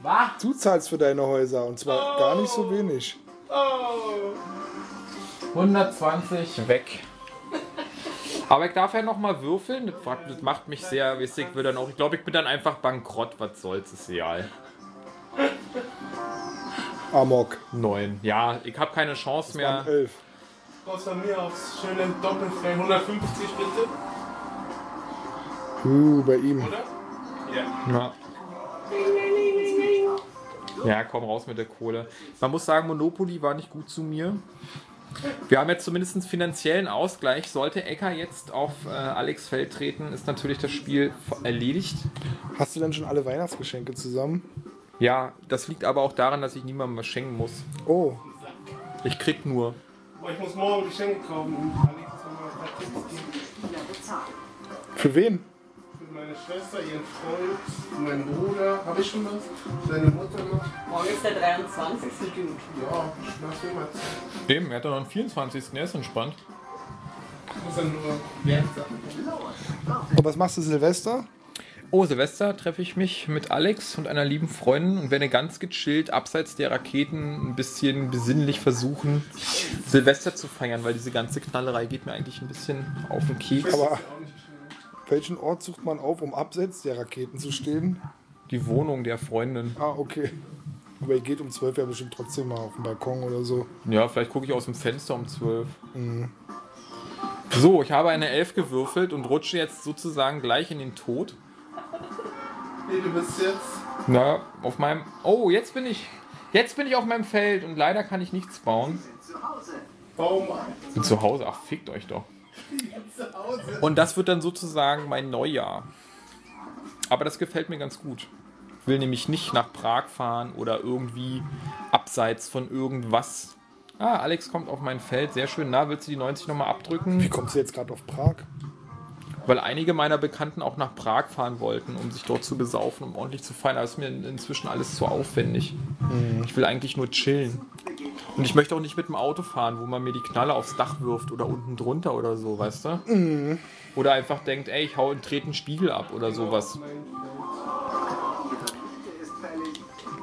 Was? Du zahlst für deine Häuser und zwar gar nicht so wenig. Oh. 120 weg. Aber ich darf ja noch mal würfeln. Das macht- Das macht mich sehr wissig. Ich, will dann auch, ich glaube, ich bin dann einfach bankrott. Was soll's, ist egal. Amok. 9. Ja, ich habe keine Chance mehr. Waren elf. Raus von mir aufs schöne Doppelfeld. 150 bitte, Uh, bei ihm. oder? Ja. Ja. Ja, komm raus mit der Kohle. Man muss sagen, Monopoly war nicht gut zu mir. Wir haben jetzt zumindest finanziellen Ausgleich. Sollte Ecker jetzt auf äh, Alex Feld treten, ist natürlich das Spiel erledigt. Hast du denn schon alle Weihnachtsgeschenke zusammen? Ja, das liegt aber auch daran, dass ich niemandem was schenken muss. Oh, Ich krieg nur. Boah, ich muss morgen Geschenke kaufen. Für wen? Für meine Schwester, ihren Freund, meinen Bruder. Habe ich schon was? Seine Mutter noch? Morgen ist der 23. Ja, ich mal Zeit. Dem, er hat doch noch einen 24. Er ist entspannt. Ich muss dann nur Wertsachen. Und was machst du Silvester? Oh, Silvester treffe ich mich mit Alex und einer lieben Freundin und werde ganz gechillt abseits der Raketen ein bisschen besinnlich versuchen, Silvester zu feiern, weil diese ganze Knallerei geht mir eigentlich ein bisschen auf den Keks. Aber welchen Ort sucht man auf, um abseits der Raketen zu stehen? Die Wohnung der Freundin. Ah, okay. Aber ihr geht um 12 ja bestimmt trotzdem mal auf den Balkon oder so. Ja, vielleicht gucke ich aus dem Fenster um 12. So, ich habe eine 11 gewürfelt und rutsche jetzt sozusagen gleich in den Tod. Nee, du bist jetzt. Na, auf meinem. Oh, jetzt bin ich. Jetzt bin ich auf meinem Feld und leider kann ich nichts bauen. Baum Ich bin zu Hause. Ach, fickt euch doch. Und das wird dann sozusagen mein Neujahr. Aber das gefällt mir ganz gut. Ich will nämlich nicht nach Prag fahren oder irgendwie abseits von irgendwas. Ah, Alex kommt auf mein Feld. Sehr schön. Na, willst du die 90 nochmal Wie abdrücken? kommst du jetzt gerade auf Prag? Weil einige meiner Bekannten auch nach Prag fahren wollten, um sich dort zu besaufen, um ordentlich zu feiern. Aber es ist mir in- inzwischen alles zu aufwendig. Ich will eigentlich nur chillen. Und ich möchte auch nicht mit dem Auto fahren, wo man mir die Knalle aufs Dach wirft oder unten drunter oder so, weißt du? Oder einfach denkt, ey, ich hau einen treten Spiegel ab oder sowas.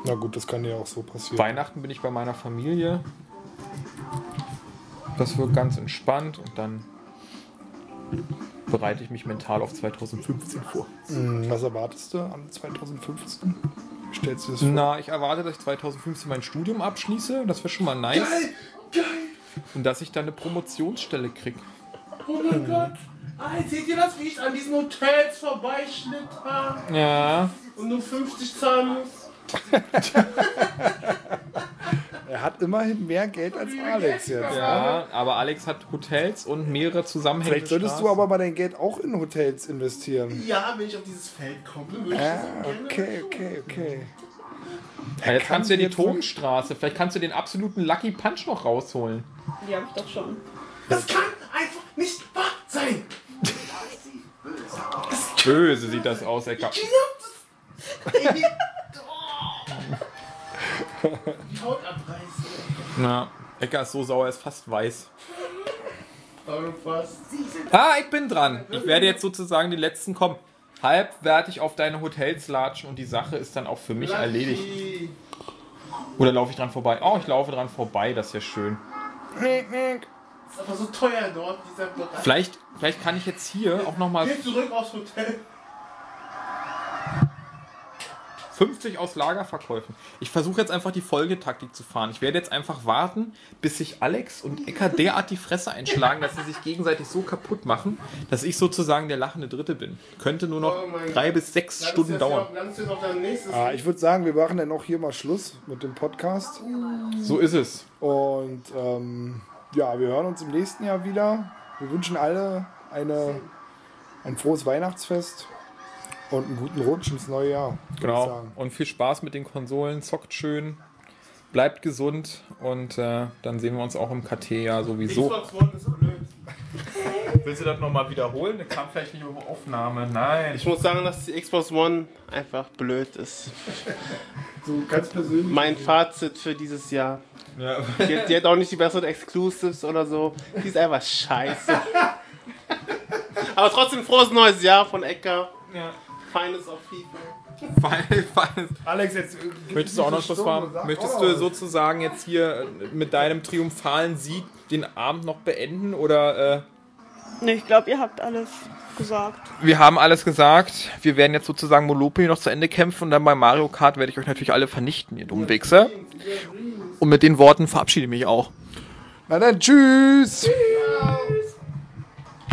Na gut, das kann ja auch so passieren. Weihnachten bin ich bei meiner Familie. Das wird ganz entspannt und dann bereite ich mich mental auf 2015 vor. Hm, Was erwartest du an 2015? Wie stellst du das vor? Na, ich erwarte, dass ich 2015 mein Studium abschließe. Das wäre schon mal nice. Geil! Geil! Und dass ich dann eine Promotionsstelle kriege. Oh mein Gott! Ah, seht ihr das, wie ich an diesen Hotels vorbeischlitter Ja. und nur 50 zahlen muss? Er hat immerhin mehr Geld als Alex jetzt. ne? Ja, aber Alex hat Hotels und mehrere zusammenhängende Vielleicht solltest du Straßen. aber mal dein Geld auch in Hotels investieren. Ja, wenn ich auf dieses Feld komme, würde ich Ah, das gerne. okay, okay, okay. Ja, jetzt kannst du ja die Totenstraße. Vielleicht kannst du den absoluten Lucky Punch noch rausholen. Die habe ich doch schon. Das kann einfach nicht wahr sein! Böse sieht das aus, Ecker. Ey, oh. Die Haut abreißen. Ja, Ecker ist so sauer, er ist fast weiß. Ah, ich bin dran. Ich werde jetzt sozusagen die letzten kommen. Halbwertig auf deine Hotels latschen und die Sache ist dann auch für mich erledigt. Oder laufe ich dran vorbei? Oh, ich laufe dran vorbei, das ist ja schön. Ist aber so teuer dort, dieser Bereich. Vielleicht, vielleicht kann ich jetzt hier auch nochmal Geh zurück aufs Hotel. 50 aus Lagerverkäufen. Ich versuche jetzt einfach die Folgetaktik zu fahren. Ich werde jetzt einfach warten, bis sich Alex und Ecker derart die Fresse einschlagen, dass sie sich gegenseitig so kaputt machen, dass ich sozusagen der lachende Dritte bin. Könnte nur noch Oh drei bis sechs Landest Stunden dauern. Noch, Ah, ich würde sagen, wir machen dann auch hier mal Schluss mit dem Podcast. So ist es. Und ähm, ja, wir hören uns im nächsten Jahr wieder. Wir wünschen alle eine, ein frohes Weihnachtsfest und einen guten Rutsch ins neue Jahr. Genau. sagen. Und viel Spaß mit den Konsolen. Zockt schön. Bleibt gesund. Und äh, dann sehen wir uns auch im KT ja sowieso. Xbox One ist blöd. Willst du das nochmal wiederholen? Das kam vielleicht nicht über Aufnahme. Nein. Ich muss sagen, dass die Xbox One einfach blöd ist. So ganz persönlich. Mein Fazit für dieses Jahr. Ja. Die, die hat auch nicht die besseren Exclusives oder so. Die ist einfach scheiße. Aber trotzdem frohes neues Jahr von Ecker. ja. Feines auf FIFA. Fein, fein. Alex, jetzt. äh, Möchtest du auch noch Schluss machen? Möchtest du sozusagen jetzt hier äh, mit deinem triumphalen Sieg den Abend noch beenden? Oder äh, Ne, ich glaube, ihr habt alles gesagt. wir haben alles gesagt. Wir werden jetzt sozusagen Monopoly noch zu Ende kämpfen und dann bei Mario Kart werde ich euch natürlich alle vernichten, ihr dummen Wichser. Und mit den Worten verabschiede ich mich auch. Na dann, tschüss.